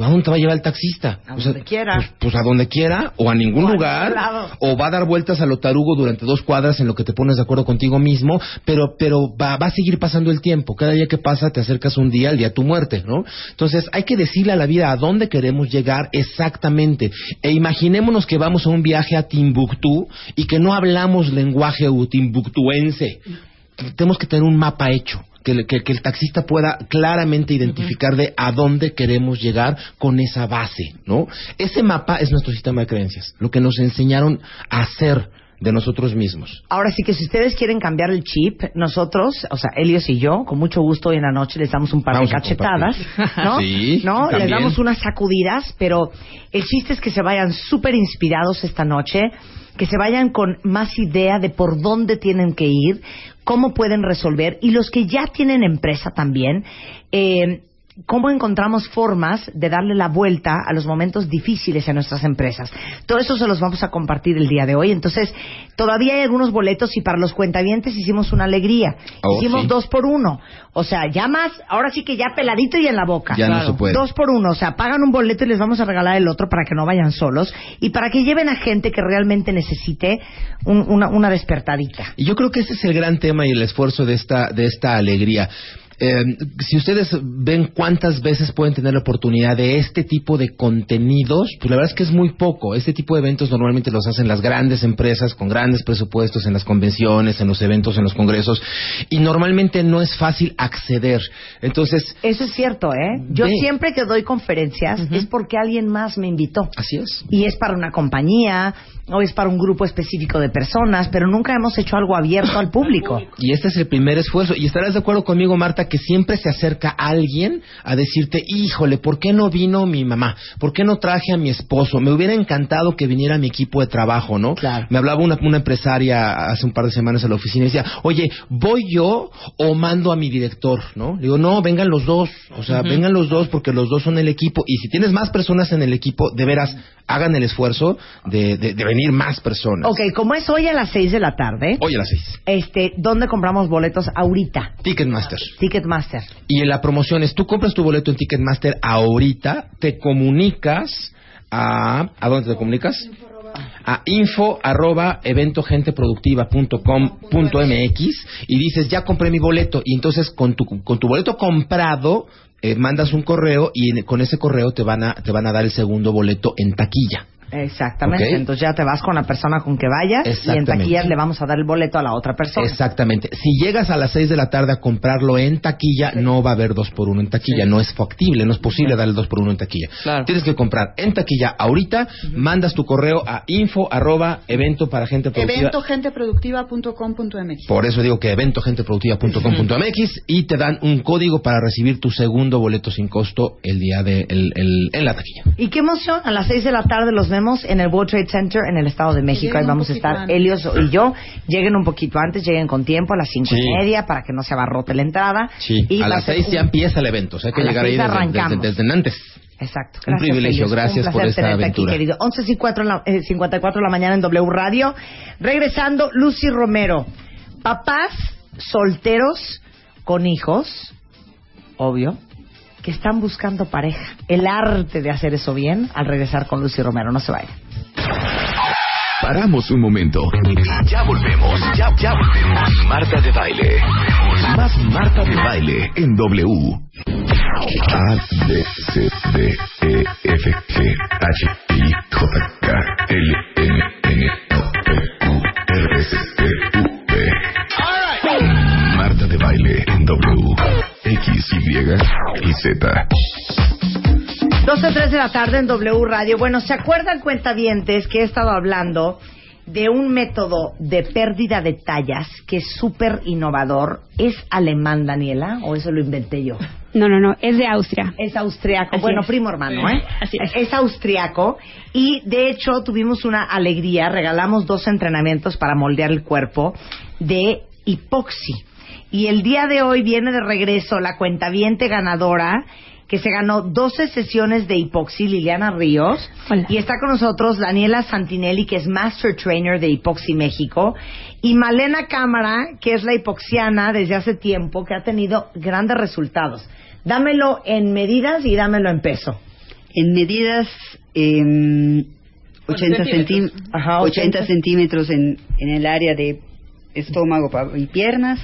¿A dónde te va a llevar el taxista? A O sea, donde quiera. Pues, pues a donde quiera, o a ningún O lugar, o va a dar vueltas a lo tarugo durante dos cuadras en lo que te pones de acuerdo contigo mismo, pero, pero va, va a seguir pasando el tiempo. Cada día que pasa te acercas un día al día de tu muerte, ¿no? Entonces hay que decirle a la vida a dónde queremos llegar exactamente. E imaginémonos que vamos a un viaje a Timbuktu y que no hablamos lenguaje timbuktuense. Tenemos que tener un mapa hecho. Que, que- que el taxista pueda claramente identificar de a dónde queremos llegar con esa base, ¿no? Ese mapa es nuestro sistema de creencias, lo que nos enseñaron a hacer de nosotros mismos. Ahora sí que si ustedes quieren cambiar el chip, nosotros, o sea, Helios y yo, con mucho gusto hoy en la noche les damos un par Vamos de cachetadas. ¿no? Sí, ¿No? Les damos unas sacudidas, pero el chiste es que se vayan súper inspirados esta noche, que se vayan con más idea de por dónde tienen que ir, cómo pueden resolver, y los que ya tienen empresa también, eh, cómo encontramos formas de darle la vuelta a los momentos difíciles en nuestras empresas. Todo eso se los vamos a compartir el día de hoy. Entonces, todavía hay algunos boletos y para los cuentavientes hicimos una alegría. Oh, hicimos sí. dos por uno. O sea, ya más, ahora sí que ya peladito y en la boca. Ya no se puede. Dos por uno. O sea, pagan un boleto y les vamos a regalar el otro para que no vayan solos y para que lleven a gente que realmente necesite un- una, una despertadita. Y yo creo que ese es el gran tema y el esfuerzo de esta, de esta alegría. Eh, si ustedes ven cuántas veces pueden tener la oportunidad de este tipo de contenidos, pues la verdad es que es muy poco. Este tipo de eventos normalmente los hacen las grandes empresas con grandes presupuestos en las convenciones, en los eventos, en los congresos, y normalmente no es fácil acceder. Entonces, Eso es cierto, ¿eh? Yo siempre que doy conferencias es porque alguien más me invitó. así es. Y es para una compañía o es para un grupo específico de personas, pero nunca hemos hecho algo abierto al público. Y este es el primer esfuerzo. Y estarás de acuerdo conmigo, Marta, que siempre se acerca alguien a decirte, híjole, ¿por qué no vino mi mamá? ¿Por qué no traje a mi esposo? Me hubiera encantado que viniera mi equipo de trabajo, ¿no? Claro. Me hablaba una, una empresaria hace un par de semanas a la oficina y decía, oye, ¿voy yo o mando a mi director? ¿No? Le digo, no, vengan los dos. O sea, vengan los dos porque los dos son el equipo. Y si tienes más personas en el equipo, de veras, hagan el esfuerzo de, de- de venir más personas. Ok, como es hoy a las 6 de la tarde, Hoy a las seis. este, ¿dónde compramos boletos ahorita? Ticketmaster. Ticketmaster. Y en la promoción es, tú compras tu boleto en Ticketmaster ahorita, te comunicas a... ¿A dónde te comunicas? A info arroba eventogenteproductiva.com.mx y dices, ya compré mi boleto. Y entonces con tu, con tu boleto comprado, eh, mandas un correo y con ese correo te van, a, te van a dar el segundo boleto en taquilla. Exactamente. Entonces ya te vas con la persona con que vayas y en taquillas le vamos a dar el boleto a la otra persona. Exactamente. Si llegas a las 6 de la tarde a comprarlo en taquilla, no va a haber dos por uno en taquilla. No es factible, no es posible dar el dos por uno en taquilla. Claro. Tienes que comprar en taquilla ahorita, mandas tu correo a info arroba evento para gente productiva. Eventogenteproductiva.com.mx. Por eso digo que eventogenteproductiva.com.mx y te dan un código para recibir tu segundo boleto sin costo el día de el- el- en la taquilla. Y qué emoción, a las 6 de la tarde los vemos en el World Trade Center en el Estado de México. Lleguen Ahí vamos a estar antes. Helios y yo. Lleguen un poquito antes, lleguen con tiempo, a las cinco Sí. y media, para que no se abarrote la entrada. Sí, Y a las ser 6 un- ya empieza el evento, o sea, hay que A llegar ahí seis desde, arrancamos. desde- desde antes. Exacto. Un privilegio, Helios. gracias Un por placer esta aventura. Aquí, querido. 11.54 la, eh, 54 de la mañana en W Radio. Regresando, Lucy Romero. Papás solteros con hijos, obvio, que están buscando pareja. El arte de hacer eso bien al regresar con Lucy Romero. No se vayan. Paramos un momento. Ya volvemos. Ya, ya volvemos. Marta de baile. Más Marta de baile en W. A, B, C, D, E, F, G, H, I, J, K, L, M, N, O, P, Q, R, S, T, U, V. Marta de baile en W. X, Y y Z. 12 3 de la tarde en W Radio. Bueno, ¿se acuerdan, cuentavientes, que he estado hablando de un método de pérdida de tallas que es súper innovador? ¿Es alemán, Daniela? ¿O eso lo inventé yo? No, no, no, es de Austria. Es austriaco. Así bueno, es. primo hermano, ¿eh? Así es. Es austriaco. Y de hecho tuvimos una alegría. Regalamos dos entrenamientos para moldear el cuerpo de hipoxi. Y el día de hoy viene de regreso la cuentaviente ganadora que se ganó 12 sesiones de hipoxi, Liliana Ríos. Hola. Y está con nosotros Daniela Santinelli, que es Master Trainer de Hipoxi México. Y Malena Cámara, que es la hipoxiana desde hace tiempo, que ha tenido grandes resultados. Dámelo en medidas y dámelo en peso. En medidas, em, 80, centí- Ajá, 80 centímetros en, en el área de estómago y piernas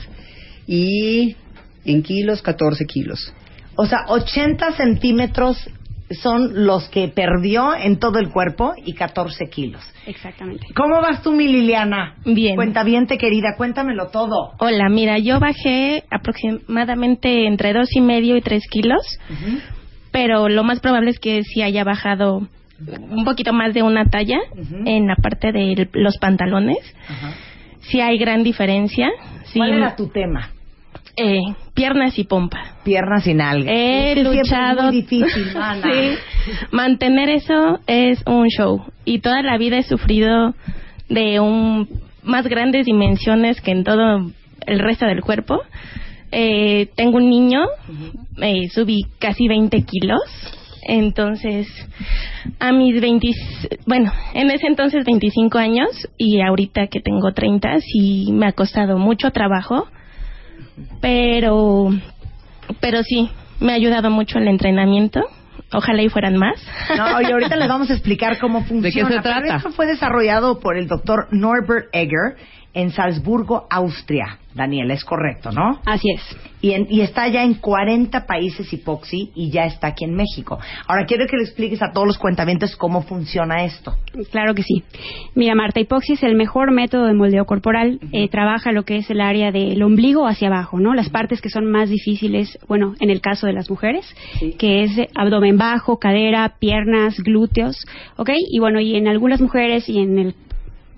y en kilos 14 kilos. O sea, 80 centímetros son los que perdió en todo el cuerpo y 14 kilos. Exactamente. ¿Cómo vas tú, mi Liliana? Bien. Cuentaviente querida, cuéntamelo todo. Hola, mira, yo bajé aproximadamente entre dos y medio y tres kilos, pero lo más probable es que sí haya bajado un poquito más de una talla en la parte de los pantalones. Sí hay gran diferencia. Sí, ¿Cuál era tu tema? Eh, piernas y pompa. Piernas y nalgas. He Es luchado. Es muy difícil, sí. Mantener eso es un show. Y toda la vida he sufrido de un más grandes dimensiones que en todo el resto del cuerpo. Eh, tengo un niño, eh, subí casi 20 kilos. Entonces, a mis 20, bueno, en ese entonces 25 años y ahorita que tengo 30, sí me ha costado mucho trabajo, pero, pero sí, me ha ayudado mucho el entrenamiento. Ojalá y fueran más. No, y ahorita les vamos a explicar cómo funciona. qué se Pero trata? esto fue desarrollado por el doctor Norbert Egger en Salzburgo, Austria. Daniela, es correcto, ¿no? Así es. Y, en- y está ya en 40 países Hipoxi y ya está aquí en México. Ahora quiero que le expliques a todos los cuentavientes cómo funciona esto. Claro que sí. Mira, Marta, hipoxia es el mejor método de moldeo corporal. Eh, trabaja lo que es el área del ombligo hacia abajo, ¿no? Las partes que son más difíciles, bueno, en el caso de las mujeres, que es abdomen bajo, cadera, piernas, glúteos, ¿ok? Y bueno, y en algunas mujeres y en el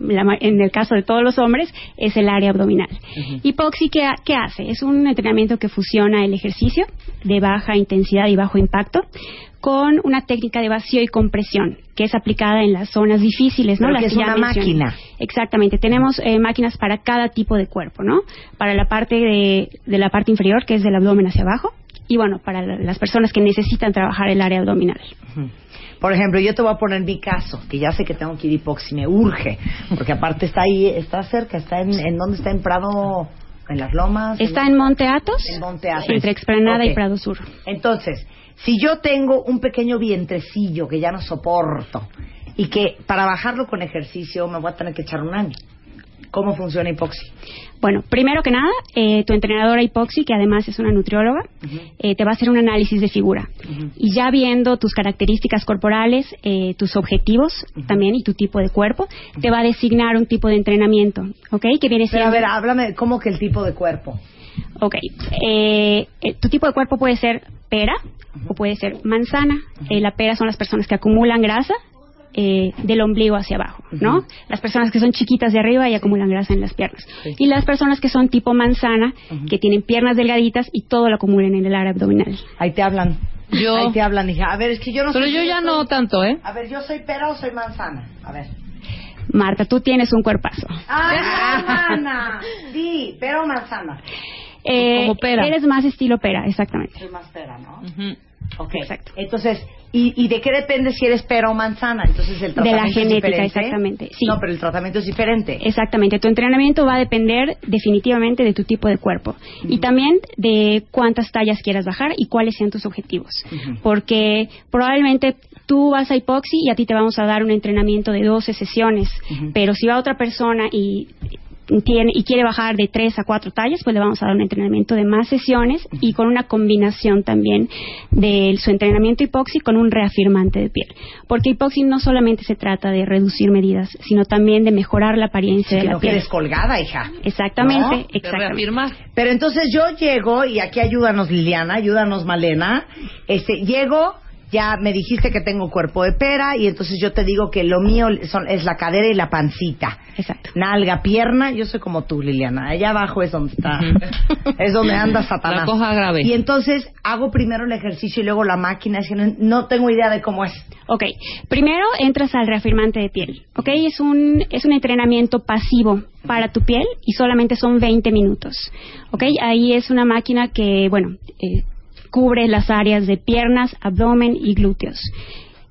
la en el caso de todos los hombres, es el área abdominal. ¿qué, ha- qué hace? Es un entrenamiento que fusiona el ejercicio de baja intensidad y bajo impacto con una técnica de vacío y compresión que es aplicada en las zonas difíciles, ¿no? Las que es una mencioné. máquina. Exactamente. Tenemos eh, máquinas para cada tipo de cuerpo, ¿no? Para la parte de, de la parte inferior, que es del abdomen hacia abajo, y bueno, para la- las personas que necesitan trabajar el área abdominal. Por ejemplo, yo te voy a poner mi caso, que ya sé que tengo que ir a Hipoxi, me urge, porque aparte está ahí, está cerca, está en, ¿en dónde está? En Prado, en las Lomas. Está en Monte Athos, En Monte Athos. entre Explanada y Prado Sur. Entonces, si yo tengo un pequeño vientrecillo que ya no soporto y que para bajarlo con ejercicio me voy a tener que echar un año, ¿cómo funciona Hipoxi? Bueno, primero que nada, eh, tu entrenadora hipoxi, que además es una nutrióloga, eh, te va a hacer un análisis de figura. Y ya viendo tus características corporales, eh, tus objetivos también y tu tipo de cuerpo, te va a designar un tipo de entrenamiento, ¿ok? Que viene Pero siendo... a ver, háblame, ¿cómo que el tipo de cuerpo? Ok. Eh, eh, tu tipo de cuerpo puede ser pera o puede ser manzana. Eh, la pera son las personas que acumulan grasa eh, del ombligo hacia abajo, ¿no? Las personas que son chiquitas de arriba y acumulan grasa en las piernas. Y las personas que son tipo manzana, que tienen piernas delgaditas y todo lo acumulan en el área abdominal. Ahí te hablan. Yo. Ahí te hablan, hija. A ver, es que yo no Pero yo ya soy- no tanto, ¿eh? A ver, ¿yo soy pera o soy manzana? A ver. Marta, tú tienes un cuerpazo. ¡Ah, manzana! Sí, pera o manzana. Eh, Como pera. Eres más estilo pera, exactamente. Soy más pera, ¿no? Ok. Exacto. Entonces, ¿y, ¿y de qué depende si eres pera o manzana? Entonces, el De la tratamiento es genética, exactamente, sí. No, pero el tratamiento es diferente. Exactamente, tu entrenamiento va a depender definitivamente de tu tipo de cuerpo y también de cuántas tallas quieras bajar y cuáles sean tus objetivos. Porque probablemente tú vas a hipoxi y a ti te vamos a dar un entrenamiento de 12 sesiones, pero si va otra persona y tiene y quiere bajar de 3 a 4 tallas, pues le vamos a dar un entrenamiento de más sesiones y con una combinación también de su entrenamiento hipoxi con un reafirmante de piel. Porque hipoxi no solamente se trata de reducir medidas, sino también de mejorar la apariencia de que la no piel. quedes colgada, hija. Exactamente, ¿No? exactamente. Pero entonces yo llego, y aquí ayúdanos Liliana, ayúdanos Malena, este, llego, ya me dijiste que tengo cuerpo de pera, y entonces yo te digo que lo mío son, es la cadera y la pancita. Exacto. Nalga, pierna, yo soy como tú, Liliana. Allá abajo es donde está, es donde anda Satanás. La cosa grave. Y entonces hago primero el ejercicio y luego la máquina, es que no, no tengo idea de cómo es. Ok, primero entras al reafirmante de piel, ok, es un, es un entrenamiento pasivo para tu piel y solamente son 20 minutos, ok, ahí es una máquina que, bueno, eh, cubre las áreas de piernas, abdomen y glúteos.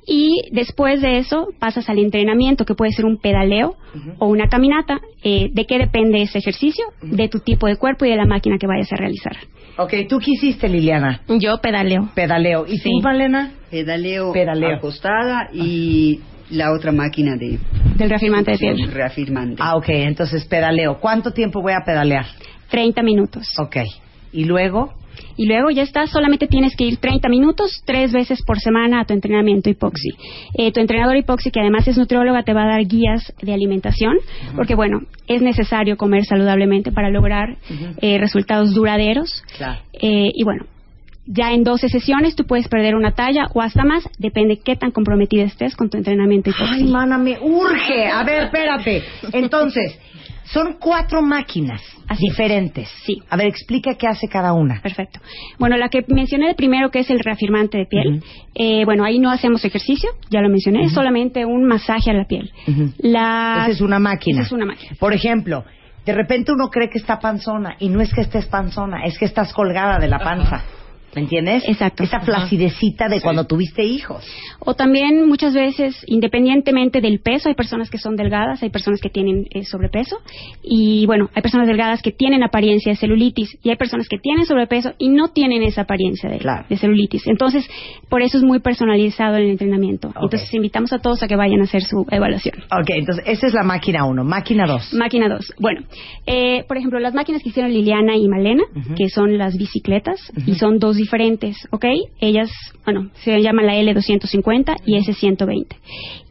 Y después de eso pasas al entrenamiento, que puede ser un pedaleo o una caminata. Eh, ¿De qué depende ese ejercicio? De tu tipo de cuerpo y de la máquina que vayas a realizar. Ok, ¿tú qué hiciste, Liliana? Yo pedaleo. Pedaleo. ¿Y tú, Malena? Pedaleo, Pedaleo. acostada y la otra máquina de Del reafirmante de piel. reafirmante. Ah, ok, entonces pedaleo. ¿Cuánto tiempo voy a pedalear? 30 minutos. Ok. ¿Y luego? Y luego ya está, solamente tienes que ir 30 minutos, tres veces por semana a tu entrenamiento hipoxi. Eh, tu entrenador hipoxi, que además es nutrióloga, te va a dar guías de alimentación, porque bueno, es necesario comer saludablemente para lograr eh, resultados duraderos. Claro. Eh, y bueno, ya en 12 sesiones tú puedes perder una talla o hasta más, depende qué tan comprometida estés con tu entrenamiento hipoxi. Ay, mana, me urge. A ver, espérate. Entonces, son cuatro máquinas diferentes. Sí. A ver, explica qué hace cada una. Perfecto. Bueno, la que mencioné primero, que es el reafirmante de piel, eh, bueno, ahí no hacemos ejercicio, ya lo mencioné, es solamente un masaje a la piel. La... Esa es una máquina. Esa es una máquina. Por ejemplo, de repente uno cree que está panzona y no es que estés panzona, es que estás colgada de la panza. ¿Me entiendes? Exacto. Esa flacidecita de cuando tuviste hijos. O también muchas veces, independientemente del peso, hay personas que son delgadas, hay personas que tienen eh, sobrepeso y bueno, hay personas delgadas que tienen apariencia de celulitis y hay personas que tienen sobrepeso y no tienen esa apariencia de, de celulitis. Entonces, por eso es muy personalizado el entrenamiento. Entonces, invitamos a todos a que vayan a hacer su evaluación. Ok, entonces esa es la máquina 1. Máquina 2. Máquina 2. Bueno, eh, por ejemplo, las máquinas que hicieron Liliana y Malena, que son las bicicletas, y son dos diferentes, ¿ok? Ellas, bueno, se llama la L250 y S120.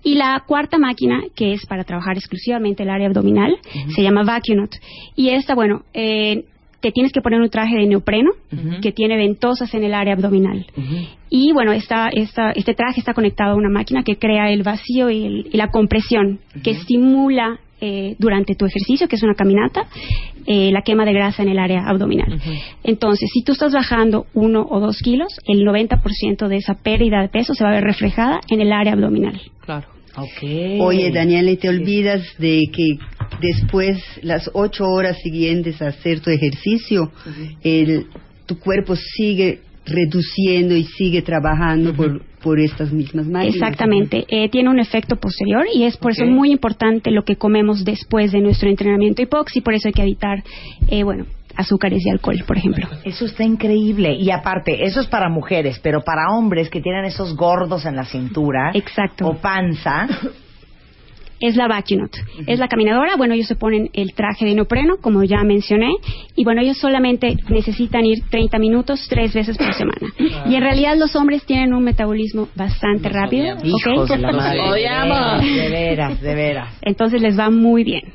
Y la cuarta máquina, que es para trabajar exclusivamente el área abdominal, se llama Vacunaut. Y esta, bueno, eh, te tienes que poner un traje de neopreno que tiene ventosas en el área abdominal. Y bueno, esta, esta, este traje está conectado a una máquina que crea el vacío y, el- y la compresión, que estimula eh, durante tu ejercicio, que es una caminata, eh, la quema de grasa en el área abdominal. Entonces, si tú estás bajando uno o dos kilos, el 90% de esa pérdida de peso se va a ver reflejada en el área abdominal. Claro. Oye, Daniela, y te olvidas de que después, las ocho horas siguientes a hacer tu ejercicio, el, tu cuerpo sigue reduciendo y sigue trabajando por, por estas mismas máquinas. Exactamente, eh, tiene un efecto posterior y es por eso muy importante lo que comemos después de nuestro entrenamiento hipoxi, por eso hay que evitar, eh, bueno, azúcares y alcohol, por ejemplo. Eso está increíble. Y aparte, eso es para mujeres, pero para hombres que tienen esos gordos en la cintura Exacto. o panza, Es la Vacunaut, es la caminadora, bueno, ellos se ponen el traje de neopreno, como ya mencioné, y bueno, ellos solamente necesitan ir 30 minutos tres veces por semana. Y en realidad los hombres tienen un metabolismo bastante rápido, ¿ok? hijos de la madre. Odiamos. De veras, de veras. Entonces les va muy bien.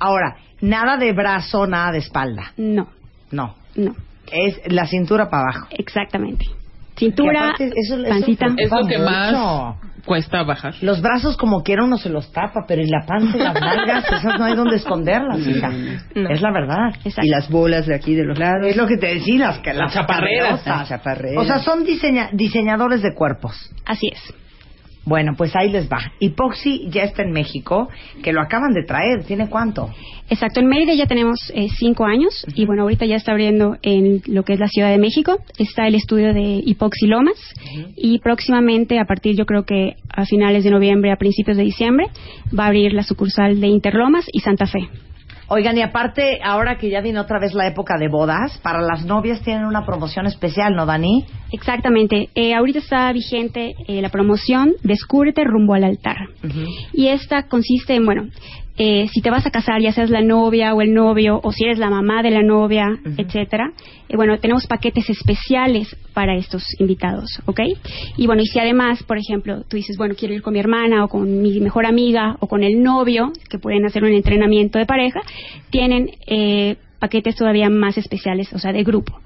Ahora, nada de brazo, nada de espalda. No, No. no. Es la cintura para abajo. Exactamente. Cintura, aparte eso- eso pancita. Es lo que mucho. más cuesta bajar. Los brazos como quiera uno se los tapa, pero en la panza y las nalgas, esas no hay donde esconderlas, hija. Es la verdad. Y las bolas de aquí de los lados. Es lo que te decía, las, chaparreras. Las chaparreras. O sea, son diseña- diseñadores de cuerpos. Así es. Bueno, pues ahí les va. Hipoxi ya está en México, que lo acaban de traer. ¿Tiene cuánto? Exacto, en Mérida ya tenemos eh, cinco años y bueno, ahorita ya está abriendo en lo que es la Ciudad de México. Está el estudio de hipoxilomas y próximamente, a partir yo creo que a finales de noviembre, a principios de diciembre, va a abrir la sucursal de Interlomas y Santa Fe. Oigan, y aparte, ahora que ya viene otra vez la época de bodas, para las novias tienen una promoción especial, ¿no, Dani? Exactamente, eh, ahorita está vigente eh, la promoción Descúbrete rumbo al altar. Y esta consiste en, bueno, eh, si te vas a casar, ya seas la novia o el novio, o si eres la mamá de la novia, etcétera, eh, bueno, tenemos paquetes especiales para estos invitados, ¿ok? Y bueno, y si además, por ejemplo, tú dices, bueno, quiero ir con mi hermana o con mi mejor amiga o con el novio, que pueden hacer un entrenamiento de pareja, tienen eh, paquetes todavía más especiales, o sea, de grupo.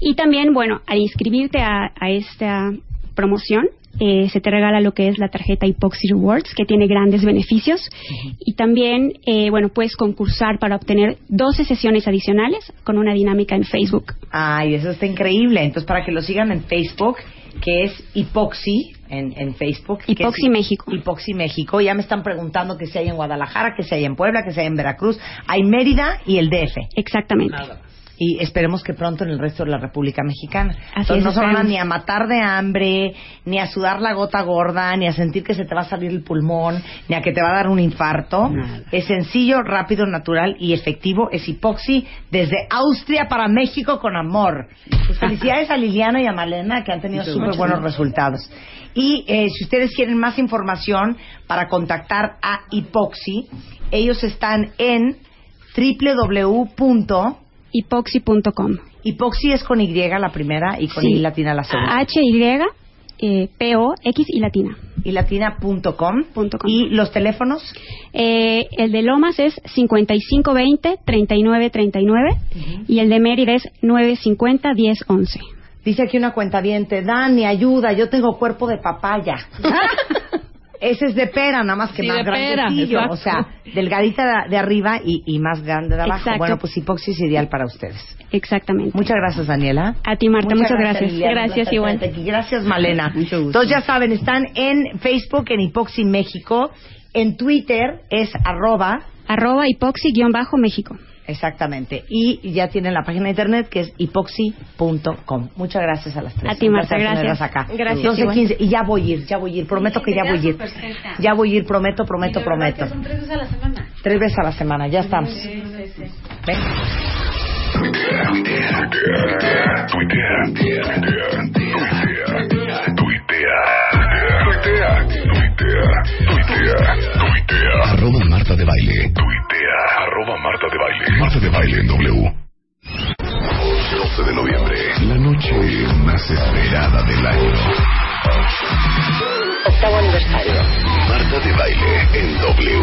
Y también, bueno, al inscribirte a, a esta promoción, eh, se te regala lo que es la tarjeta Epoxy Rewards, que tiene grandes beneficios. Y también, eh, bueno, puedes concursar para obtener 12 sesiones adicionales con una dinámica en Facebook. Ay, eso está increíble. Entonces, para que lo sigan en Facebook, que es Hipoxi, en, en Facebook. es México. Hipoxi México. Ya me están preguntando que si hay en Guadalajara, que si hay en Puebla, que si hay en Veracruz. Hay Mérida y el DF. Exactamente. Y esperemos que pronto en el resto de la República Mexicana. Así Entonces, es, no se van a ni a matar de hambre, ni a sudar la gota gorda, ni a sentir que se te va a salir el pulmón, ni a que te va a dar un infarto. Es sencillo, rápido, natural y efectivo. Es hipoxi desde Austria para México con amor. Pues felicidades a Liliana y a Malena que han tenido súper buenos resultados. Y eh, si ustedes quieren más información para contactar a Hipoxi, ellos están en www. Hipoxi.com. Hipoxi es con Y la primera y con Sí. I latina la segunda. H-Y, eh, P-O-X y latina. Y latina.com. ¿Y los teléfonos? Eh, el de Lomas es 5520-3939 y el de Mérida es 950-1011. Dice aquí una cuenta Dani, ayuda, yo tengo cuerpo de papaya. Ese es de pera, nada más que Sí, más de pera, grandecillo. exacto. O sea, delgadita de, arriba y, y más grande de abajo. Exacto. Bueno, pues hipoxi es ideal para ustedes. Exactamente. Muchas gracias, Daniela. A ti, Marta, muchas, gracias. Liliana. Gracias, Un placer igual. Gracias, Malena. Entonces ya saben, están en Facebook, en Hipoxi México. En Twitter es arroba Arroba hipoxi-méxico. Exactamente. Y ya tienen la página de internet que es hipoxi.com. Muchas gracias a las tres. A ti, Marta, gracias. acá. Gracias, 12, igual. 15. Y ya voy a ir, ya voy a ir. Prometo que ya voy a ir. Ya voy a ir, prometo, prometo, prometo. Son tres veces a la semana. Tres veces a la semana, ya estamos. Ven. Tuitea, tuitea, tuitea, tuitea, tuitea, tuitea, tuitea, tuitea. Arroba Marta de Baile. Tuitea, arroba Marta de Baile. Marta de Baile en W. 12 de noviembre, la noche más esperada del año. Octavo aniversario. Marta de Baile en W.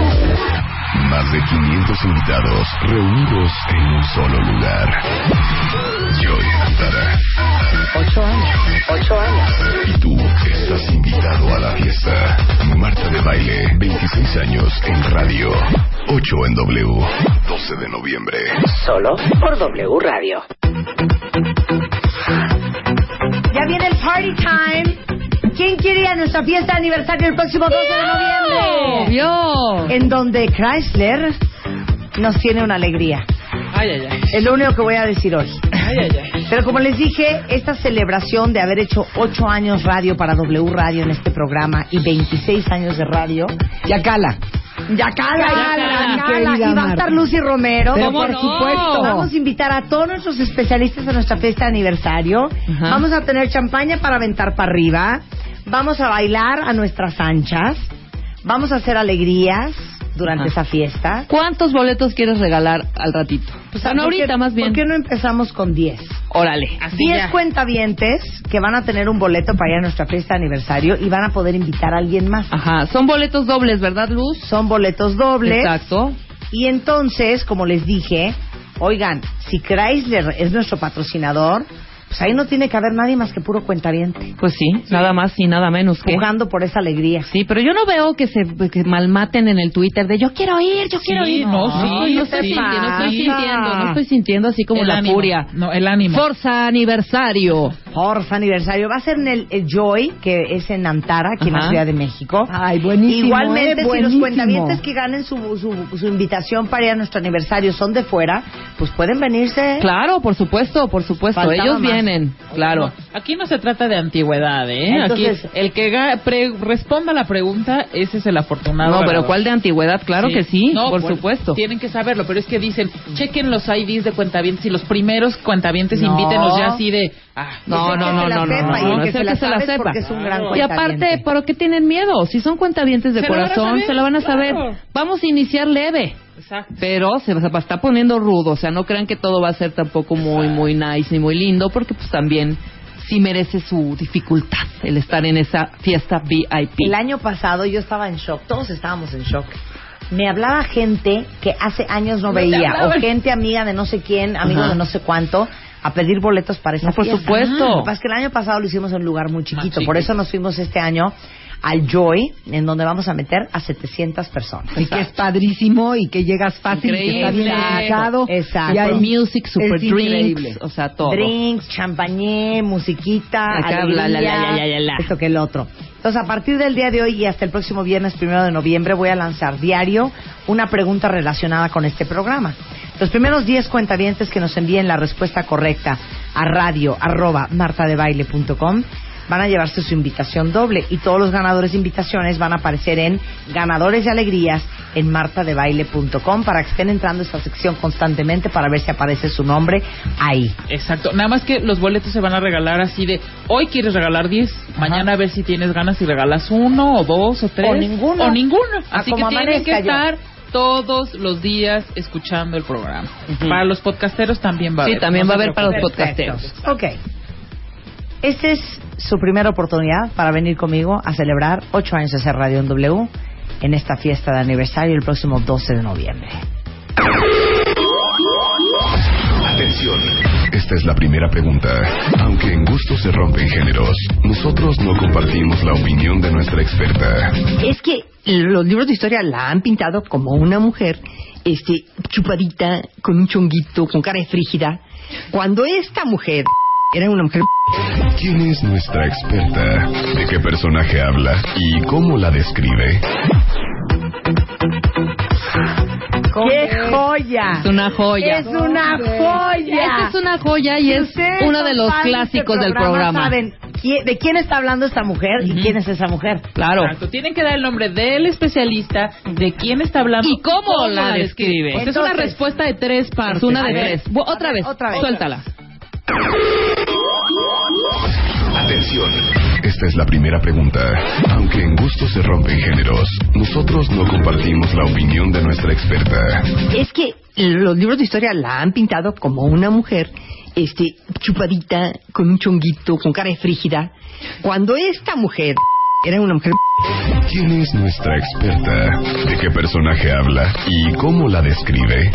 Más de 500 invitados reunidos en un solo lugar. Joy Antara. Ocho años. Ocho años. Invitado a la fiesta. Marta de Baile, 26 años en radio. 8 en W. 12 de noviembre. Solo por W Radio. Ya viene el party time. ¿Quién quiere ir a nuestra fiesta de aniversario el próximo 12 de noviembre? ¡Obvio! En donde Chrysler nos tiene una alegría. Ay, ay, ay. Es lo único que voy a decir hoy. Ay, ay, ay. Pero como les dije, esta celebración de haber hecho 8 años radio para W Radio en este programa y 26 años de radio, ya cala. Ya cala, cala, cala. Y va a estar Lucy Romero. Pero por supuesto. Vamos a invitar a todos nuestros especialistas a nuestra fiesta de aniversario. Ajá. Vamos a tener champaña para aventar para arriba. Vamos a bailar a nuestras anchas. Vamos a hacer alegrías durante Ajá. esa fiesta. ¿Cuántos boletos quieres regalar al ratito? Pues bueno, ¿por qué- ahorita más bien. ¿Por qué no empezamos con 10? Órale. 10 cuentavientes que van a tener un boleto para ir a nuestra fiesta de aniversario y van a poder invitar a alguien más. Ajá. Son boletos dobles, ¿verdad, Luz? Son boletos dobles. Exacto. Y entonces, como les dije, oigan, si Chrysler es nuestro patrocinador, pues ahí no tiene que haber nadie más que puro cuentaviente. Pues sí, nada más y nada menos que. Jugando por esa alegría. Sí, pero yo no veo que se que malmaten en el Twitter de yo quiero ir, yo quiero ir. no, sí, no, estoy sí. sintiendo, no estoy Sí. sintiendo, no estoy sintiendo así como El la ánimo. furia. No, el ánimo. Forza aniversario. Forza aniversario. Va a ser en el, el Joy, que es en Antara, aquí en la Ajá. Ciudad de México. Ay, buenísimo, Igualmente, eh, si los buenísimo. cuentavientes que ganen su, su, su invitación para ir a nuestro aniversario son de fuera, pues pueden venirse. Claro, por supuesto, por supuesto. Faltaba Ellos más. Vienen, claro. Aquí no se trata de antigüedad, ¿eh? Entonces- Aquí el que pre- responda a la pregunta, ese es el afortunado. No, pero. ¿cuál de antigüedad? Claro que sí, No, por supuesto. Tienen que saberlo, pero es que dicen, chequen los IDs de cuentavientes y los primeros cuentavientes No. invítenos ya así de... Ah, No, no, no, no, no, no, no, que se la sepa. porque es un gran Y aparte. ¿por qué tienen miedo? Si son cuentavientes de Se corazón, saber, se lo van a saber. claro. Vamos a iniciar leve. Exacto. Pero se va- está poniendo rudo, o sea, no crean que todo va a ser tampoco muy, muy nice ni muy lindo, porque pues también sí merece su dificultad el estar en esa fiesta VIP. El año pasado yo estaba en shock, todos estábamos en shock. Me hablaba gente que hace años no, No veía, o gente amiga de no sé quién, amigo Ajá. de no sé cuánto, a pedir boletos para esa No, por fiesta. supuesto. Lo que pasa es que el año pasado lo hicimos en un lugar muy chiquito, por eso nos fuimos este año al Joy, en donde vamos a meter a 700 personas. Y que es padrísimo y que llegas fácil, y que está bien Increíble. ubicado. Exacto. Y hay music, super drinks, increíble. o sea, todo. Drinks, champañé, musiquita, Acá, alegría, la, la, la. esto que el otro. Entonces, a partir del día de hoy y hasta el próximo viernes primero de noviembre voy a lanzar diario una pregunta relacionada con este programa. Los primeros 10 cuentavientes que nos envíen la respuesta correcta a radio arroba martadebaile.com van a llevarse su invitación doble y todos los ganadores de invitaciones van a aparecer en ganadores de alegrías en martadebaile.com para que estén entrando a esta sección constantemente para ver si aparece su nombre ahí. Exacto. Nada más que los boletos se van a regalar así de, hoy quieres regalar 10, mañana a ver si tienes ganas y regalas uno o dos o tres. O ninguno. O ninguno. Ah, Así que tienen que estar todos los días escuchando el programa. Para los podcasteros también va a Sí, haber. también no va a haber para los podcasteros. Ok. Esta es su primera oportunidad para venir conmigo a celebrar ocho años de hacer Radio en W en esta fiesta de aniversario el próximo 12 de noviembre. Esta es la primera pregunta. Aunque en gusto se rompen géneros, nosotros no compartimos la opinión de nuestra experta. Es que los libros de historia la han pintado como una mujer este chupadita, con un chonguito, con cara de frígida. Cuando esta mujer era una mujer ¿Quién es nuestra experta? ¿De qué personaje habla? ¿Y cómo la describe? ¡Qué joya! Es una joya. Es una joya. Esta es una joya y Si es uno de los este clásicos del programa. Saben de quién está hablando esta mujer y quién es esa mujer. Claro. Exacto. Tienen que dar el nombre del especialista, de quién está hablando ¿Y cómo la describe? O sea, es una Entonces- respuesta de tres partes. Es una de ver. tres. Otra vez, otra vez. suéltala. Atención. Esta es la primera pregunta. Aunque en gusto se rompen géneros, nosotros no compartimos la opinión de nuestra experta. Es que los libros de historia la han pintado como una mujer este chupadita, con un chonguito, con cara de frígida. Cuando esta mujer era una mujer ¿Quién es nuestra experta? ¿De qué personaje habla? ¿Y cómo la describe?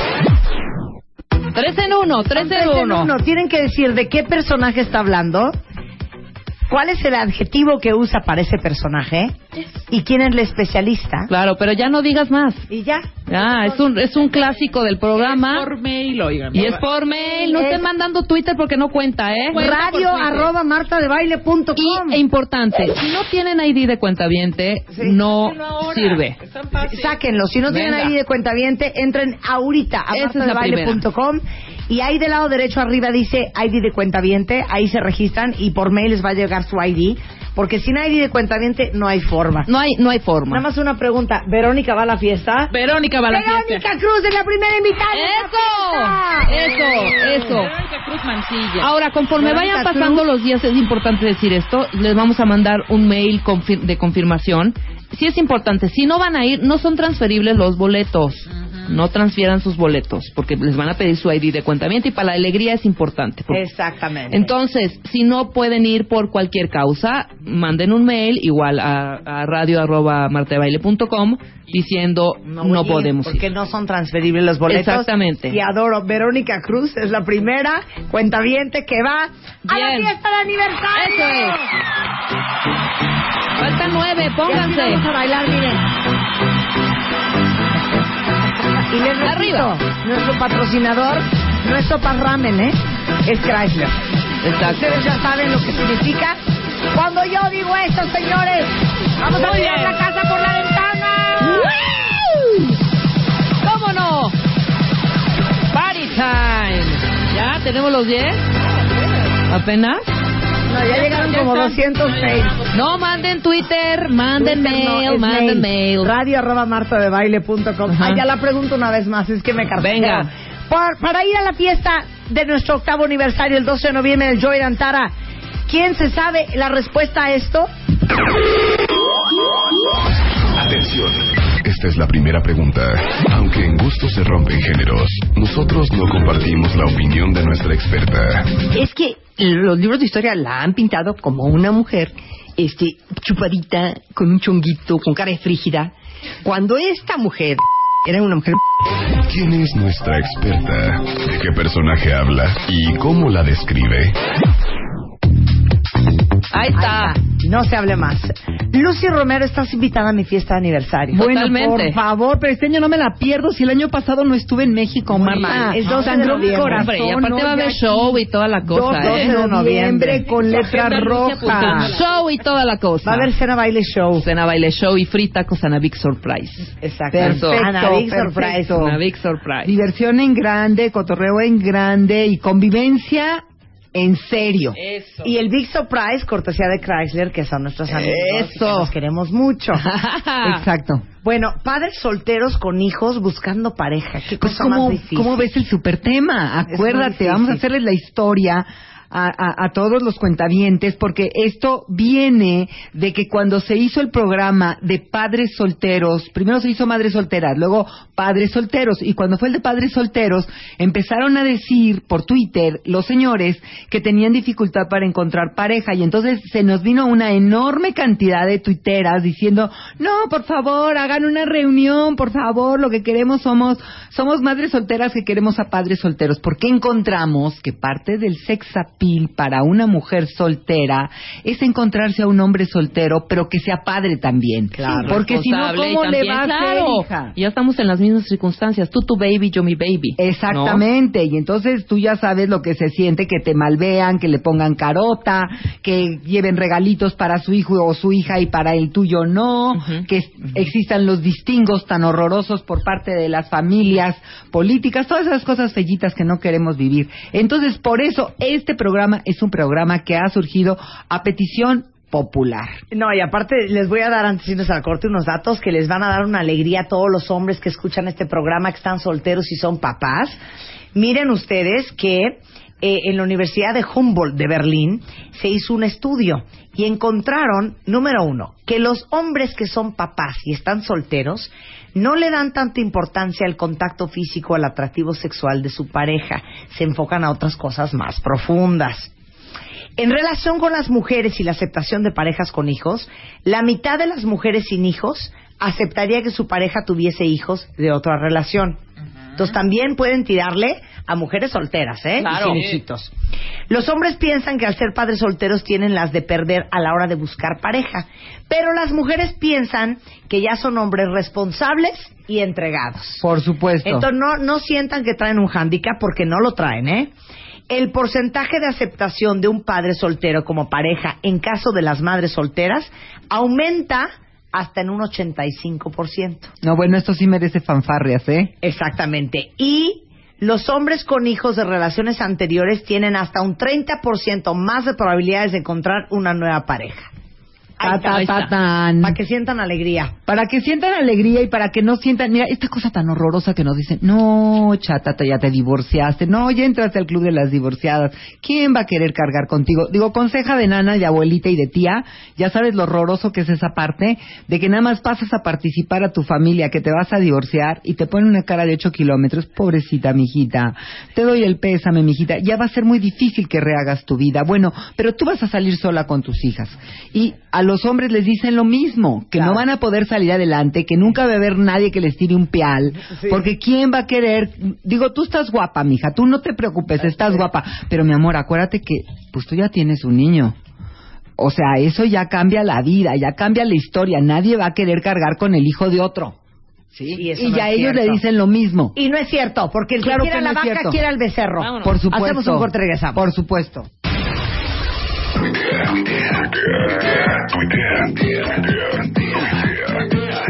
Tres en uno, tres en Tres en uno. uno. Tienen que decir de qué personaje está hablando, cuál es el adjetivo que usa para ese personaje y quién es el especialista. Claro, pero ya no digas más. Y ya. Ah, es un, es un clásico del programa. Por mail, oigan. Y es por mail. No Es- estén mandando Twitter porque no cuenta, ¿eh? Radio arroba martadebaile.com. Y, e importante, si no tienen ID de cuentaviente, no sirve. Sáquenlo. Si no tienen. ID de cuentaviente, entren ahorita a Esa es la martadebaile.com y ahí del lado derecho arriba dice ID de cuentaviente, ahí se registran y por mail les va a llegar su ID, porque sin ID de cuentaviente no hay forma. No hay, no hay forma. Nada más una pregunta, ¿Verónica va a la fiesta? Verónica va a la Verónica fiesta. Cruz es la primera invitada. Eso, eso. Verónica Cruz Mancilla. Ahora, conforme Verónica vayan pasando Cruz. los días, es importante decir esto, les vamos a mandar un mail confir- de confirmación. Sí es importante, si no van a ir, no son transferibles los boletos. No transfieran sus boletos, porque les van a pedir su ID de cuentamiento y para la alegría es importante. porque- Exactamente. Entonces, si no pueden ir por cualquier causa, manden un mail igual a, a radio arroba martadebaile.com diciendo no, voy a ir podemos ir. Porque no son transferibles los boletos. Exactamente. Y adoro. Verónica Cruz es la primera cuentaviente que va a la Bien. fiesta de aniversario. Eso es. Faltan nueve, Y así pónganse. vamos a bailar, miren. Y les repito, Arriba. nuestro patrocinador, nuestro Ramen, ¿eh? Es Chrysler. Exacto. Ustedes ya saben lo que significa. Cuando yo digo esto, señores, vamos a tirar bien. la casa por la ventana. ¿Cómo no? Party time. ¿Ya tenemos los 10? ¿Apenas? No, ya llegaron como 206. No, manden Twitter, manden Twitter no, mail, es manden mail. Radio arroba martadebaile.com. Ah, ya la pregunto una vez más, es que me carteo. Venga. Por- para ir a la fiesta de nuestro octavo aniversario, el 12 de noviembre, del Joy Antara, ¿quién se sabe la respuesta a esto? Atención. Esta es la primera pregunta. Aunque en gusto se rompen géneros, nosotros no compartimos la opinión de nuestra experta. es que los libros de historia la han pintado como una mujer este chupadita, con un chonguito, con cara de frígida. Cuando esta mujer era una mujer ¿Quién es nuestra experta? ¿De qué personaje habla? ¿Y cómo la describe? Ahí está. No se hable más. Lucy Romero, estás invitada a mi fiesta de aniversario. Bueno, Totalmente. Por favor, pero este año no me la pierdo. Si el año pasado no estuve en México, mal. Es 12 de noviembre. y aparte ¿no? va a haber show y toda la cosa, 12 ¿eh? de noviembre con letra roja. Show y toda la cosa. Va a haber cena baile show. Cena baile show y frita con Ana Big Surprise. Exacto. Perfecto, Ana Big perfecto. Surprise. Ana Big Surprise. Diversión en grande, cotorreo en grande y convivencia en serio. Eso. Y el Big Surprise, cortesía de Chrysler, que son nuestros amigos. y que Eso. Los queremos mucho. Exacto. Bueno, padres solteros con hijos buscando pareja. Qué Pues cosa ¿cómo, más difícil. ¿cómo ves el super tema? Acuérdate, vamos a hacerles la historia a, a- todos los cuentavientes, porque esto viene de que cuando se hizo el programa de padres solteros, primero se hizo madres solteras, luego padres solteros, y cuando fue el de padres solteros, empezaron a decir por Twitter los señores que tenían dificultad para encontrar pareja, y entonces se nos vino una enorme cantidad de tuiteras diciendo, no, por favor, hagan una reunión, por favor, lo que queremos somos, somos madres solteras que queremos a padres solteros, porque encontramos que parte del sex pill para una mujer soltera es encontrarse a un hombre soltero, pero que sea padre también. Claro. Porque si no, ¿cómo le va a hacer, claro, hija? Ya estamos en las mismas circunstancias. Tú tu baby, yo mi baby. Exactamente, y entonces tú ya sabes lo que se siente, que te malvean, que le pongan carota, que lleven regalitos para su hijo o su hija y para el tuyo no, que existan los distingos tan horrorosos por parte de las familias políticas, todas esas cosas fellitas que no queremos vivir. Entonces, por eso este programa es un programa que ha surgido a petición popular. No, y aparte les voy a dar antes de irnos al corte unos datos que les van a dar una alegría a todos los hombres que escuchan este programa, que están solteros y son papás. Miren ustedes que eh, en la Universidad de Humboldt de Berlín se hizo un estudio y encontraron, número uno, que los hombres que son papás y están solteros no le dan tanta importancia al contacto físico, al atractivo sexual de su pareja. Se enfocan a otras cosas más profundas. En relación con las mujeres y la aceptación de parejas con hijos, la mitad de las mujeres sin hijos aceptaría que su pareja tuviese hijos de otra relación. Entonces también pueden tirarle a mujeres solteras, ¿eh? Y Claro. sin hijitos. Los hombres piensan que al ser padres solteros tienen las de perder a la hora de buscar pareja, pero las mujeres piensan que ya son hombres responsables y entregados. Por supuesto. Entonces no, no sientan que traen un hándicap porque no lo traen, ¿eh? El porcentaje de aceptación de un padre soltero como pareja en caso de las madres solteras aumenta hasta en un 85%. No, bueno, esto sí merece fanfarrias, ¿eh? Exactamente. Y los hombres con hijos de relaciones anteriores tienen hasta un 30% más de probabilidades de encontrar una nueva pareja. Ta, ta, ta, tan. Para que sientan alegría. Para que sientan alegría y para que no sientan, mira, esta cosa tan horrorosa que nos dicen, no, chata, te- ya te divorciaste, no, ya entraste al club de las divorciadas, ¿quién va a querer cargar contigo? Digo, conseja de nana, de abuelita y de tía, ya sabes lo horroroso que es esa parte, de que nada más pasas a participar a tu familia, que te vas a divorciar y te ponen una cara de ocho kilómetros, pobrecita mijita, te doy el pésame mijita, ya va a ser muy difícil que rehagas tu vida, bueno, pero tú vas a salir sola con tus hijas. Y a los hombres les dicen lo mismo, que no van a poder salir adelante, que nunca va a haber nadie que les tire un pial, porque quién va a querer, digo, tú estás guapa, mija, tú no te preocupes, estás guapa, pero mi amor, acuérdate que pues tú ya tienes un niño. O sea, eso ya cambia la vida, ya cambia la historia, nadie va a querer cargar con el hijo de otro. ¿Sí? Y, eso Y no ya es ellos le cierto. dicen lo mismo. Y no es cierto, porque el Claro que quiera que la no vaca quiere al becerro. Por supuesto. Hacemos un corte regresamos. Por supuesto. Tuitea, tuitea, tuitea, tuitea,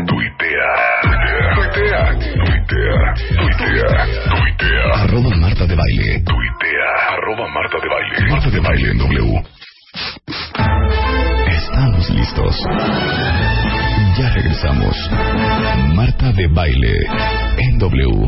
tuitea, tuitea, tuitea, tuitea. Arroba Marta de Baile. Tuitea, arroba Marta de Baile. Marta de Baile en W. Estamos listos. Ya regresamos. Marta de Baile en W.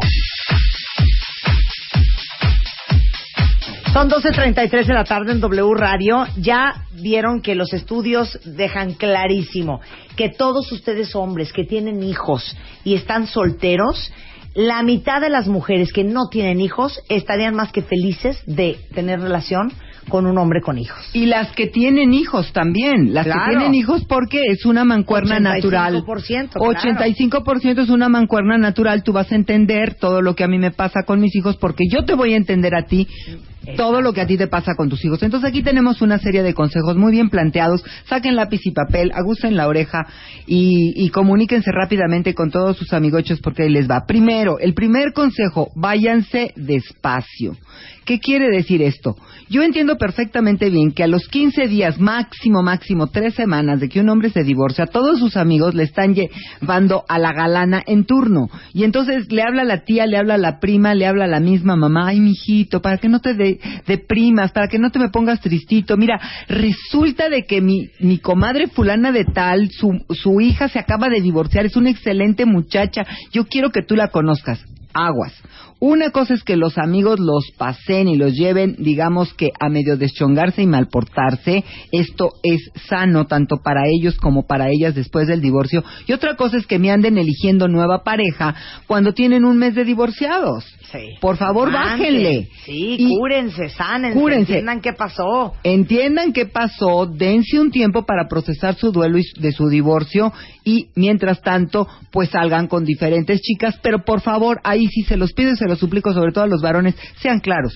Son 12.33 de la tarde en W Radio. Ya vieron que los estudios dejan clarísimo que todos ustedes hombres que tienen hijos y están solteros, la mitad de las mujeres que no tienen hijos estarían más que felices de tener relación con un hombre con hijos. Y las que tienen hijos también, las Claro. que tienen hijos porque es una mancuerna 85%, natural. claro. 85% es una mancuerna natural, tú vas a entender todo lo que a mí me pasa con mis hijos porque yo te voy a entender a ti todo lo que a ti te pasa con tus hijos. Entonces aquí tenemos una serie de consejos muy bien planteados. Saquen lápiz y papel, agusten la oreja y, y comuníquense rápidamente con todos sus amigochos porque ahí les va. Primero, el primer consejo, váyanse despacio. ¿Qué quiere decir esto? Yo entiendo perfectamente bien que a los 15 días, máximo, máximo, tres semanas de que un hombre se divorcia, todos sus amigos le están llevando a la galana en turno. Y entonces le habla la tía, le habla la prima, le habla la misma mamá, ay, mijito, para que no te de- deprimas, para que no te me pongas tristito. Mira, resulta de que mi, mi comadre fulana de tal, su, su hija se acaba de divorciar, es una excelente muchacha, yo quiero que tú la conozcas. Aguas. Una cosa es que los amigos los pasen y los lleven, digamos que a medio deschongarse y malportarse. Esto es sano tanto para ellos como para ellas después del divorcio. Y otra cosa es que me anden eligiendo nueva pareja cuando tienen un mes de divorciados. Por favor, bájenle. Sí, Y- cúrense, sánense, Cúrense. entiendan qué pasó. Entiendan qué pasó, dense un tiempo para procesar su duelo y de su divorcio y mientras tanto, pues salgan con diferentes chicas, pero por favor, ahí sí se los pido y se los suplico, sobre todo a los varones, sean claros.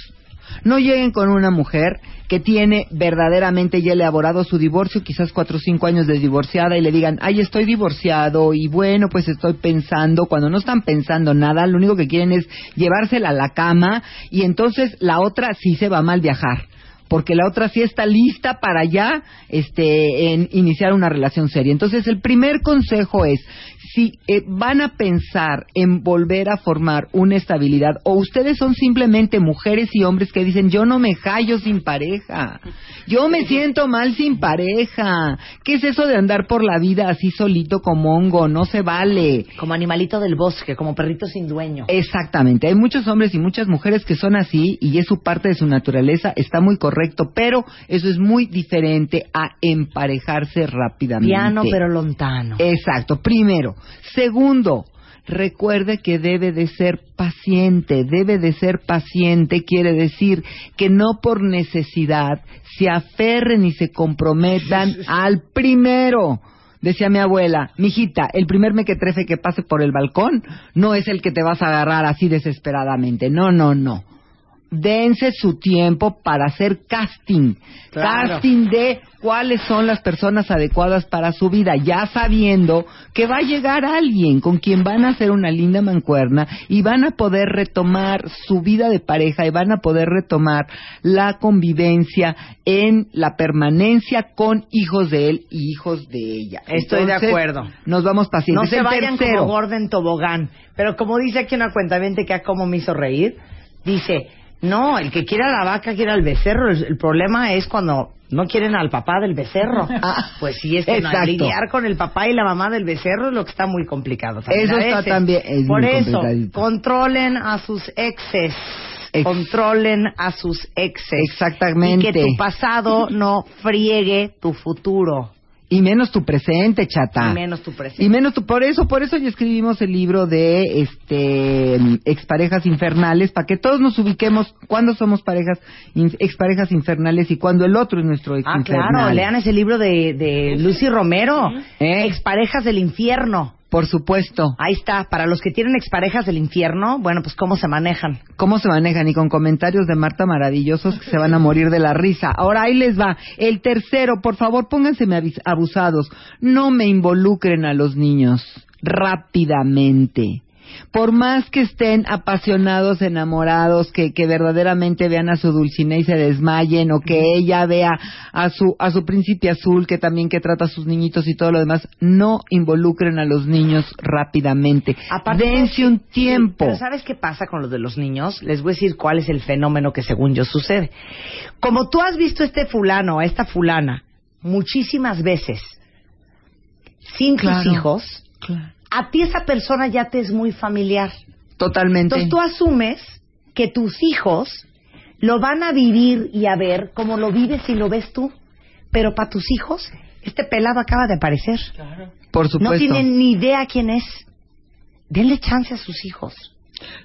No lleguen con una mujer que tiene verdaderamente ya elaborado su divorcio, quizás cuatro o cinco años de divorciada, y le digan, ay, estoy divorciado, y bueno, pues estoy pensando, cuando no están pensando nada, lo único que quieren es llevársela a la cama, y entonces la otra sí se va mal viajar porque la otra sí está lista para ya este en iniciar una relación seria. Entonces, el primer consejo es si eh, van a pensar en volver a formar una estabilidad o ustedes son simplemente mujeres y hombres que dicen yo no me hallo sin pareja, yo me siento mal sin pareja, ¿qué es eso de andar por la vida así solito como hongo? No se vale. Como animalito del bosque, como perrito sin dueño. Exactamente, hay muchos hombres y muchas mujeres que son así y es su parte de su naturaleza, está muy correcto, pero eso es muy diferente a emparejarse rápidamente. Piano pero lontano. Exacto, primero. Segundo, recuerde que debe de ser paciente, debe de ser paciente, quiere decir que no por necesidad se aferren y se comprometan al primero. Decía mi abuela, mijita, el primer mequetrefe que pase por el balcón no es el que te vas a agarrar así desesperadamente. No, no, no. Dense su tiempo para hacer casting. Claro. Casting de cuáles son las personas adecuadas para su vida, ya sabiendo que va a llegar alguien con quien van a hacer una linda mancuerna y van a poder retomar su vida de pareja y van a poder retomar la convivencia en la permanencia con hijos de él y hijos de ella. Estoy de acuerdo. Nos vamos pacientes. No se El vayan tercero. como Gordon Tobogán. Pero como dice aquí una cuenta que a cómo me hizo reír, dice, no, el que quiera la vaca quiere al becerro. El, el problema es cuando no quieren al papá del becerro. pues sí, es que no, lidiar con el papá y la mamá del becerro es lo que está muy complicado. también Eso está también- es Por muy eso, controlen a sus exes. Controlen a sus exes. Exactamente. Y que tu pasado no friegue tu futuro. Y menos tu presente, chata. Y menos tu presente. Y menos tu, por eso, por eso ya escribimos el libro de este exparejas infernales, para que todos nos ubiquemos cuando somos parejas, in- exparejas infernales y cuando el otro es nuestro ex Ah, infernal. claro, lean ese libro de, de Lucy Romero, Exparejas del Infierno. Por supuesto. Ahí está, para los que tienen exparejas del infierno, bueno, pues cómo se manejan. cómo se manejan y con comentarios de Marta maravillosos que se van a morir de la risa. Ahora ahí les va. El tercero, por favor, pónganse abusados. No me involucren a los niños rápidamente. Por más que estén apasionados, enamorados, que, que verdaderamente vean a su Dulcinea y se desmayen, o que ella vea a su, a su príncipe azul, que también que trata a sus niñitos y todo lo demás, no involucren a los niños rápidamente. Dense un tiempo. Pero ¿sabes qué pasa con los de los niños? Les voy a decir cuál es el fenómeno que según yo sucede. Como tú has visto este fulano o esta fulana muchísimas veces sin Claro, tus hijos, a ti esa persona ya te es muy familiar. Totalmente. Entonces tú asumes que tus hijos lo van a vivir y a ver como lo vives y lo ves tú. Pero para tus hijos, este pelado acaba de aparecer. Por supuesto. No tienen ni idea quién es. Denle chance a sus hijos.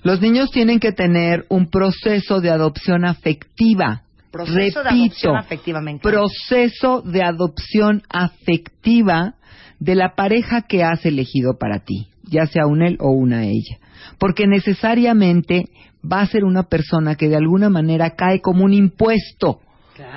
Los niños tienen que tener un proceso de adopción afectiva. Proceso de adopción afectiva, me proceso de adopción afectiva de la pareja que has elegido para ti, ya sea un él o una ella. Porque necesariamente va a ser una persona que de alguna manera cae como un impuesto.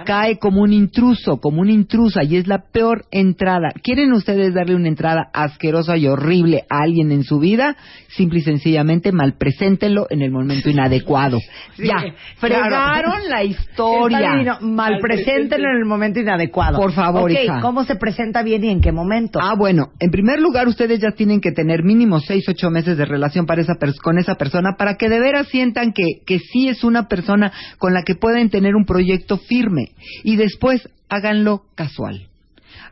Cae como un intruso, como una intrusa, y es la peor entrada. ¿Quieren ustedes darle una entrada asquerosa y horrible a alguien en su vida? Simple y sencillamente malpreséntenlo en el momento inadecuado. Sí, ya, claro. fregaron la historia. Está divino. Mal preséntenlo en el momento inadecuado. Por favor, Ok, hija. ¿cómo se presenta bien y en qué momento? Ah, bueno, en primer lugar, ustedes ya tienen que tener mínimo seis, ocho meses de relación para esa con esa persona para que de veras sientan que, que sí es una persona con la que pueden tener un proyecto firme. Y después háganlo casual.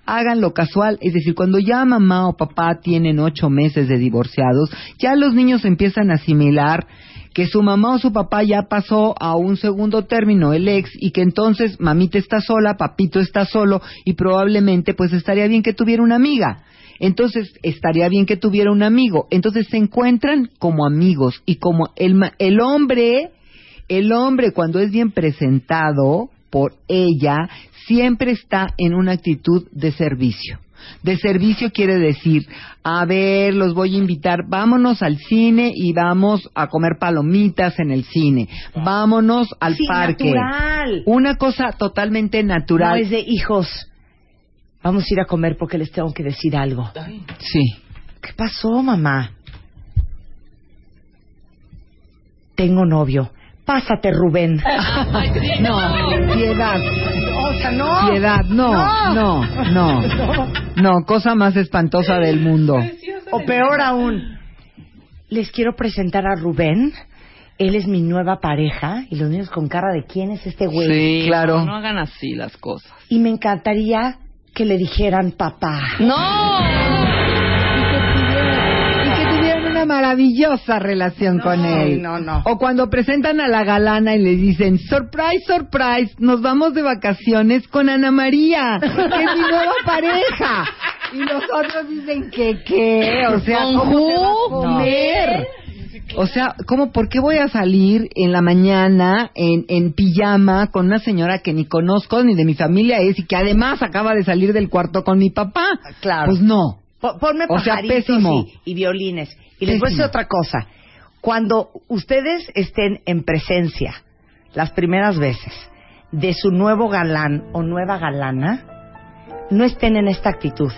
Háganlo casual, es decir, cuando ya mamá o papá tienen ocho meses de divorciados, ya los niños empiezan a asimilar que su mamá o su papá ya pasó a un segundo término, el ex, y que entonces mamita está sola, papito está solo, y probablemente pues estaría bien que tuviera una amiga. Entonces estaría bien que tuviera un amigo. Entonces se encuentran como amigos y como el, el hombre, el hombre cuando es bien presentado por ella, siempre está en una actitud de servicio. De servicio quiere decir, a ver, los voy a invitar, vámonos al cine y vamos a comer palomitas en el cine. Vámonos al Sí, parque. natural. Una cosa totalmente natural. No es de hijos. Vamos a ir a comer porque les tengo que decir algo. Sí. ¿Qué pasó, mamá? Tengo novio. Pásate, Rubén. No, piedad. O sea, no. Piedad, no, no, no, no, cosa más espantosa del mundo. O peor aún, les quiero presentar a Rubén. Él es mi nueva pareja. Y los niños con cara de quién es este güey. Sí, No, no hagan así las cosas. Y me encantaría que le dijeran papá. Una maravillosa relación con él. no, no. O cuando presentan a la galana y le dicen, surprise, surprise, nos vamos de vacaciones con Ana María, que es mi nueva pareja. Y los otros dicen que qué, o sea, ¿Con ¿cómo te va a comer? O sea, ¿cómo, por qué voy a salir en la mañana en, en pijama con una señora que ni conozco ni de mi familia es y que además acaba de salir del cuarto con mi papá? Claro. Pues no. Po- Ponme O sea, pésimo. y, y violines. Y les voy a decir otra cosa. Cuando ustedes estén en presencia, las primeras veces, de su nuevo galán o nueva galana, no estén en esta actitud.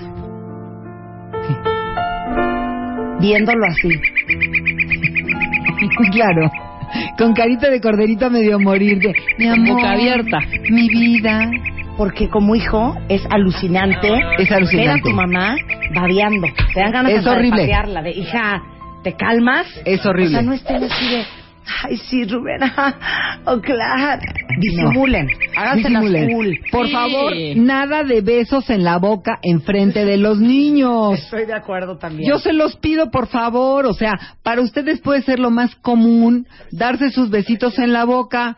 Viéndolo así. Claro. Con carita de corderito medio morir de mi amor, boca abierta. mi vida. Porque como hijo es alucinante, Es alucinante. ver a tu mamá babeando. Te dan ganas Es hasta de horrible. patearla, de hija, ¿te calmas? Es horrible. O sea, no estén así de, ay, sí, Rubén, oh, claro. Disimulen, Disimulen. cool. Por Sí. favor, nada de besos en la boca enfrente de los niños. Estoy de acuerdo también. Yo se los pido, por favor. O sea, para ustedes puede ser lo más común darse sus besitos en la boca.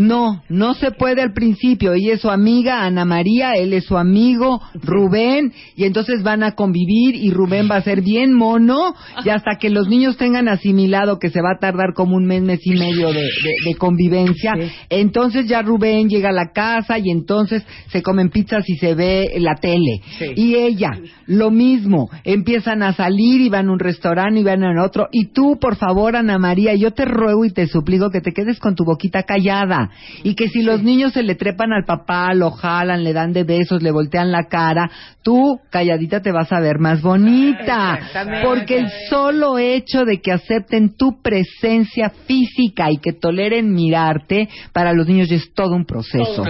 No, no se puede al principio. Ella es su amiga Ana María, él es su amigo Rubén, y entonces van a convivir y Rubén va a ser bien mono, y hasta que los niños tengan asimilado que se va a tardar como un mes, mes y medio de, de- de convivencia, entonces ya Rubén llega a la casa y entonces se comen pizzas y se ve la tele. Y ella, lo mismo, empiezan a salir y van a un restaurante y van a otro. Y tú, por favor, Ana María, yo te ruego y te suplico que te quedes con tu boquita callada. Y que si los niños se le trepan al papá, lo jalan, le dan de besos, le voltean la cara, tú, calladita, te vas a ver más bonita. Porque el solo hecho de que acepten tu presencia física y que toleren mirarte, para los niños ya es todo un proceso.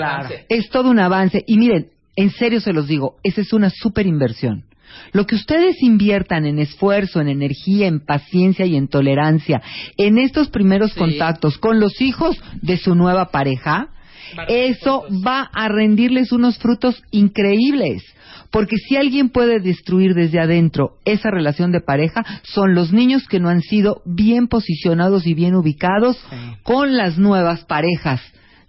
Es todo un avance. Y miren, en serio se los digo, esa es una super inversión. Lo que ustedes inviertan en esfuerzo, en energía, en paciencia y en tolerancia en estos primeros contactos con los hijos de su nueva pareja, eso va a rendirles unos frutos increíbles. Porque si alguien puede destruir desde adentro esa relación de pareja, son los niños que no han sido bien posicionados y bien ubicados con las nuevas parejas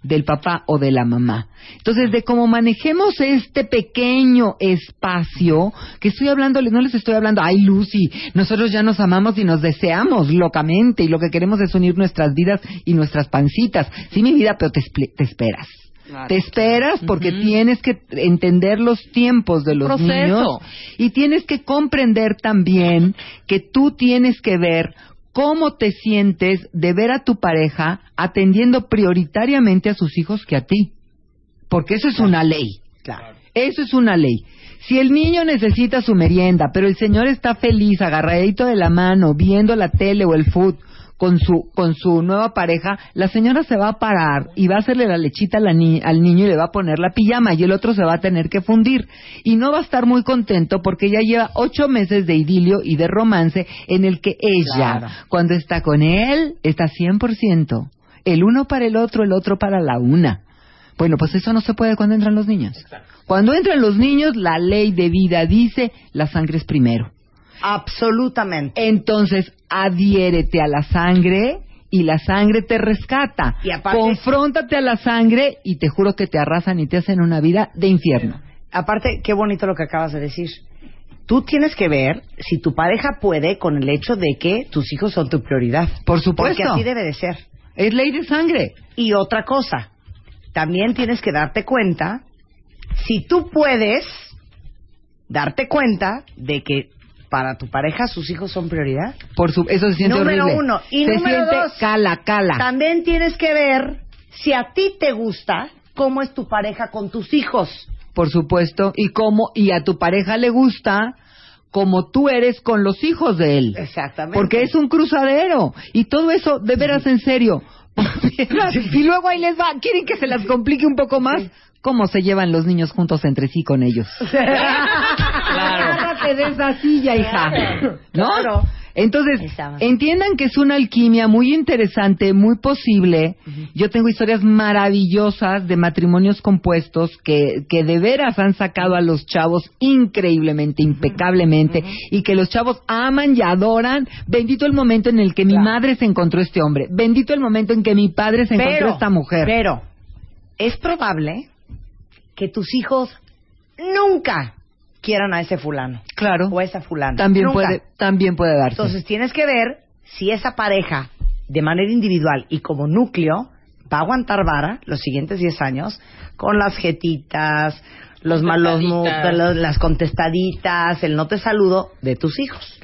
del papá o de la mamá. Entonces, de cómo manejemos este pequeño espacio, que estoy hablando, no les estoy hablando, ay Lucy, nosotros ya nos amamos y nos deseamos locamente y lo que queremos es unir nuestras vidas y nuestras pancitas. Sí, mi vida, pero te, esperas. Te esperas porque tienes que entender los tiempos de los Proceso. niños y tienes que comprender también que tú tienes que ver cómo te sientes de ver a tu pareja atendiendo prioritariamente a sus hijos que a ti. Porque eso es una ley. Eso es una ley. Si el niño necesita su merienda, pero el señor está feliz, agarradito de la mano, viendo la tele o el food con su, con su nueva pareja, la señora se va a parar y va a hacerle la lechita a la ni- al niño y le va a poner la pijama y el otro se va a tener que fundir. Y no va a estar muy contento porque ya lleva ocho meses de idilio y de romance en el que ella, Claro. cuando está con él, está 100%. El uno para el otro, el otro para la una. Bueno, pues eso no se puede cuando entran los niños. Cuando entran los niños, la ley de vida dice la sangre es primero. Absolutamente. Entonces, adhiérete a la sangre y la sangre te rescata. Y aparte- Confróntate a la sangre y te juro que te arrasan y te hacen una vida de infierno. Aparte, qué bonito lo que acabas de decir. Tú tienes que ver si tu pareja puede con el hecho de que tus hijos son tu prioridad. Por supuesto. Porque así debe de ser. Es ley de sangre. Y otra cosa, también tienes que darte cuenta si tú puedes darte cuenta de que para tu pareja sus hijos son prioridad. Por su, eso se siente número horrible. uno. Y se número siente dos, cala, cala. También tienes que ver si a ti te gusta cómo es tu pareja con tus hijos. Por supuesto. Y cómo, y a tu pareja le gusta como tú eres con los hijos de él. Exactamente. Porque es un cruzadero. Y todo eso, de veras, en serio. y luego ahí les va. ¿Quieren que se las complique un poco más? ¿Cómo se llevan los niños juntos entre sí con ellos? Claro. Agárrate de esa silla, hija. ¿No? Claro. Entonces, entiendan que es una alquimia muy interesante, muy posible. Yo tengo historias maravillosas de matrimonios compuestos que, que de veras han sacado a los chavos increíblemente, impecablemente, y que los chavos aman y adoran. Bendito el momento en el que mi madre se encontró este hombre. Bendito el momento en que mi padre se encontró esta mujer. Pero es probable que tus hijos nunca quieran a ese fulano. Claro. O a esa fulana. También Nunca. puede, también puede darse. Entonces tienes que ver si esa pareja, de manera individual y como núcleo, va a aguantar vara los siguientes 10 años con las jetitas, los malos los- las contestaditas, el no te saludo de tus hijos.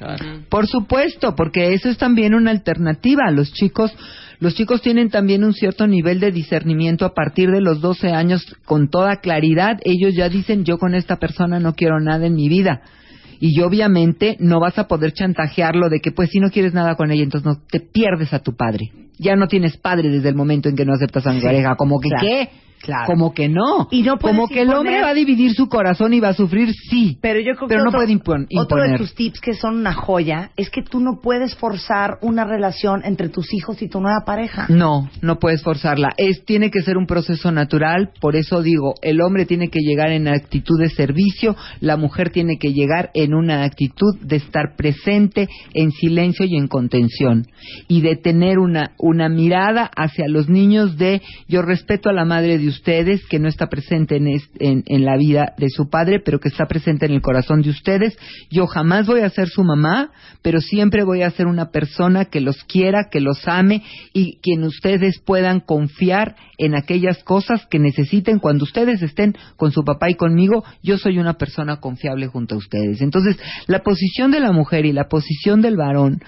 Por supuesto, porque eso es también una alternativa. Los chicos, los chicos tienen también un cierto nivel de discernimiento a partir de los 12 años con toda claridad. Ellos ya dicen, yo con esta persona no quiero nada en mi vida. Y obviamente no vas a poder chantajearlo de que pues si no quieres nada con ella, entonces no te pierdes a tu padre. Ya no tienes padre desde el momento en que no aceptas a mi pareja. Como que claro, qué? Claro. Como que no. Y no Como que el hombre va a dividir su corazón y va a sufrir, sí. Pero yo creo Pero que no otro, puede impon- otro de tus tips que son una joya es que tú no puedes forzar una relación entre tus hijos y tu nueva pareja. No, no puedes forzarla. Es tiene que ser un proceso natural, por eso digo, el hombre tiene que llegar en actitud de servicio, la mujer tiene que llegar en una actitud de estar presente en silencio y en contención y de tener una una mirada hacia los niños de yo respeto a la madre de ustedes que no está presente en, es- en, en la vida de su padre, pero que está presente en el corazón de ustedes. Yo jamás voy a ser su mamá, pero siempre voy a ser una persona que los quiera, que los ame y quien ustedes puedan confiar en aquellas cosas que necesiten cuando ustedes estén con su papá y conmigo. Yo soy una persona confiable junto a ustedes. Entonces, la posición de la mujer y la posición del varón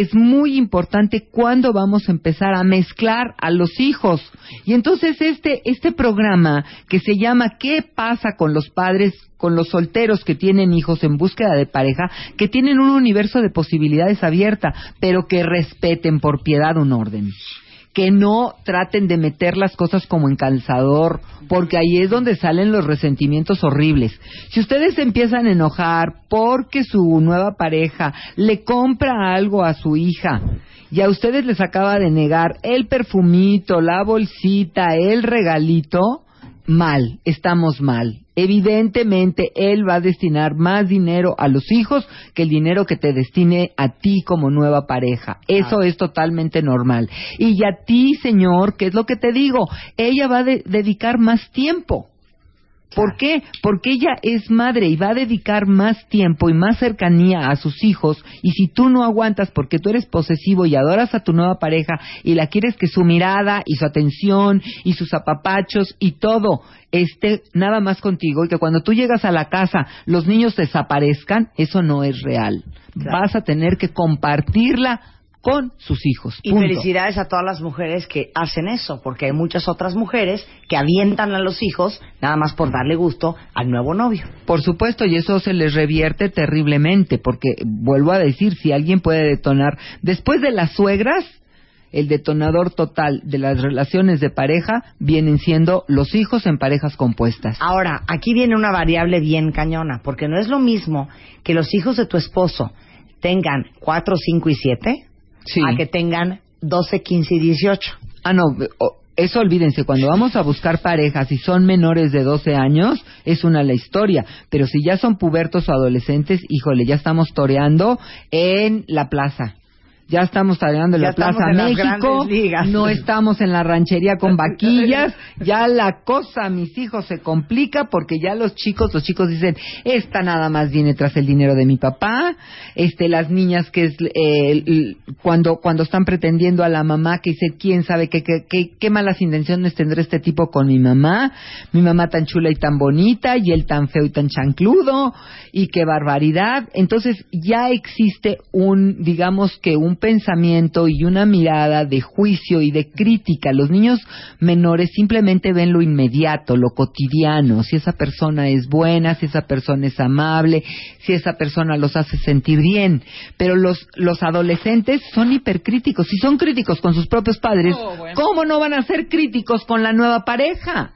es muy importante cuando vamos a empezar a mezclar a los hijos. Y entonces este, este programa que se llama ¿Qué pasa con los padres, con los solteros que tienen hijos en búsqueda de pareja, que tienen un universo de posibilidades abierta, pero que respeten por piedad un orden? Que no traten de meter las cosas como en calzador, porque ahí es donde salen los resentimientos horribles. Si ustedes empiezan a enojar porque su nueva pareja le compra algo a su hija y a ustedes les acaba de negar el perfumito, la bolsita, el regalito, mal, estamos mal. Evidentemente, él va a destinar más dinero a los hijos que el dinero que te destine a ti como nueva pareja. Eso es totalmente normal. Y a ti, señor, ¿qué es lo que te digo? Ella va a de- dedicar más tiempo. ¿Por qué? Porque ella es madre y va a dedicar más tiempo y más cercanía a sus hijos. Y si tú no aguantas porque tú eres posesivo y adoras a tu nueva pareja y la quieres que su mirada y su atención y sus apapachos y todo esté nada más contigo y que cuando tú llegas a la casa los niños desaparezcan, eso no es real. Vas a tener que compartirla con sus hijos. Y felicidades a todas las mujeres que hacen eso, porque hay muchas otras mujeres que avientan a los hijos nada más por darle gusto al nuevo novio. Por supuesto, y eso se les revierte terriblemente, porque vuelvo a decir, si alguien puede detonar, después de las suegras, el detonador total de las relaciones de pareja vienen siendo los hijos en parejas compuestas. Ahora, aquí viene una variable bien cañona, porque no es lo mismo que los hijos de tu esposo tengan 4, 5 y 7 a que tengan 12, 15 y 18. Ah, no, eso olvídense, cuando vamos a buscar parejas y son menores de 12 años, es una la historia. Pero si ya son pubertos o adolescentes, híjole, ya estamos toreando en la plaza. Ya estamos en Ya la Plaza en México. ligas. No estamos en la ranchería con vaquillas. Ya la cosa, mis hijos, se complica porque ya los chicos, los chicos dicen, esta nada más viene tras el dinero de mi papá. Este, las niñas que es, eh, cuando, cuando están pretendiendo a la mamá que dice, quién sabe qué, qué, qué, qué malas intenciones tendrá este tipo con mi mamá. Mi mamá tan chula y tan bonita y él tan feo y tan chancludo y qué barbaridad. Entonces ya existe un, digamos que un pensamiento y una mirada de juicio y de crítica. Los niños menores simplemente ven lo inmediato, lo cotidiano, si esa persona es buena, si esa persona es amable, si esa persona los hace sentir bien. Pero los, los adolescentes son hipercríticos. Si son críticos con sus propios padres, Oh, bueno. ¿cómo no van a ser críticos con la nueva pareja?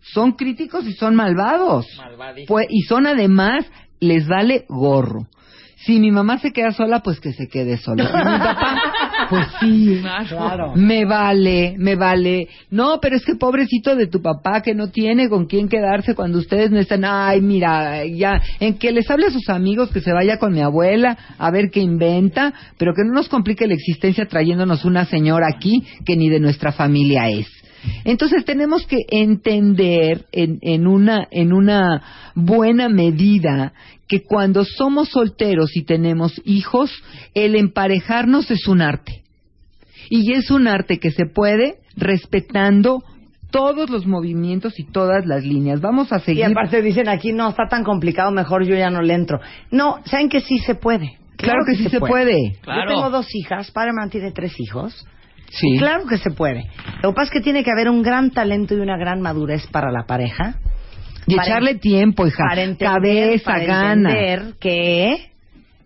Son críticos y son malvados. Pues, y son además, les vale gorro. Si mi mamá se queda sola, pues que se quede sola. Y mi papá, pues sí, Claro. me vale, me vale. No, pero es que pobrecito de tu papá que no tiene con quién quedarse cuando ustedes no están. Ay, mira, ya, en que les hable a sus amigos, que se vaya con mi abuela a ver qué inventa, pero que no nos complique la existencia trayéndonos una señora aquí que ni de nuestra familia es. Entonces tenemos que entender en, en una en una buena medida que cuando somos solteros y tenemos hijos, el emparejarnos es un arte. Y es un arte que se puede respetando todos los movimientos y todas las líneas. Vamos a Y seguir. aparte dicen aquí, no, está tan complicado, mejor yo ya no le entro. No, ¿saben que sí se puede? Claro que sí se puede. Yo tengo dos hijas, Spider-Man tiene tres hijos. Sí. Claro que se puede. Lo que pasa es que tiene que haber un gran talento y una gran madurez para la pareja. Y Para- echarle tiempo, hija. para entender, Cabeza, para gana. entender que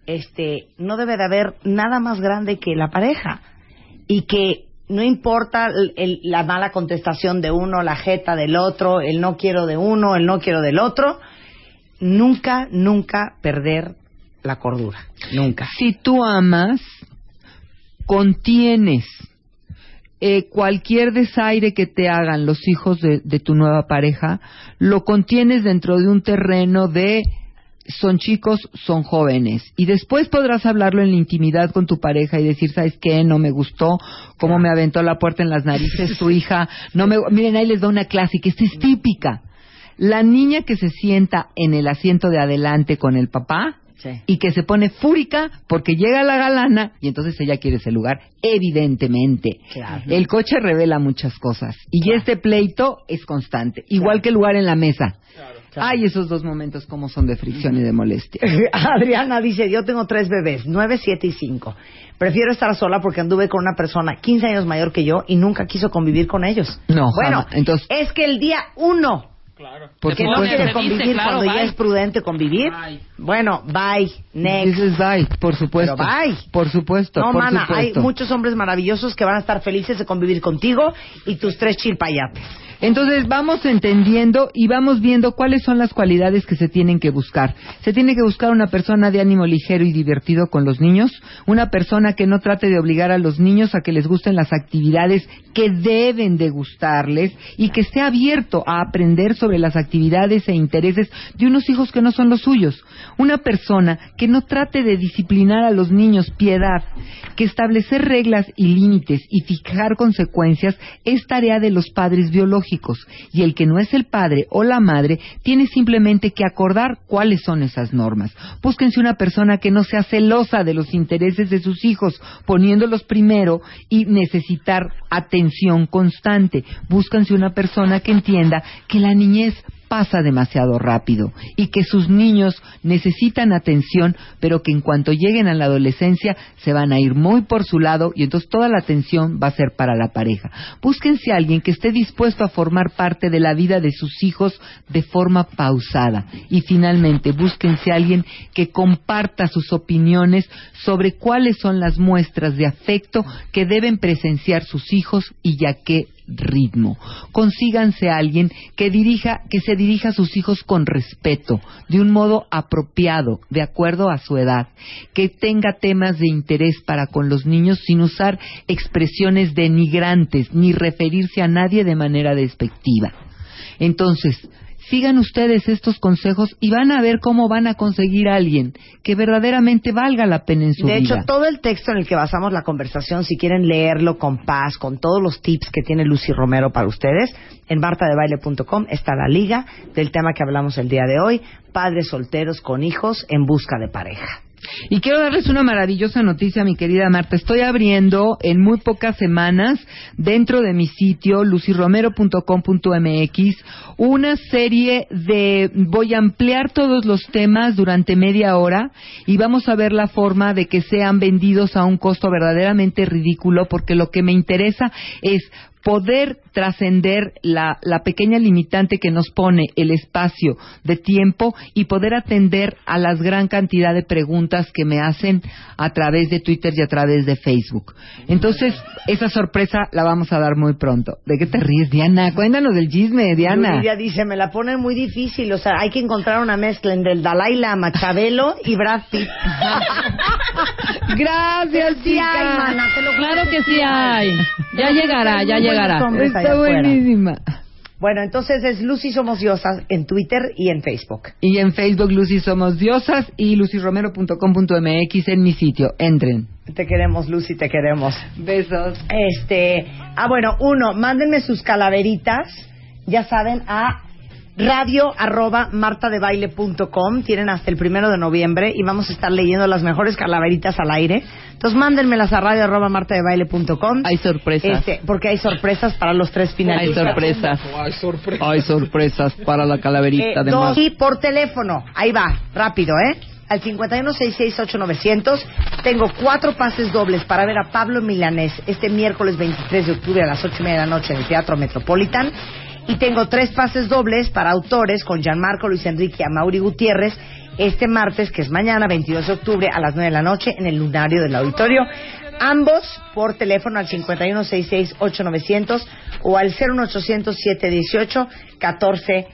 este no debe de haber nada más grande que la pareja y que no importa el- el- la mala contestación de uno, la jeta del otro, el no quiero de uno, el no quiero del otro, nunca, nunca perder la cordura, nunca. Si tú amas, contienes eh, cualquier desaire que te hagan los hijos de, tu nueva pareja, lo contienes dentro de un terreno de son chicos, son jóvenes. Y después podrás hablarlo en la intimidad con tu pareja y decir, ¿sabes qué? No me gustó, cómo me aventó la puerta en las narices tu hija. No me... Miren, ahí les da una clásica, esta es típica. La niña que se sienta en el asiento de adelante con el papá y que se pone fúrica porque llega la galana y entonces ella quiere ese lugar, evidentemente. Claro. El coche revela muchas cosas y este pleito es constante, igual que el lugar en la mesa. Ay, esos dos momentos como son de fricción y de molestia. Adriana dice, yo tengo tres bebés, nueve, siete y cinco. Prefiero estar sola porque anduve con una persona 15 años mayor que yo y nunca quiso convivir con ellos. No, bueno, jamás. entonces, es que el día uno por que no supuesto. quiere convivir cuando ya es prudente convivir, bueno, bye, next. Dices bye, por supuesto. Pero bye. Por supuesto, No, por mana, hay supuesto. muchos hombres maravillosos que van a estar felices de convivir contigo y tus tres chilpayates. Entonces vamos entendiendo y vamos viendo cuáles son las cualidades que se tienen que buscar. Se tiene que buscar una persona de ánimo ligero y divertido con los niños, una persona que no trate de obligar a los niños a que les gusten las actividades que deben de gustarles y que esté abierto a aprender sobre las actividades e intereses de unos hijos que no son los suyos. Una persona que no trate de disciplinar a los niños piedad, que establecer reglas y límites y fijar consecuencias es tarea de los padres biológicos y el que no es el padre o la madre tiene simplemente que acordar cuáles son esas normas. Búsquense una persona que no sea celosa de los intereses de sus hijos, poniéndolos primero y necesitar atención constante. Búsquense una persona que entienda que la niñez pasa demasiado rápido y que sus niños necesitan atención, pero que en cuanto lleguen a la adolescencia se van a ir muy por su lado y entonces toda la atención va a ser para la pareja. Búsquense a alguien que esté dispuesto a formar parte de la vida de sus hijos de forma pausada y finalmente búsquense a alguien que comparta sus opiniones sobre cuáles son las muestras de afecto que deben presenciar sus hijos y a qué ritmo. Consíganse a alguien que dirija, que se dirija a sus hijos con respeto, de un modo apropiado, de acuerdo a su edad, que tenga temas de interés para con los niños sin usar expresiones denigrantes ni referirse a nadie de manera despectiva. Entonces, sigan ustedes estos consejos y van a ver cómo van a conseguir a alguien que verdaderamente valga la pena en su De vida. hecho, todo el texto en el que basamos la conversación, si quieren leerlo con paz, con todos los tips que tiene Lucy Romero para ustedes, en martadebaile.com está la liga del tema que hablamos el día de hoy, padres solteros con hijos en busca de pareja. Y quiero darles una maravillosa noticia, mi querida Marta. Estoy abriendo en muy pocas semanas, dentro de mi sitio, luciromero.com.mx, una serie de... Voy a ampliar todos los temas durante media hora y vamos a ver la forma de que sean vendidos a un costo verdaderamente ridículo, porque lo que me interesa es poder trascender la, la pequeña limitante que nos pone el espacio de tiempo y poder atender a las gran cantidad de preguntas que me hacen a través de Twitter y a través de Facebook. Entonces, esa sorpresa la vamos a dar muy pronto. ¿De qué te ríes, Diana? Cuéntanos del chisme, Diana. Yuridia dice, me la ponen muy difícil, o sea, hay que encontrar una mezcla entre el Dalai Lama, Chabelo y Brad Pitt. Gracias, Sí hay, mana, te lo juro Claro que sí hay. Ya llegará, ya llegará. Allá Está afuera. buenísima. Bueno, entonces es Lucy Somos Diosas en Twitter y en Facebook. Y en Facebook, Lucy Somos Diosas y luciromero.com.mx en mi sitio. Entren. Te queremos, Lucy, te queremos. Besos. Este, ah, bueno, uno, mándenme sus calaveritas, ya saben, a radio arroba martadebaile.com. Tienen hasta el primero de noviembre y vamos a estar leyendo las mejores calaveritas al aire. Entonces mándenmelas a radio arroba martadebaile.com. Hay sorpresas. Este, porque hay sorpresas para los tres Hay finalistas. sorpresas. Hay sorpresas para la calaverita Eh, de dos, y por teléfono. Ahí va, rápido, ¿eh? Al 51668900 tengo cuatro pases dobles para ver a Pablo Milanés este miércoles 23 de octubre a las ocho y media de la noche en el Teatro Metropolitan. Y tengo tres pases dobles para autores con Gianmarco Luis Enrique y Mauri Gutiérrez este martes, que es mañana, 22 de octubre, a las 9 de la noche en el Lunario del Auditorio. Ambos por teléfono al 51668900 o al 01800-718-1414.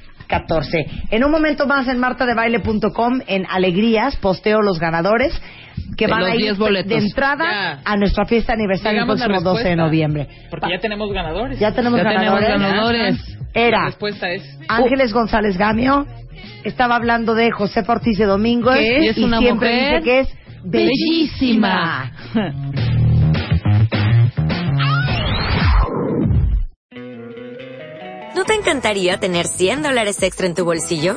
En un momento más en martadebaile.com, en Alegrías, posteo los ganadores que De van a ir 10 boletos. de entrada Ya. a nuestra fiesta aniversario el próximo 12 de noviembre. Porque ya tenemos ganadores. Ya tenemos Ya tenemos ganadores. Era La respuesta es... Ángeles González Gamio. Estaba hablando de José Ortiz de Domingo. ¿Qué? Y Es una siempre mujer dice que es bellísima. ¿No te encantaría tener 100 dólares extra en tu bolsillo?